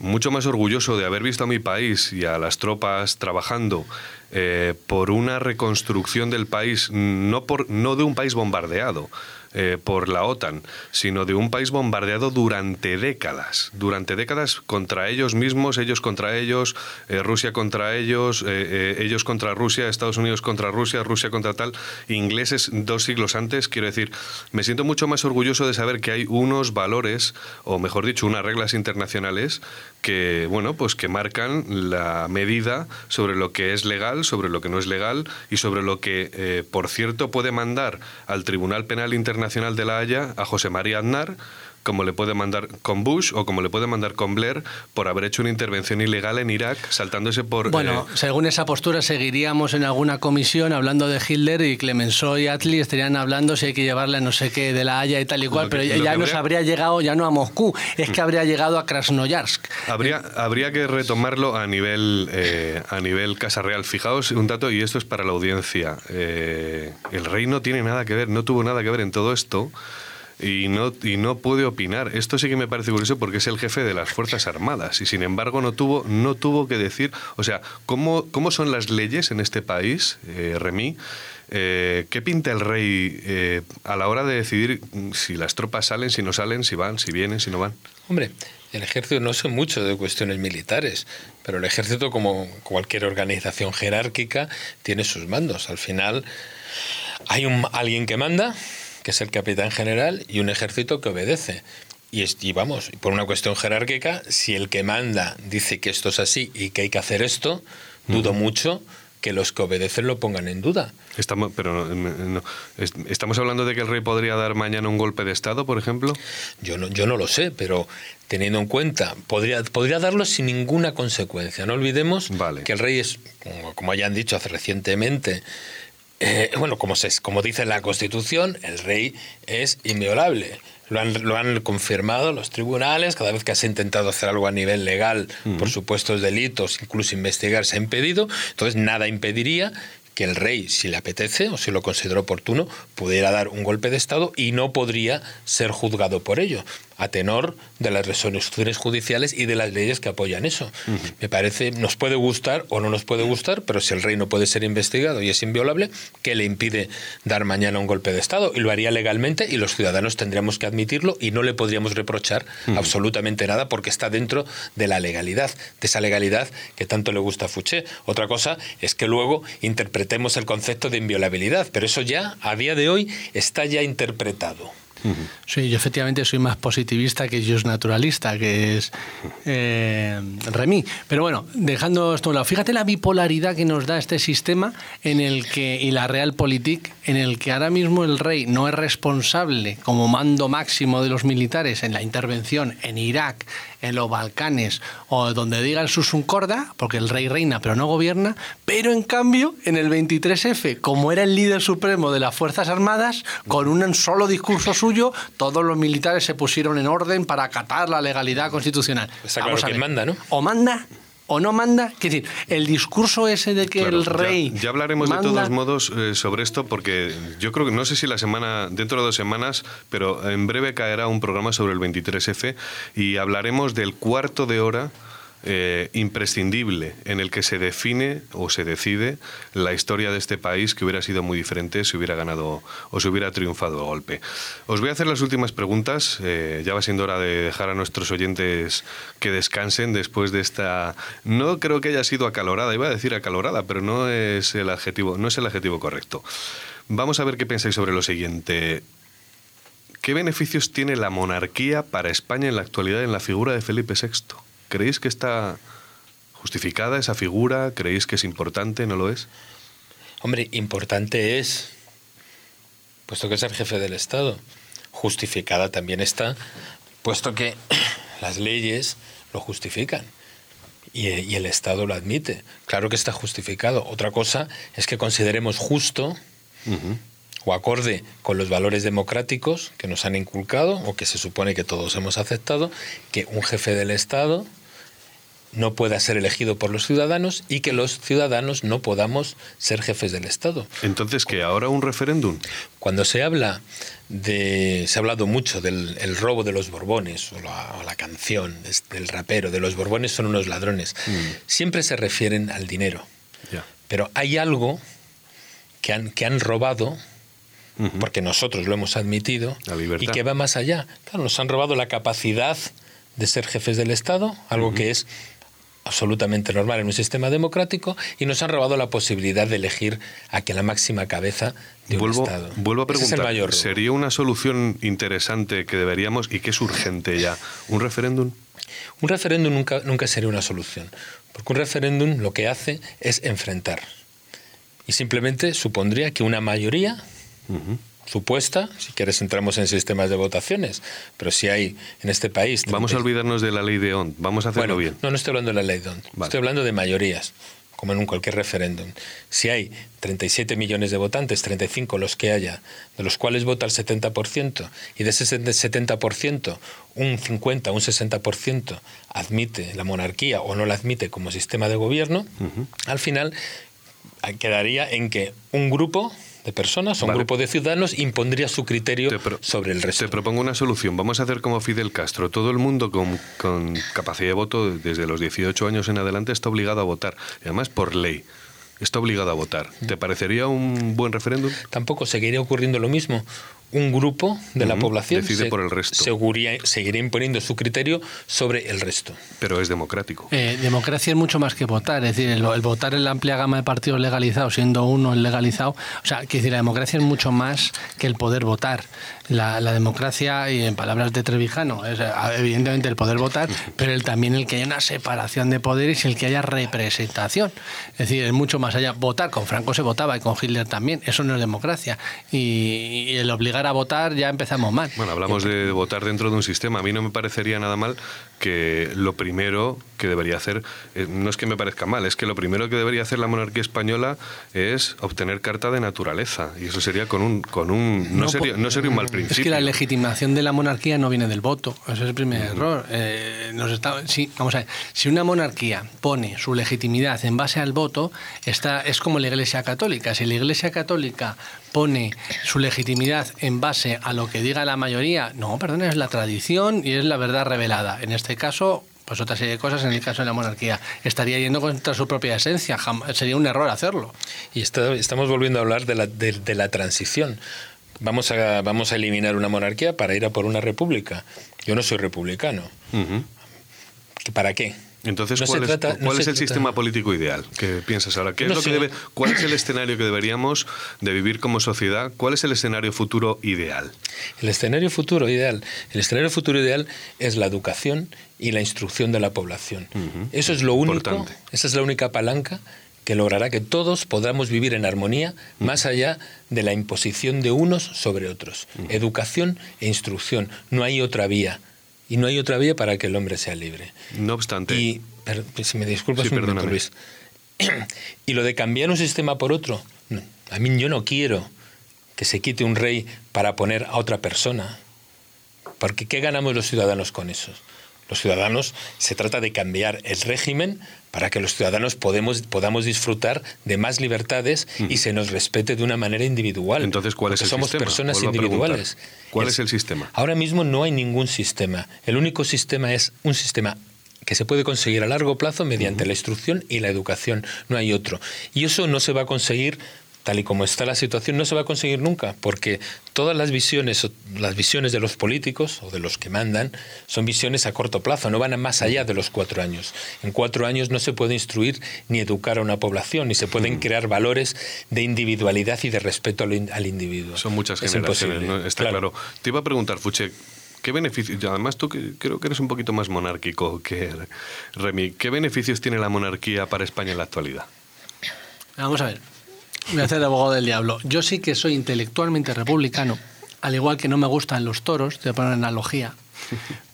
mucho más orgulloso de haber visto a mi país y a las tropas trabajando eh, por una reconstrucción del país, no, por, no de un país bombardeado, eh, por la OTAN, sino de un país bombardeado durante décadas, durante décadas contra ellos mismos, ellos contra ellos, eh, Rusia contra ellos, eh, ellos contra Rusia, Estados Unidos contra Rusia, Rusia contra tal, ingleses dos siglos antes, quiero decir, me siento mucho más orgulloso de saber que hay unos valores, o mejor dicho, unas reglas internacionales que, bueno, pues que marcan la medida sobre lo que es legal, sobre lo que no es legal y sobre lo que, por cierto, puede mandar al Tribunal Penal Internacional Nacional de La Haya a José María Aznar como le puede mandar con Bush o como le puede mandar con Blair por haber hecho una intervención ilegal en Irak, saltándose por... Bueno, eh, según esa postura seguiríamos en alguna comisión hablando de Hitler y Clemenceau y Atli estarían hablando si hay que llevarle no sé qué de la Haya y tal y cual, pero ya nos habría llegado ya no a Moscú, es que habría llegado a Krasnoyarsk. Habría, habría que retomarlo a nivel, eh, a nivel Casa Real. Fijaos un dato, y esto es para la audiencia. Eh, el rey no tiene nada que ver, no tuvo nada que ver en todo esto y no, y no puede opinar. Esto sí que me parece curioso porque es el jefe de las Fuerzas Armadas y sin embargo no tuvo, no tuvo que decir, o sea, ¿cómo, cómo son las leyes en este país, eh, Remy? Eh, ¿Qué pinta el rey eh, a la hora de decidir si las tropas salen, si no salen, si van, si vienen, si no van? Hombre, el ejército no sé mucho de cuestiones militares, pero el ejército, como cualquier organización jerárquica, tiene sus mandos. Al final hay un, alguien que manda, que es el capitán general, y un ejército que obedece. Y, y, vamos, por una cuestión jerárquica, si el que manda dice que esto es así y que hay que hacer esto, dudo mucho que los que obedecen lo pongan en duda. Estamos, pero estamos hablando de que el rey podría dar mañana un golpe de estado, por ejemplo. Yo no, yo no lo sé, pero teniendo en cuenta, podría, podría darlo sin ninguna consecuencia. No olvidemos que el rey es, como, hayan dicho hace recientemente, eh, bueno, como, se, como dice la Constitución, el rey es inviolable. Lo han, lo han, confirmado los tribunales, cada vez que has intentado hacer algo a nivel legal por supuestos delitos, incluso investigar, se ha impedido. Entonces, nada impediría que el rey, si le apetece o si lo considera oportuno, pudiera dar un golpe de Estado y no podría ser juzgado por ello a tenor de las resoluciones judiciales y de las leyes que apoyan eso. Me parece, nos puede gustar o no nos puede gustar, pero si el rey no puede ser investigado y es inviolable, ¿qué le impide dar mañana un golpe de Estado? Y lo haría legalmente y los ciudadanos tendríamos que admitirlo y no le podríamos reprochar absolutamente nada porque está dentro de la legalidad, de esa legalidad que tanto le gusta a Fouché. Otra cosa es que luego interpretemos el concepto de inviolabilidad, pero eso ya, a día de hoy, está ya interpretado. Sí, yo efectivamente soy más positivista que es naturalista, que es eh, Remy. Pero bueno, dejando esto a un lado, fíjate la bipolaridad que nos da este sistema en el que, y la realpolitik, en el que ahora mismo el rey no es responsable como mando máximo de los militares en la intervención en Irak, en los Balcanes o donde diga el Susuncorda, porque el rey reina pero no gobierna, pero en cambio en el 23F, como era el líder supremo de las Fuerzas Armadas, con un solo discurso suyo, todos los militares se pusieron en orden para acatar la legalidad constitucional. Está claro que manda, ¿no? O manda o no manda. Es decir, el discurso ese de que el rey. Ya, hablaremos de todos modos eh, sobre esto, porque yo creo que no sé si la semana, dentro de dos semanas, pero en breve caerá un programa sobre el 23F y hablaremos del cuarto de hora eh, imprescindible en el que se define o se decide la historia de este país que hubiera sido muy diferente si hubiera ganado o si hubiera triunfado el golpe. Os voy a hacer las últimas preguntas. Eh, ya va siendo hora de dejar a nuestros oyentes que descansen después de esta. No creo que haya sido acalorada, iba a decir acalorada, pero no es el adjetivo, no es el adjetivo correcto. Vamos a ver qué pensáis sobre lo siguiente. ¿Qué beneficios tiene la monarquía para España en la actualidad en la figura de Felipe VI? ¿Creéis que está justificada esa figura? ¿Creéis que es importante? ¿No lo es? Hombre, importante es, puesto que es el jefe del Estado. Justificada también está, puesto que las leyes lo justifican y, el Estado lo admite. Claro que está justificado. Otra cosa es que consideremos justo o acorde con los valores democráticos que nos han inculcado o que se supone que todos hemos aceptado, que un jefe del Estado no pueda ser elegido por los ciudadanos y que los ciudadanos no podamos ser jefes del Estado. Entonces, ¿que ahora un referéndum? Cuando se habla de... Se ha hablado mucho del robo de los Borbones, o la, canción del rapero, de los Borbones son unos ladrones. Mm. Siempre se refieren al dinero. Pero hay algo que han, que han robado, porque nosotros lo hemos admitido, y que va más allá. Claro, nos han robado la capacidad de ser jefes del Estado, algo que es absolutamente normal en un sistema democrático y nos han robado la posibilidad de elegir a que la máxima cabeza de un Estado. Vuelvo a preguntar, mayor. ¿sería una solución interesante que deberíamos y que es urgente ya? ¿Un referéndum? Un referéndum nunca, nunca sería una solución, porque un referéndum lo que hace es enfrentar. Y simplemente supondría que una mayoría supuesta, si quieres entramos en sistemas de votaciones, pero si hay en este país... Vamos a olvidarnos de la ley de ONT, vamos a hacerlo Bueno, bien. No, no estoy hablando de la ley DONT, estoy hablando de mayorías, como en un cualquier referéndum. Si hay 37 millones de votantes, 35 los que haya, de los cuales vota el 70%, y de ese 70% un 50, un 60% admite la monarquía o no la admite como sistema de gobierno, al final eh, quedaría en que un grupo de personas, o un Vale. grupo de ciudadanos impondría su criterio sobre el resto. Te propongo una solución. Vamos a hacer como Fidel Castro. Todo el mundo con, con capacidad de voto desde los 18 años en adelante está obligado a votar. Y además por ley. Está obligado a votar. ¿Te parecería un buen referéndum? Tampoco seguiría ocurriendo lo mismo. Un grupo de la población decide se- por el resto. seguría- seguiría imponiendo su criterio sobre el resto. Pero es democrático. Eh, democracia es mucho más que votar, es decir, el, el votar en la amplia gama de partidos legalizados, siendo uno el legalizado, o sea, que decir, la democracia es mucho más que el poder votar. La, la democracia, y en palabras de Trevijano, es eh, evidentemente el poder votar, pero el, también el que haya una separación de poderes y el que haya representación. Es decir, es mucho más allá. Votar, con Franco se votaba y con Hitler también, eso no es democracia. Y, y el obligar a votar ya empezamos mal. Bueno, hablamos de votar dentro de un sistema. A mí no me parecería nada mal que lo primero que debería hacer, eh, no es que me parezca mal, es que lo primero que debería hacer la monarquía española es obtener carta de naturaleza. Y eso sería con un... Con un no, No, sería, no sería un mal Es principio. que la legitimación de la monarquía no viene del voto. Ese es el primer error. Eh, nos está, sí, vamos a ver. Si una monarquía pone su legitimidad en base al voto, está, es como la Iglesia Católica. Si la Iglesia Católica pone su legitimidad en base a lo que diga la mayoría, no, perdón, es la tradición y es la verdad revelada. En este caso, pues otra serie de cosas, en el caso de la monarquía, estaría yendo contra su propia esencia. Jam- sería un error hacerlo. Y está- estamos volviendo a hablar de la, de, de la transición. Vamos a, vamos a eliminar una monarquía para ir a por una república. Yo no soy republicano. ¿Para qué? Entonces, No ¿cuál, es, trata- no cuál se es el trata- sistema político ideal que piensas ahora? ¿Qué es No lo que sé. debe, ¿Cuál es el escenario que deberíamos de vivir como sociedad? ¿Cuál es el escenario futuro ideal? El escenario futuro ideal. El escenario futuro ideal es la educación y la instrucción de la población. Eso es lo único, Importante. esa es la única palanca que logrará que todos podamos vivir en armonía más allá de la imposición de unos sobre otros. Educación e instrucción. No hay otra vía. Y no hay otra vía para que el hombre sea libre. No obstante, Y, si me disculpas Sí, un momento. Luis. y lo de cambiar un sistema por otro, a mí yo no quiero que se quite un rey para poner a otra persona. Porque ¿qué ganamos los ciudadanos con eso? Los ciudadanos, se trata de cambiar el régimen para que los ciudadanos podemos, podamos disfrutar de más libertades y se nos respete de una manera individual. Entonces, ¿cuál es el somos sistema? personas Vuelvo individuales. ¿Cuál es el sistema? Ahora mismo no hay ningún sistema. El único sistema es un sistema que se puede conseguir a largo plazo mediante la instrucción y la educación. No hay otro. Y eso no se va a conseguir tal y como está la situación, no se va a conseguir nunca, porque todas las visiones, o las visiones de los políticos o de los que mandan, son visiones a corto plazo, no van a más allá de los cuatro años. En cuatro años no se puede instruir ni educar a una población, ni se pueden crear valores de individualidad y de respeto al, in- al individuo. Son muchas Es generaciones, está claro. Te iba a preguntar, Fuche, ¿qué beneficios, además tú que- creo que eres un poquito más monárquico que Remy, ¿qué beneficios tiene la monarquía para España en la actualidad? Vamos a ver. Voy a hacer abogado del diablo. Yo sí que soy intelectualmente republicano, al igual que no me gustan los toros, te voy a poner una analogía.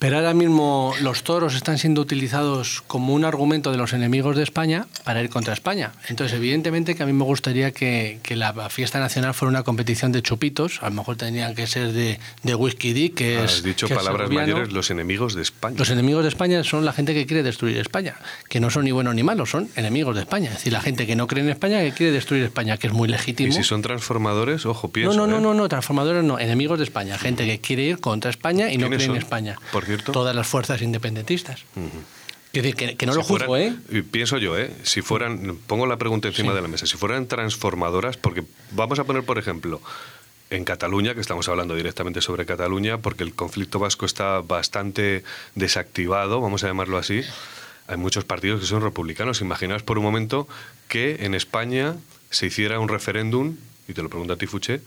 Pero ahora mismo los toros están siendo utilizados como un argumento de los enemigos de España para ir contra España. Entonces, evidentemente que a mí me gustaría que, que la fiesta nacional fuera una competición de chupitos. A lo mejor tendrían que ser de, de whisky dick, que es... Has dicho que es palabras segoviano. mayores, los enemigos de España. Los enemigos de España son la gente que quiere destruir España, que no son ni buenos ni malos, son enemigos de España. Es decir, la gente que no cree en España, que quiere destruir España, que es muy legítimo. y si son transformadores, ojo, pienso. no, no, no, ¿eh? no, no, transformadores no, enemigos de España, gente que quiere ir contra España y no ¿Quiénes cree en? España. Por cierto. Todas las fuerzas independentistas. Que, que, no lo juzgo, ¿eh? Pienso yo, ¿eh? Si fueran, pongo la pregunta encima de la mesa, si fueran transformadoras, porque vamos a poner, por ejemplo, en Cataluña, que estamos hablando directamente sobre Cataluña, porque el conflicto vasco está bastante desactivado, vamos a llamarlo así. Hay muchos partidos que son republicanos. Imaginaos por un momento que en España se hiciera un referéndum, y te lo pregunto a ti, Fuché,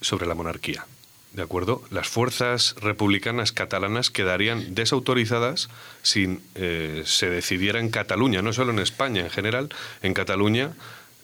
sobre la monarquía. ¿De acuerdo? Las fuerzas republicanas catalanas quedarían desautorizadas si eh, se decidiera en Cataluña, no solo en España en general, en Cataluña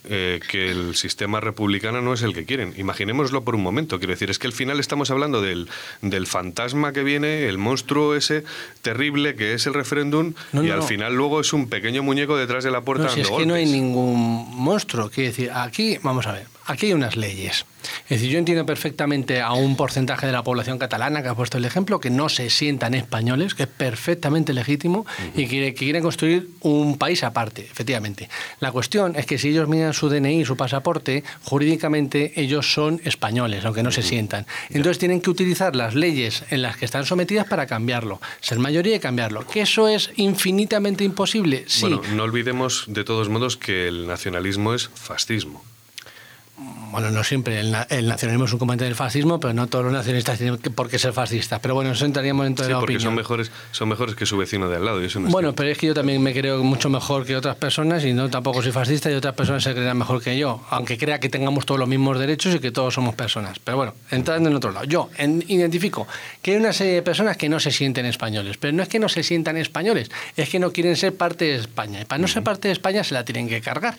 eh, que el sistema republicano no es el que quieren. Imaginémoslo por un momento. Quiero decir, es que al final estamos hablando del, del fantasma que viene, el monstruo ese terrible que es el referéndum, y al final luego es un pequeño muñeco detrás de la puerta. No, si es que no hay ningún monstruo. Quiero decir, aquí, vamos a ver, aquí hay unas leyes. Es decir, yo entiendo perfectamente a un porcentaje de la población catalana que ha puesto el ejemplo, que no se sientan españoles, que es perfectamente legítimo y que, quieren construir un país aparte, efectivamente. La cuestión es que si ellos miran su DNI, su pasaporte, jurídicamente ellos son españoles, aunque no se sientan. Entonces tienen que utilizar las leyes en las que están sometidas para cambiarlo, ser mayoría y cambiarlo. ¿Que eso es infinitamente imposible? Sí. Bueno, no olvidemos de todos modos que el nacionalismo es fascismo bueno, no siempre, el, nacionalismo es un componente del fascismo, pero no todos los nacionalistas tienen por qué ser fascistas. Pero bueno, eso entraríamos dentro de la porque Son mejores, son mejores que su vecino de al lado. bueno, pero es que yo también me creo mucho mejor que otras personas y no tampoco soy fascista y otras personas se creerán mejor que yo, aunque crea que tengamos todos los mismos derechos y que todos somos personas. Pero bueno, entrando en otro lado. Yo identifico que hay una serie de personas que no se sienten españoles, pero no es que no se sientan españoles, es que no quieren ser parte de España. Y para no ser parte de España se la tienen que cargar.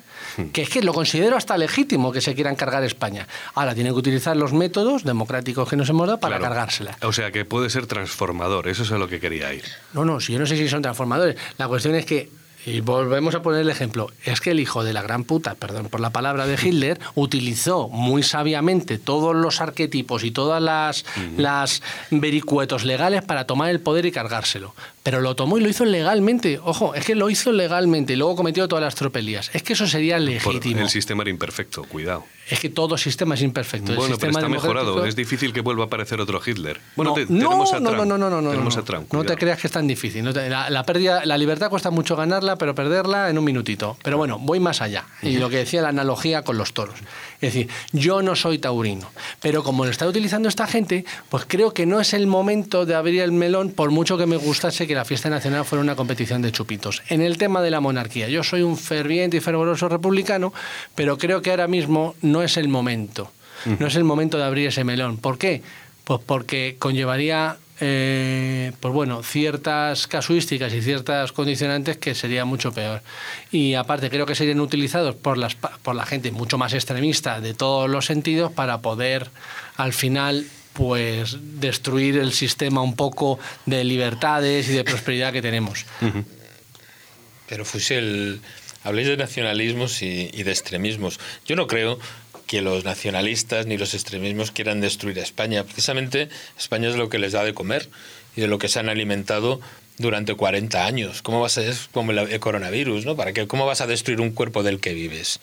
Que es que lo considero hasta legítimo que se quieran cargar España. Ahora tienen que utilizar los métodos democráticos que nos hemos dado para cargársela. O sea que puede ser transformador, eso es a lo que quería ir. No, no, si yo no sé si son transformadores. La cuestión es que y volvemos a poner el ejemplo. Es que el hijo de la gran puta, perdón por la palabra de Hitler, utilizó muy sabiamente todos los arquetipos y todas las, las vericuetos legales para tomar el poder y cargárselo. Pero lo tomó y lo hizo legalmente. Ojo, es que lo hizo legalmente y luego cometió todas las tropelías. Es que eso sería legítimo. el sistema era imperfecto, cuidado. Es que todo sistema es imperfecto. Bueno, pero está mejorado. Es difícil que vuelva a aparecer otro Hitler. Bueno, no, tenemos a Trump. No, no, no, no, no. no te creas que es tan difícil. la, pérdida, la libertad cuesta mucho ganarla, pero perderla en un minutito. Pero bueno, voy más allá. Y lo que decía la analogía con los toros. Es decir, yo no soy taurino, pero como lo está utilizando esta gente, pues creo que no es el momento de abrir el melón, por mucho que me gustase que la fiesta nacional fuera una competición de chupitos. En el tema de la monarquía, yo soy un ferviente y fervoroso republicano, pero creo que ahora mismo no es el momento. No es el momento de abrir ese melón. ¿Por qué? Pues porque conllevaría eh, pues bueno, ciertas casuísticas y ciertas condicionantes que sería mucho peor. Y aparte creo que serían utilizados por, las, por la gente mucho más extremista de todos los sentidos para poder al final pues destruir el sistema un poco de libertades y de prosperidad que tenemos. Pero el habléis de nacionalismos y, y, de extremismos. Yo no creo que los nacionalistas ni los extremismos quieran destruir España. Precisamente España es lo que les da de comer y de lo que se han alimentado durante 40 años. ¿Cómo vas a es como el coronavirus, ¿no? ¿Para qué? ¿Cómo vas a destruir un cuerpo del que vives?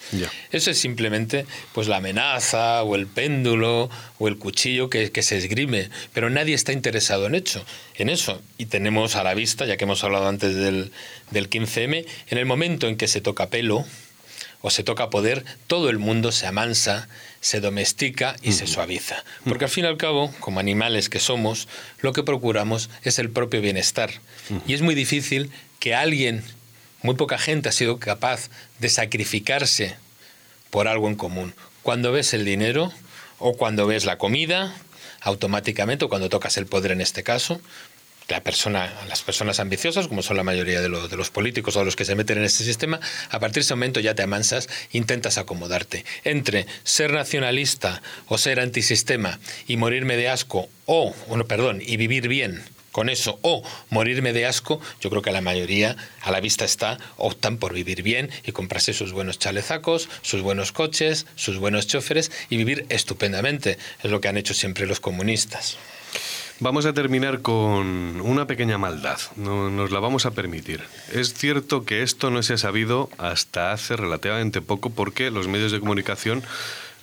Eso es simplemente pues la amenaza o el péndulo o el cuchillo que, que, se esgrime, pero nadie está interesado en hecho, en eso. Y tenemos a la vista, ya que hemos hablado antes del, del 15M, en el momento en que se toca pelo, o se toca poder, todo el mundo se amansa, se domestica y se suaviza. Porque al fin y al cabo, como animales que somos, lo que procuramos es el propio bienestar. Y es muy difícil que alguien, muy poca gente ha sido capaz de sacrificarse por algo en común. Cuando ves el dinero o cuando ves la comida, automáticamente, o cuando tocas el poder en este caso, la persona, las personas ambiciosas, como son la mayoría de, de, los políticos o los que se meten en este sistema, a partir de ese momento ya te amansas, intentas acomodarte. Entre ser nacionalista o ser antisistema y morirme de asco, o, bueno, perdón, y vivir bien con eso, o morirme de asco, yo creo que la mayoría, a la vista está, optan por vivir bien y comprarse sus buenos chalezacos, sus buenos coches, sus buenos choferes y vivir estupendamente. Es lo que han hecho siempre los comunistas. Vamos a terminar con una pequeña maldad, no, nos la vamos a permitir. Es cierto que esto no se ha sabido hasta hace relativamente poco porque los medios de comunicación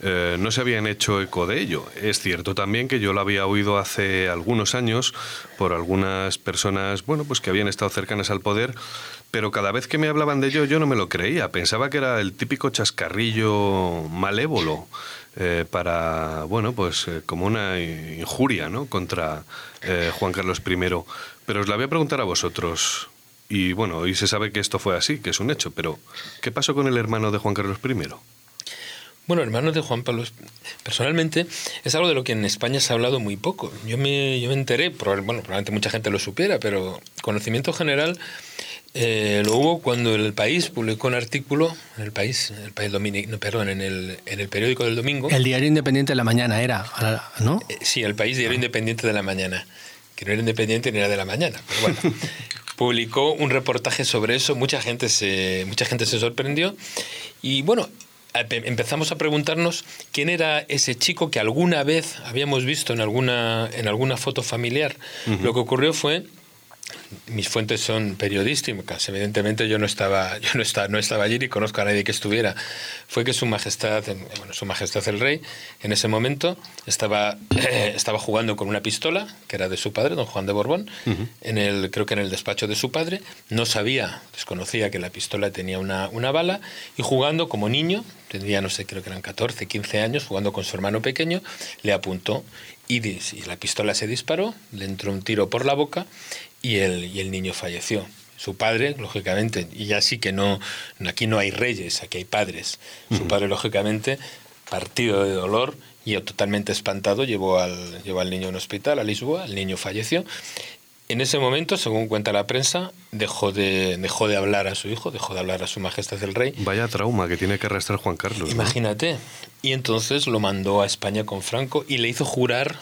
eh, no se habían hecho eco de ello. Es cierto también que yo lo había oído hace algunos años por algunas personas, bueno, pues que habían estado cercanas al poder, pero cada vez que me hablaban de ello yo no me lo creía. Pensaba que era el típico chascarrillo malévolo. Eh, para, bueno, pues eh, como una injuria ¿no? contra eh, Juan Carlos I. Pero os la voy a preguntar a vosotros. Y bueno, hoy se sabe que esto fue así, que es un hecho, pero ¿qué pasó con el hermano de Juan Carlos I? Bueno, hermano de Juan Pablo, personalmente es algo de lo que en España se ha hablado muy poco. Yo me, yo me enteré, bueno, probablemente mucha gente lo supiera, pero conocimiento general eh, lo hubo cuando el país publicó un artículo, en el país, el país no, perdón, en el, en el periódico del domingo. El diario independiente de la mañana era, ¿no? Eh, sí, el país diario independiente de la mañana, que no era independiente ni era de la mañana, pero bueno. publicó un reportaje sobre eso, mucha gente se, mucha gente se sorprendió y bueno, empezamos a preguntarnos quién era ese chico que alguna vez habíamos visto en alguna, en alguna foto familiar. Lo que ocurrió fue mis fuentes son periodísticas, evidentemente yo no estaba, yo no estaba, no estaba allí ni conozco a nadie que estuviera. Fue que su majestad, bueno, su majestad el rey, en ese momento estaba, estaba jugando con una pistola que era de su padre, don Juan de Borbón, en el, creo que en el despacho de su padre. No sabía, desconocía que la pistola tenía una, una bala y jugando como niño, tendría no sé, creo que eran 14, 15 años, jugando con su hermano pequeño, le apuntó y, y la pistola se disparó, le entró un tiro por la boca y el, y el niño falleció. Su padre, lógicamente, y ya sí que no, aquí no hay reyes, aquí hay padres. Su padre, lógicamente, partido de dolor y totalmente espantado, llevó al, llevó al niño a un hospital, a Lisboa, el niño falleció. En ese momento, según cuenta la prensa, dejó de, dejó de hablar a su hijo, dejó de hablar a su majestad el rey. Vaya trauma que tiene que arrastrar Juan Carlos. Imagínate. Y entonces lo mandó a España con Franco y le hizo jurar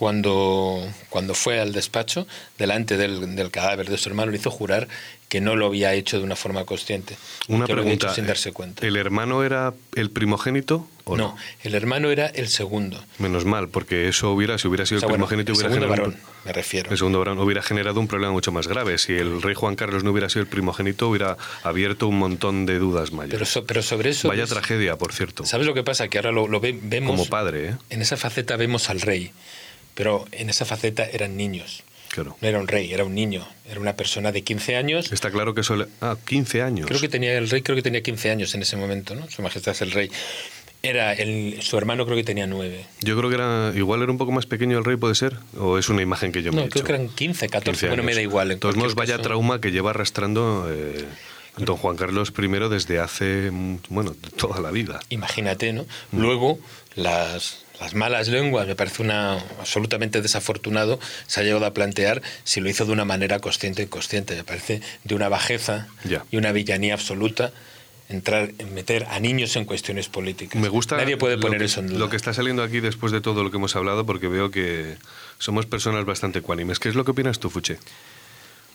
cuando, cuando fue al despacho, delante del, del, cadáver de su hermano, le hizo jurar que no lo había hecho de una forma consciente. Una pregunta. sin darse cuenta. ¿El hermano era el primogénito? ¿o no, el hermano era el segundo. Menos mal, porque eso hubiera, si hubiera sido el primogénito, hubiera segundo varón, me refiero. El segundo varón hubiera generado un problema mucho más grave. Si el rey Juan Carlos no hubiera sido el primogénito, hubiera abierto un montón de dudas mayores. Pero, pero sobre eso. Vaya tragedia, por cierto. ¿Sabes lo que pasa? Que ahora lo, lo vemos. Como padre, ¿eh? En esa faceta vemos al rey pero en esa faceta eran niños. Claro. No era un rey, era un niño, era una persona de 15 años. Está claro que eso... Ah, 15 años. Creo que tenía el rey, creo que tenía 15 años en ese momento, ¿no? Su majestad es el rey. Era el, su hermano creo que tenía 9. Yo creo que era igual era un poco más pequeño el rey, puede ser, o es una imagen que yo me No, creo que eran 15, 14, bueno, me da igual. Entonces modos, vaya trauma que lleva arrastrando eh, don Juan Carlos I desde hace bueno, toda la vida. Imagínate, ¿no? Luego las las malas lenguas, me parece una absolutamente desafortunado, se ha llegado a plantear si lo hizo de una manera consciente o inconsciente. Me parece de una bajeza y una villanía absoluta entrar, meter a niños en cuestiones políticas. Me gusta Nadie puede poner eso en duda. Lo que está saliendo aquí después de todo lo que hemos hablado, porque veo que somos personas bastante cuánimes. ¿Qué es lo que opinas tú, Fuche?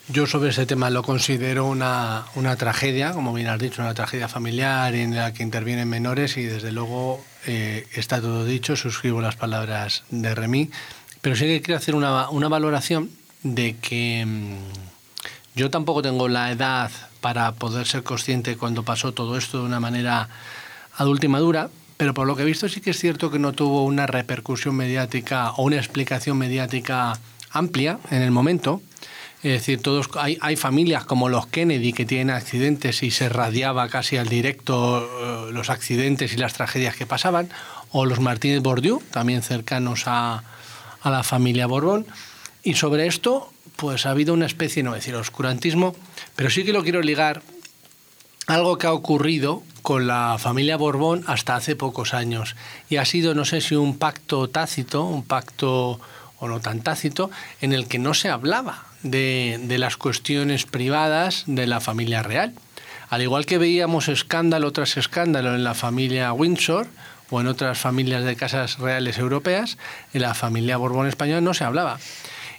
Yo sobre ese tema lo considero una, una, tragedia, como bien has dicho, una tragedia familiar en la que intervienen menores y desde luego eh, está todo dicho, suscribo las palabras de Remy, pero sí que quiero hacer una, una valoración de que mmm, yo tampoco tengo la edad para poder ser consciente cuando pasó todo esto de una manera adulta y madura, pero por lo que he visto sí que es cierto que no tuvo una repercusión mediática o una explicación mediática amplia en el momento es decir, todos hay, hay, familias como los Kennedy que tienen accidentes y se radiaba casi al directo eh, los accidentes y las tragedias que pasaban, o los Martínez Bordiú, también cercanos a, a la familia Borbón. Y sobre esto, pues ha habido una especie, no decir oscurantismo, pero sí que lo quiero ligar a algo que ha ocurrido con la familia Borbón hasta hace pocos años. Y ha sido, no sé si un pacto tácito, un pacto o no tan tácito, en el que no se hablaba de, las cuestiones privadas de la familia real. Al igual que veíamos escándalo tras escándalo en la familia Windsor o en otras familias de casas reales europeas, en la familia Borbón española no se hablaba.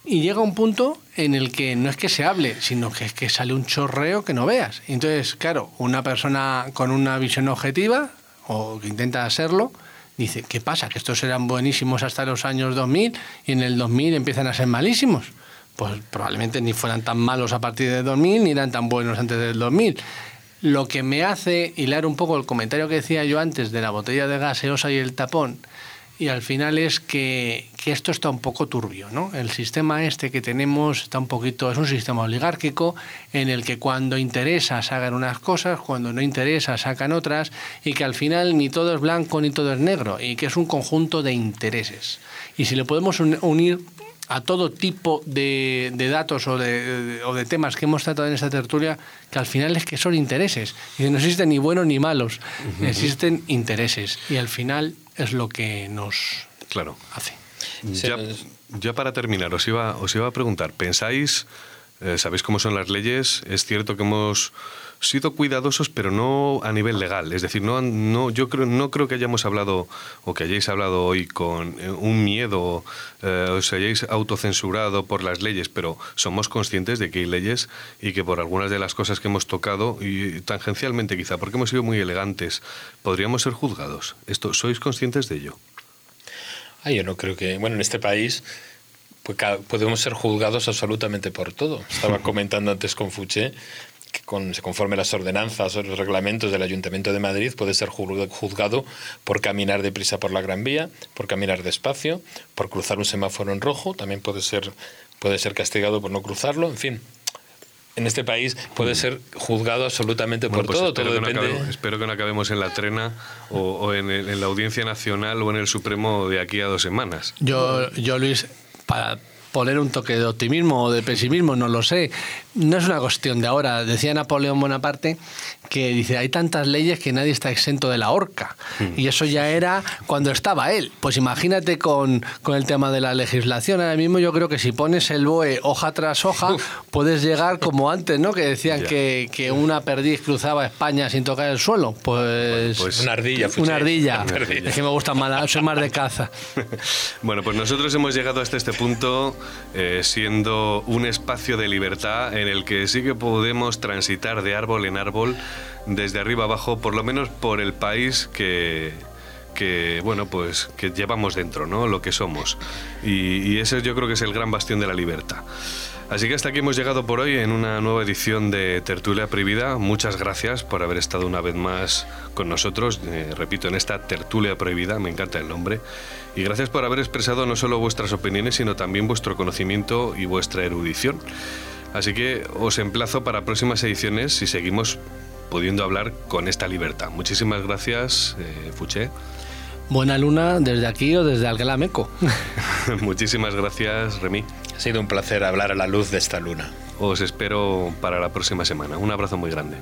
Y llega un punto en el que no es que se hable, sino que es que sale un chorreo que no veas. Entonces, claro, una persona con una visión objetiva, o que intenta hacerlo, dice, ¿qué pasa? Que estos eran buenísimos hasta los años 2000 y en el 2000 empiezan a ser malísimos pues probablemente ni fueran tan malos a partir de 2000 ni eran tan buenos antes del 2000. lo que me hace hilar un poco el comentario que decía yo antes de la botella de gaseosa y el tapón, y al final es que, que, esto está un poco turbio, ¿no? El sistema este que tenemos está un poquito, es un sistema oligárquico en el que cuando interesa sacan unas cosas, cuando no interesa sacan otras y que al final ni todo es blanco ni todo es negro y que es un conjunto de intereses. Y si le podemos unir a todo tipo de, de datos o de, o de, temas que hemos tratado en esta tertulia, que al final es que son intereses. Y no existen ni buenos ni malos, existen intereses. Y al final es lo que nos claro. hace. Ya, ya, para terminar, os iba, os iba a preguntar, ¿pensáis, eh, sabéis cómo son las leyes? Es cierto que hemos sido cuidadosos, pero no a nivel legal. Es decir, no, no, yo creo, no creo que hayamos hablado o que hayáis hablado hoy con eh, un miedo, eh, os hayáis autocensurado por las leyes, pero somos conscientes de que hay leyes y que por algunas de las cosas que hemos tocado, y tangencialmente quizá, porque hemos sido muy elegantes, podríamos ser juzgados. Esto, ¿Sois conscientes de ello? Ah, yo no creo que, bueno, en este país pues, podemos ser juzgados absolutamente por todo. Estaba comentando antes con Fuché que con, se conforme las ordenanzas o los reglamentos del Ayuntamiento de Madrid puede ser juzgado por caminar deprisa por la Gran Vía, por caminar despacio, por cruzar un semáforo en rojo, también puede ser, puede ser castigado por no cruzarlo, en fin. En este país puede ser juzgado absolutamente por pues todo. Espero, todo que depende... no acabemos, espero que no acabemos en la trena o, o en, el, en, la Audiencia Nacional o en el Supremo de aquí a dos semanas. Yo, yo Luis, para poner un toque de optimismo o de pesimismo, no lo sé. No es una cuestión de ahora. Decía Napoleón Bonaparte que dice, hay tantas leyes que nadie está exento de la horca. Mm. Y eso ya era cuando estaba él. Pues imagínate con, con, el tema de la legislación. Ahora mismo yo creo que si pones el BOE hoja tras hoja, puedes llegar como antes, ¿no? Que decían que, que, una perdiz cruzaba España sin tocar el suelo. Pues, pues una ardilla. Fuché. Una ardilla. Una ardilla. Es que me gusta más, soy más de caza. bueno, pues nosotros hemos llegado hasta este punto eh, siendo un espacio de libertad en el que sí que podemos transitar de árbol en árbol desde arriba abajo, por lo menos por el país que, que bueno pues que llevamos dentro, ¿no? Lo que somos. Y, y, ese yo creo que es el gran bastión de la libertad. Así que hasta aquí hemos llegado por hoy en una nueva edición de Tertulia Prohibida. Muchas gracias por haber estado una vez más con nosotros, eh, repito, en esta Tertulia Prohibida, me encanta el nombre. Y gracias por haber expresado no solo vuestras opiniones, sino también vuestro conocimiento y vuestra erudición. Así que os emplazo para próximas ediciones si seguimos pudiendo hablar con esta libertad. Muchísimas gracias, eh, Fuché. Buena luna desde aquí o desde Algalameco. Muchísimas gracias, Remy. Ha sido un placer hablar a la luz de esta luna. Os espero para la próxima semana. Un abrazo muy grande.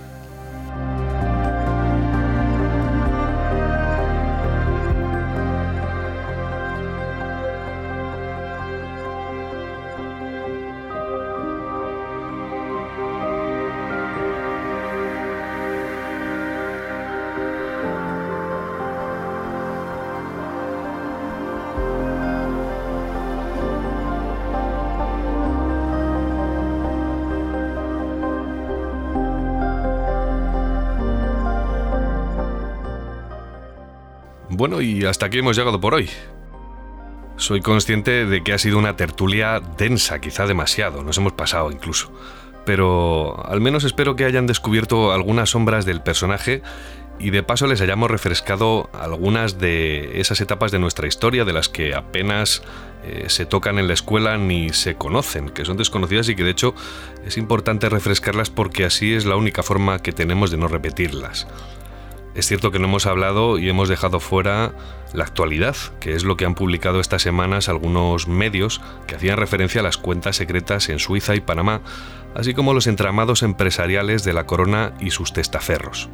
Y hasta aquí hemos llegado por hoy. Soy consciente de que ha sido una tertulia densa, quizá demasiado, nos hemos pasado incluso. Pero al menos espero que hayan descubierto algunas sombras del personaje y de paso les hayamos refrescado algunas de esas etapas de nuestra historia de las que apenas eh, se tocan en la escuela ni se conocen, que son desconocidas y que de hecho es importante refrescarlas porque así es la única forma que tenemos de no repetirlas. Es cierto que no hemos hablado y hemos dejado fuera la actualidad, que es lo que han publicado estas semanas algunos medios que hacían referencia a las cuentas secretas en Suiza y Panamá, así como los entramados empresariales de la corona y sus testaferros.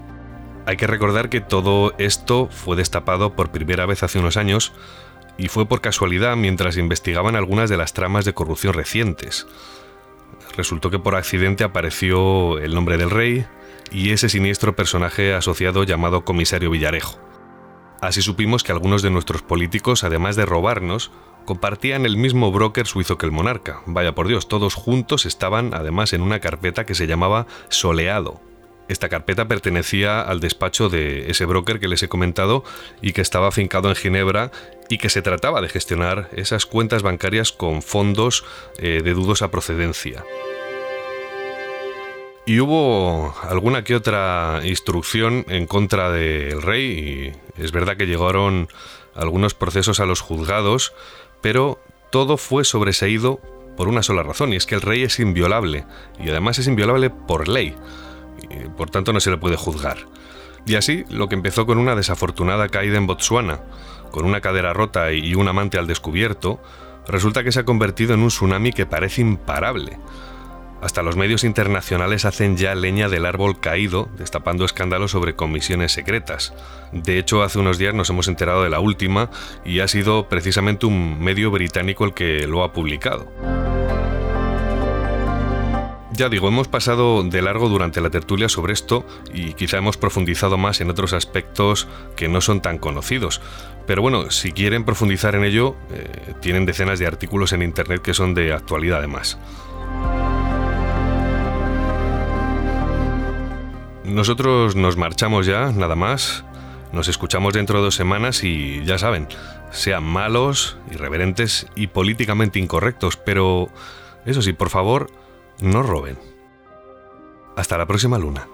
Hay que recordar que todo esto fue destapado por primera vez hace unos años y fue por casualidad mientras investigaban algunas de las tramas de corrupción recientes. Resultó que por accidente apareció el nombre del rey, y ese siniestro personaje asociado llamado Comisario Villarejo. Así supimos que algunos de nuestros políticos, además de robarnos, compartían el mismo broker suizo que el monarca. Vaya por Dios, todos juntos estaban además en una carpeta que se llamaba Soleado. Esta carpeta pertenecía al despacho de ese broker que les he comentado y que estaba afincado en Ginebra y que se trataba de gestionar esas cuentas bancarias con fondos eh, de dudosa procedencia. Y hubo alguna que otra instrucción en contra del rey y es verdad que llegaron algunos procesos a los juzgados, pero todo fue sobreseído por una sola razón, y es que el rey es inviolable, y además es inviolable por ley, y por tanto no se le puede juzgar. Y así, lo que empezó con una desafortunada caída en Botsuana, con una cadera rota y un amante al descubierto, resulta que se ha convertido en un tsunami que parece imparable. Hasta los medios internacionales hacen ya leña del árbol caído, destapando escándalos sobre comisiones secretas. De hecho, hace unos días nos hemos enterado de la última y ha sido precisamente un medio británico el que lo ha publicado. Ya digo, hemos pasado de largo durante la tertulia sobre esto y quizá hemos profundizado más en otros aspectos que no son tan conocidos. Pero bueno, si quieren profundizar en ello, eh, tienen decenas de artículos en Internet que son de actualidad además. Nosotros nos marchamos ya, nada más. Nos escuchamos dentro de dos semanas y ya saben, sean malos, irreverentes y políticamente incorrectos, pero eso sí, por favor, no roben. Hasta la próxima luna.